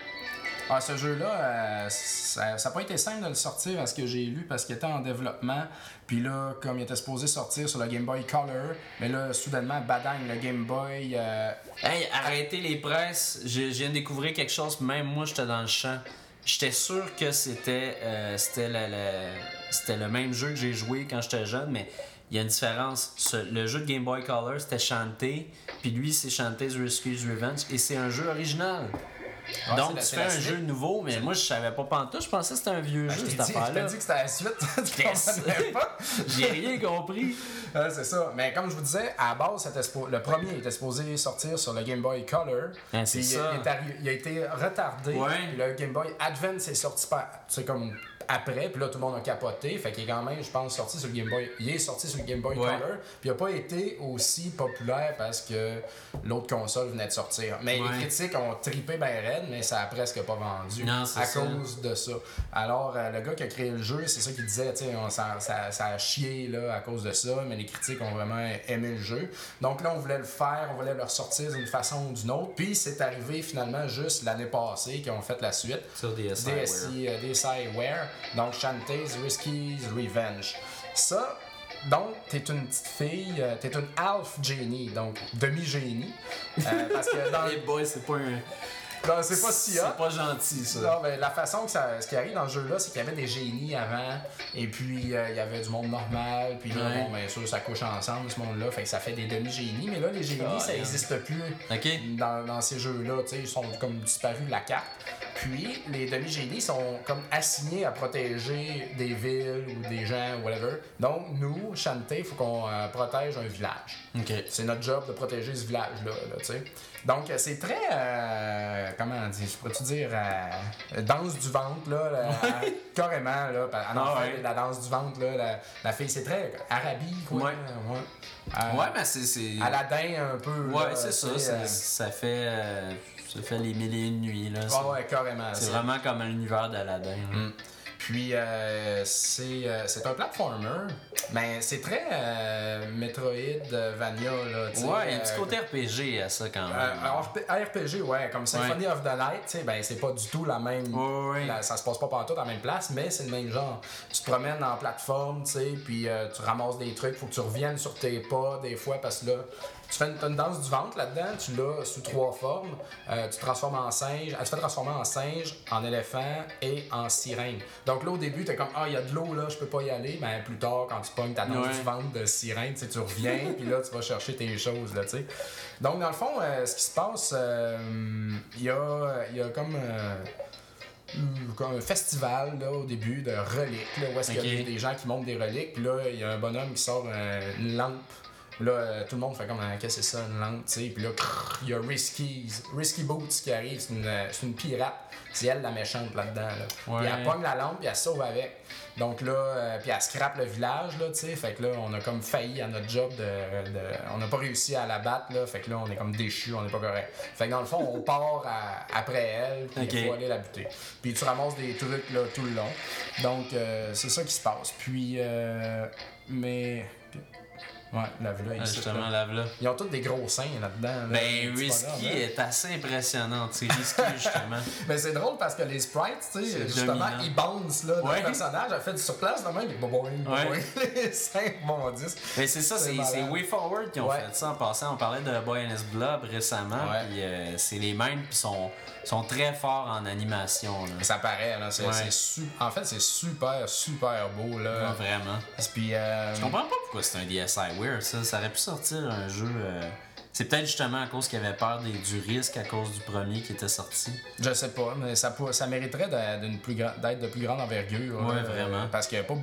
Ah, ce jeu-là, euh, ça n'a pas été simple de le sortir à ce que j'ai lu parce qu'il était en développement. Puis là, comme il était supposé sortir sur le Game Boy Color, mais là, soudainement, badang, le Game Boy. euh, Hey, arrêtez les presses, je, viens de découvrir quelque chose, même moi j'étais dans le champ. J'étais sûr que c'était euh, le, même jeu que j'ai joué quand j'étais jeune, mais il y a une différence. Ce- le jeu de Game Boy Color c'était Shantae, puis lui c'est Shantae's Rescue's Revenge, et c'est un jeu original. Ah, Donc la- tu fais un suite. jeu nouveau, mais moi je savais pas pantoute, je pensais que c'était un vieux Ben, jeu je cette dit, je affaire-là. t'ai dit que c'était la suite. tu comprenais pas? J'ai rien compris. C'est ça. Mais comme je vous disais, à la base, le premier était supposé sortir sur le Game Boy Color. Ah, c'est ça. Il, il a été retardé. Ouais. Puis le Game Boy Advance est sorti par, c'est comme après. Puis là, tout le monde a capoté. Fait qu'il est quand même, je pense, sorti sur le Game Boy. Il est sorti sur le Game Boy Ouais. Color. Puis il n'a pas été aussi populaire parce que l'autre console venait de sortir. Mais Ouais. les critiques ont trippé ben raide, mais ça a presque pas vendu. Non, à ça. cause de ça. Alors, euh, le gars qui a créé le jeu, c'est ça qu'il disait, tu sais, ça, ça, ça a chié là, à cause de ça, mais les critiques ont vraiment aimé le jeu. Donc là, on voulait le faire, on voulait le ressortir d'une façon ou d'une autre. Puis c'est arrivé finalement juste l'année passée qu'ils ont fait la suite. Sur DSi. DSi, euh, DSiWare, donc Shantae's Risky's Revenge. Ça, donc, t'es une petite fille, euh, t'es une half genie, donc demi-génie. Euh, parce que dans Hey boy, c'est pas un. Dans- c'est pas si hot. C'est pas gentil ça. Non, mais la façon que ça, ce qui arrive dans le jeu-là, c'est qu'il y avait des génies avant, et puis euh, il y avait du monde normal, puis là, Ouais. bon, bien sûr, ça couche ensemble, ce monde-là, fait que ça fait des demi-génies, mais là, les génies, Ah, ça n'existe plus Ok. dans, dans ces jeux-là, tu sais, ils sont comme disparus de la carte. Puis, les demi-génies sont comme assignés à protéger des villes ou des gens, whatever. Donc, nous, Shanté, il faut qu'on euh, protège un village. Ok. C'est notre job de protéger ce village-là, là, tu sais. Donc, euh, c'est très, euh, comment on dit, je pourrais-tu dire, euh, danse du ventre, là, là, carrément, là, en Ah enfant, ouais. la danse du ventre, là, la, la fille, c'est très arabique, quoi. Ouais. ouais. Euh, Ouais, mais c'est. Aladdin, un peu. Ouais, c'est ça. Ça, euh, ça fait. euh, ça fait les mille et une nuits, là. C'est- ouais, carrément. C'est vraiment comme un univers. Mm. Puis euh, c'est euh, c'est un platformer, mais c'est très euh, Metroidvania là. tu sais, Ouais, il y a un petit euh, côté RPG à ça quand même. euh, RP RPG, ouais, comme Symphony of the sais, ben c'est pas du tout la même. Ouais, ouais. la- ça se passe pas partout à la même place, mais c'est le même genre. Tu te promènes en plateforme, tu sais, puis euh, tu ramasses des trucs, faut que tu reviennes sur tes pas des fois parce que là, tu fais une, danse du ventre là-dedans, tu l'as sous trois formes. Euh, tu te transformes en singe, elle te fait transformer en singe, en éléphant et en sirène. Donc là, au début, t'es comme, ah, il y a de l'eau là, je peux pas y aller. Mais plus tard, quand tu pognes ta danse Ouais. du ventre de sirène, tu sais, tu reviens, puis là, tu vas chercher tes choses, là, tu sais. Donc, dans le fond, euh, ce qui se passe, euh, il y, a, y a comme. hum, comme un festival là, au début de reliques, là, où est-ce qu'il y a des, des gens qui montent des reliques, puis là, il y a un bonhomme qui sort euh, une lampe. Là, euh, tout le monde fait comme, Ah, qu'est-ce que c'est ça, une lampe, tu sais, puis là, crrr, il y a Risky, Risky Boots qui arrive, c'est une, euh, c'est une pirate, c'est elle la méchante là-dedans, là. Ouais. Puis elle pogne la lampe, puis elle sauve avec. Donc là, euh, puis elle scrape le village, là, tu sais, fait que là, on a comme failli à notre job de... de- on n'a pas réussi à la battre, là, fait que là, on est comme déchus, on n'est pas correct. Fait que dans le fond, on part à- après elle, puis il Ok. faut aller la buter. Puis tu ramasses des trucs, là, tout le long. Donc, euh, c'est ça qui se passe. Puis, euh, mais... Ouais, la là, Ah, ici, justement, là. lave là. Ils ont tous des gros seins là-dedans. là, Ben, Risky hein. est assez impressionnant. C'est Risky, justement. Mais c'est drôle parce que les sprites, tu sais, justement, dominant. ils bounce, là. Ouais. Le personnage a fait du surplace de même. Ouais. Les seins bondissent. Mais c'est ça, C'est Way Forward qui ont Ouais. fait ça en passant. On parlait de Boy and His Blob récemment, puis euh, c'est les mêmes, puis sont, sont très forts en animation. Là. Ça paraît, là. Su- En fait, c'est super, super beau, là. Ouais, vraiment. Puis, euh, Je comprends pas pourquoi c'est un DSi Ça. Ça aurait pu sortir un jeu. euh, C'est peut-être justement à cause qu'il avait peur des- du risque à cause du premier qui était sorti. Je sais pas, mais ça, ça mériterait plus d'être de plus grande envergure. Ouais, là, vraiment. euh, Parce que pas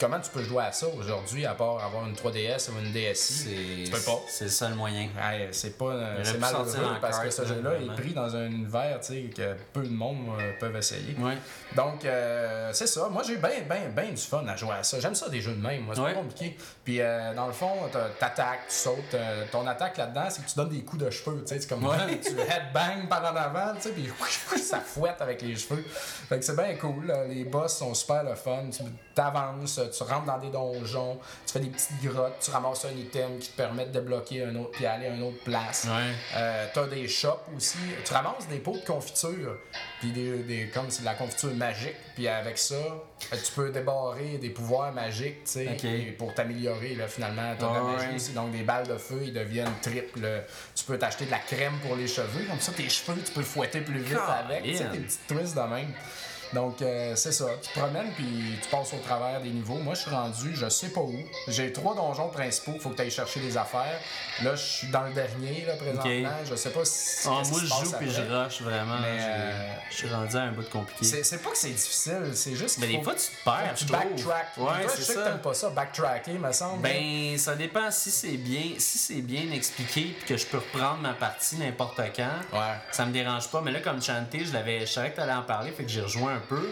comment tu peux jouer à ça aujourd'hui à part avoir une 3DS ou une DSi Tu peux pas. c'est le seul moyen. Ouais, c'est pas euh, c'est malheureux parce que ce là, jeu-là vraiment. est pris dans un univers que peu de monde euh, peuvent essayer. Ouais. Donc, euh, c'est ça. Moi, j'ai eu bien, bien, bien du fun à jouer à ça. J'aime ça des jeux de même. Moi, c'est Ouais. pas compliqué. Puis, dans le fond, t'attaques, tu sautes. ton attaque là-dedans, c'est que tu donnes des coups de cheveux. Tu sais, c'est comme Ouais. tu headbang par en avant, tu sais, puis ça fouette avec les cheveux. Fait que c'est bien cool. Les boss sont super le fun. Tu t'avances, tu rentres dans des donjons, tu fais des petites grottes, tu ramasses un item qui te permet de débloquer un autre, puis aller à une autre place. Ouais. Euh, t'as des shops aussi. Tu ramasses des pots de confiture, puis des, des- comme c'est de la confiture magique. Puis avec ça, euh, tu peux débarrer des pouvoirs magiques, tu sais, pour t'améliorer là finalement. T'as Ouais, aussi, donc des balles de feu, ils deviennent triples. Tu peux t'acheter de la crème pour les cheveux, comme ça tes cheveux, tu peux fouetter plus vite avec. Tu sais, des petites twists de même. Donc, euh, c'est ça. Tu te promènes puis tu passes au travers des niveaux. Moi, je suis rendu, je sais pas où. J'ai trois donjons principaux, faut que tu ailles chercher des affaires. Là, je suis dans le dernier, là, présentement. Je sais pas si. Qu'est-ce moi, je joue puis je rush vraiment. Mais, euh, Je suis rendu à un bout de compliqué. C'est pas que c'est difficile, c'est juste Mais des fois, tu te perds, tu backtrack. Ouais, Toi, c'est je sais ça. que t'aimes pas ça, backtracker, me semble. Ben, ça dépend si c'est bien, si c'est bien expliqué puis que je peux reprendre ma partie n'importe quand. Ouais. Ça me dérange pas, mais là comme chanté, je l'avais, je savais que t'allais en parler, fait que j'ai rejoint un peu.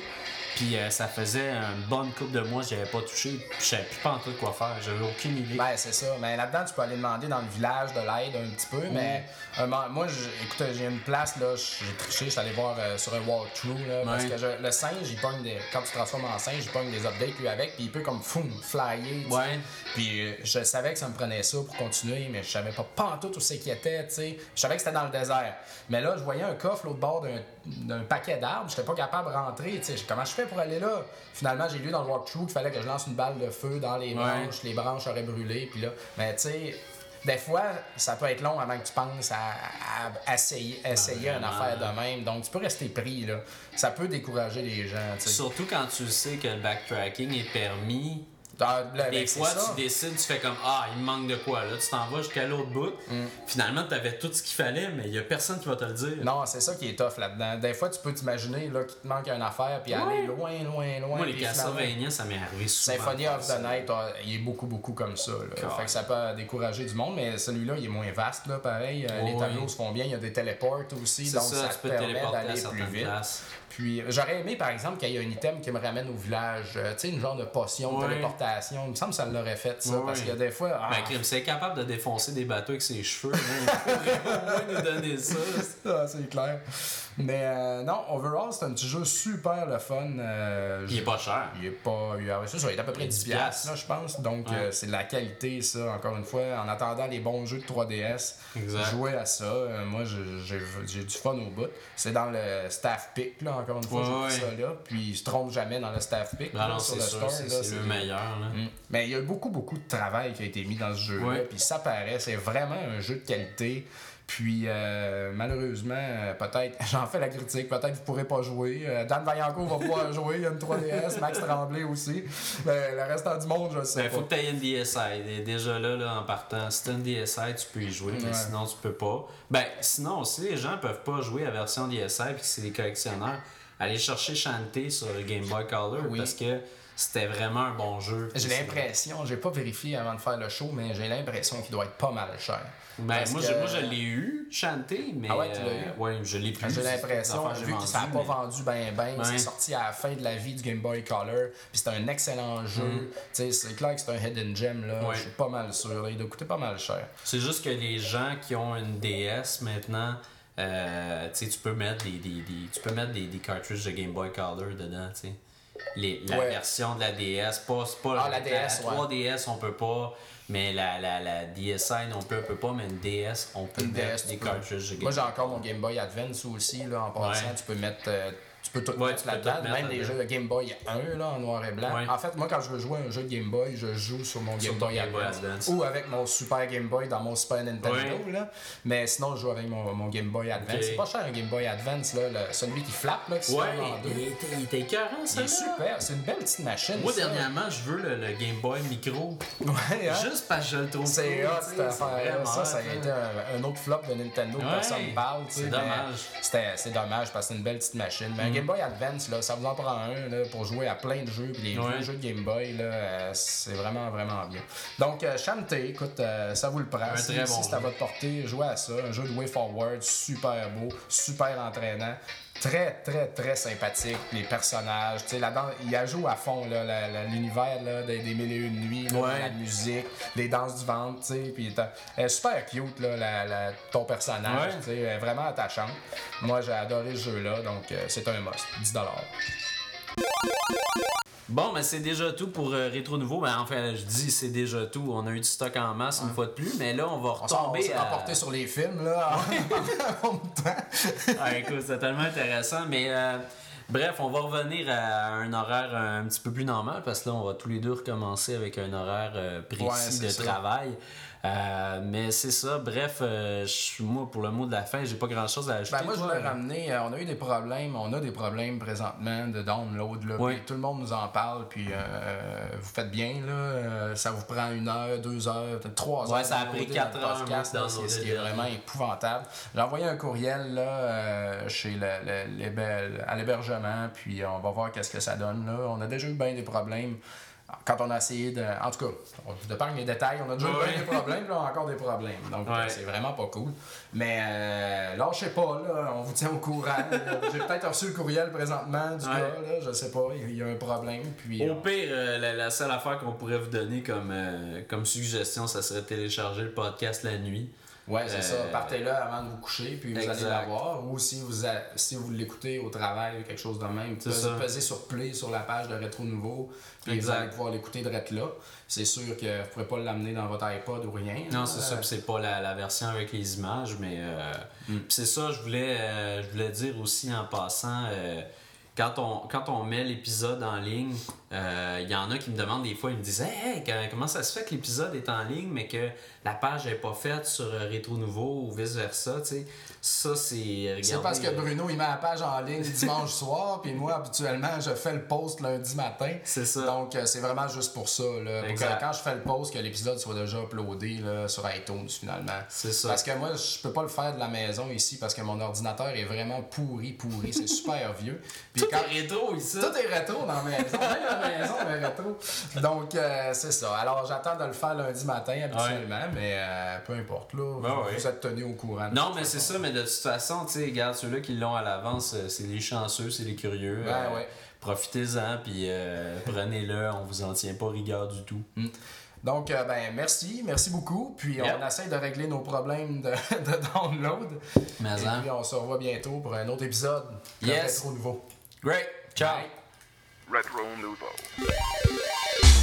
Puis euh, ça faisait une bonne couple de mois que j'avais pas touché, puis je savais plus pas en tout quoi faire, j'avais aucune idée. Ben, c'est ça. Mais là-dedans, tu peux aller demander dans le village de l'aide un petit peu. Mais euh, moi- moi, écoute, j'ai une place, là, j'ai triché, je suis allé voir euh, sur un walkthrough. Là, Parce que je- le singe, il pogne des. Quand tu te transformes en singe, il pogne des updates lui avec, puis il peut comme foum, flyer. Ouais. Puis je savais que ça me prenait ça pour continuer, mais je savais pas tout où c'est qu'il était, tu sais. Je savais que c'était dans le désert. Mais là, je voyais un coffre l'autre bord d'un- d'un paquet d'arbres, j'étais pas capable de rentrer. Comment je fais pour aller là? Finalement, j'ai lu dans le walkthrough qu'il fallait que je lance une balle de feu dans les branches, les branches auraient brûlé, puis là. Mais tu sais. Des fois, ça peut être long avant que tu penses à, essayer, essayer une affaire de même. Donc, tu peux rester pris, là. Ça peut décourager les gens. Surtout quand tu sais que le backtracking est permis. Ben, Des c'est fois, tu décides, tu fais comme Ah, il me manque de quoi. Là, tu t'en vas jusqu'à l'autre bout. Mm. Finalement, tu avais tout ce qu'il fallait, mais il y a personne qui va te le dire. Non, c'est ça qui est tough là-dedans. Des fois, tu peux t'imaginer là, qu'il te manque une affaire puis aller loin, loin, loin. Moi, les Castlevania, ça m'est arrivé souvent. Symphony of the Night, ah, il est beaucoup, beaucoup comme ça. Là. Fait que ça peut décourager du monde, mais celui-là, il est moins vaste, là, pareil. Euh, les Oui. tableaux se font bien, il y a des téléportes aussi, donc ça, ça, tu te permet téléporter à d'aller plus certaines vite. Puis j'aurais aimé, par exemple, qu'il y ait un item qui me ramène au village. Euh, tu sais, une genre de potion de Ouais. téléportation. Il me semble que ça l'aurait fait, ça, Ouais, parce ouais. qu'il y a des fois. ah, Ben, c'est capable de défoncer des bateaux avec ses cheveux. là. Il pourrait au moins nous donner ça. Ah, c'est clair. Mais euh, non, overall, c'est un petit jeu super le fun. euh, Il est pas cher. Il est pas. Il est, c'est ça, il est à peu près 10 piastres, là, je pense. Donc, Ouais. euh, c'est de la qualité, ça, encore une fois. En attendant les bons jeux de 3DS, Exact. jouer à ça. moi, j'ai- du fun au bout. C'est dans le staff pick, là, encore une fois, Ouais, j'ai ouais. ça là. Puis, il se trompe jamais dans le staff pick Ben là, non, sur c'est le sûr, store. c'est là, c'est c'est- le meilleur. Là. Mm. Mais il y a beaucoup, beaucoup de travail qui a été mis dans ce jeu-là. Puis ça paraît, c'est vraiment un jeu de qualité. Puis euh, malheureusement, euh, peut-être, j'en fais la critique, peut-être vous pourrez pas jouer. Euh, Dan Vaillancourt va pouvoir jouer, il y a une 3DS, Max Tremblay aussi. Mais le restant du monde, je sais Ben, pas. faut que tu aies une DSi. Et Déjà là, là, en partant, si t'as une DSi, tu peux y jouer, mais Ouais. sinon, tu peux pas. Ben, sinon aussi, les gens peuvent pas jouer à version DSi puis que c'est des collectionneurs. Aller chercher Shantae sur le Game Boy Color Oui. parce que c'était vraiment un bon jeu. J'ai l'impression, j'ai pas vérifié avant de faire le show, mais j'ai l'impression qu'il doit être pas mal cher. Ben, moi, que- je, moi, je l'ai eu, Shantae, mais. Ah ouais, tu l'as eu? euh, ouais, je l'ai plus. J'ai l'impression, vu que ça n'a pas mais- vendu ben ben, Ouais. c'est sorti à la fin de la vie du Game Boy Color, puis c'est un excellent jeu. Tu sais, c'est clair que c'est un hidden gem, là. Mm. Ouais. Je suis pas mal sûr. là. Il doit coûter pas mal cher. C'est juste que les gens qui ont une DS maintenant, euh, tu sais, tu peux mettre des, des, des- tu peux mettre des, des cartridges de Game Boy Color dedans, tu sais. Les- La Ouais. version de la DS, pas, pas Ah, la DS, ouais. 3DS, on peut pas, mais la, la, la DSi non plus, on peut pas, mais une DS, on peut Une mettre DS, des peux. cartridges de Game Moi, j'ai encore mon Game Boy Advance aussi, là, en passant. Ouais. Tu peux mettre. euh, peux tout Ouais, mettre là-dedans, même des jeux de Game Boy 1 là, en noir et blanc. Ouais. En fait, moi, quand je veux jouer à un jeu de Game Boy, je joue sur mon Sur Game Boy Game Boy Advance. Ou avec mon Super Game Boy dans mon Super Nintendo. Ouais. Là. Mais sinon, je joue avec mon, mon Game Boy Advance. C'est pas cher un Game Boy Advance, là, le- celui qui flappe, là, qui Ouais, ferme en deux. il était, écœurant, ça. Il est super, c'est une belle petite machine. Moi, ça. dernièrement, je veux le, le Game Boy Micro. Ouais, hein? Juste parce que je le trouve C'est hot cette affaire Ça, ça a été un, un autre flop de Nintendo, personne ne parle. c'est dommage. C'est dommage parce que c'est une belle petite machine. Mais un Game Boy Advance, là, ça vous en prend un là, pour jouer à plein de jeux. Puis les Ouais. vieux jeux de Game Boy, là, euh, c'est vraiment, vraiment bien. Donc, euh, Shantae, écoute, euh, ça vous le prend. Un Si, très si bon c'est à votre portée, jouez à ça. Un jeu de Way Forward, super beau, super entraînant. Très, très, très sympathique. Les personnages, tu sais, là-dedans, il ajoute à fond là, la- la- l'univers là, des, des mille et une nuits, là, Ouais. la musique, les danses du ventre, tu sais. Puis elle est super cute, là, la, la- ton personnage, Ouais. tu sais. Vraiment attachante. Moi, j'ai adoré ce jeu-là, donc euh, c'est un must. 10 Bon, mais c'est déjà tout pour euh, Rétro Nouveau. Ben, enfin, je dis c'est déjà tout. On a eu du stock en masse une fois de plus, mais là, on va s'en- on retomber s'est à... sur les films, là, en même temps. Ah, écoute, c'est tellement intéressant, mais euh, bref, on va revenir à un horaire un petit peu plus normal parce que là, on va tous les deux recommencer avec un horaire euh, précis Ouais, de ça. travail. Euh, mais c'est ça, bref, euh, je- moi, pour le mot de la fin, j'ai pas grand chose à ajouter. Ben, moi, je voulais ramener. euh, on a eu des problèmes. On a des problèmes présentement de download. Là, puis tout le monde nous en parle. Puis euh, vous faites bien. Là, euh, ça vous prend une heure, deux heures, peut-être trois heures. Ouais, ça a pris quatre heures, c'est- Ce qui est vraiment épouvantable. J'ai envoyé un courriel là, euh, chez le, le- à l'hébergement. Puis on va voir qu'est-ce que ça donne. Là. On a déjà eu bien des problèmes. Quand on a essayé de. En tout cas, on vous épargne les détails. On a déjà bien des problèmes, là, encore des problèmes. Donc, euh, c'est vraiment pas cool. Mais euh, lâchez pas, là, on vous tient au courant. J'ai peut-être reçu le courriel présentement du gars, là, je sais pas, il y a un problème. Puis, Au pire, euh, la, la seule affaire qu'on pourrait vous donner comme, euh, comme suggestion, ça serait de télécharger le podcast la nuit. Ouais, c'est ça. euh, Partez là avant de vous coucher, puis vous allez exact. l'avoir. Ou si vous, a- si vous l'écoutez au travail ou quelque chose de même, pesez, pesez sur Play sur la page de Rétro Nouveau, puis Exact. vous allez pouvoir l'écouter direct là. C'est sûr que vous pourrez pas l'amener dans votre iPod ou rien. Non, c'est ça, c'est pas la, la version avec les images, mais euh, Mm. c'est ça, je voulais, euh, je voulais dire aussi en passant, quand on, quand on met l'épisode en ligne, euh, il y en a qui me demandent des fois, ils me disent Hey, comment ça se fait que l'épisode est en ligne, mais que la page n'est pas faite sur euh, Rétro Nouveau ou vice-versa, tu sais. Ça, c'est. C'est regardez, parce que euh, Bruno, il met la page en ligne dimanche soir, puis moi, habituellement, je fais le post lundi matin. C'est ça. Donc, euh, c'est vraiment juste pour ça. Là, pour que quand je fais le post, que l'épisode soit déjà uploadé là, sur iTunes, finalement. C'est ça. Parce que moi, je peux pas le faire de la maison ici, parce que mon ordinateur est vraiment pourri, pourri. C'est super vieux. Puis Tout quand- est rétro ici. Tout est rétro dans la maison. Même la maison est rétro. Donc, euh, c'est ça. Alors, j'attends de le faire lundi matin habituellement, mais euh, peu importe. Là, Ben vous, ouais. vous êtes tenu au courant. Non, mais c'est ça, mais de toute façon, tu sais, regarde, ceux-là qui l'ont à l'avance, euh, c'est les chanceux, c'est les curieux. Ben Euh, ouais. Profitez-en, puis euh, prenez-le, on vous en tient pas rigueur du tout. Donc, euh, ben, merci. Merci beaucoup. Puis, Yep. on essaie de régler nos problèmes de, de download. Mais Et hein. puis, on se revoit bientôt pour un autre épisode. de Yes. Rétro Nouveau. Great! Ciao! Bye. Retro Nouveau.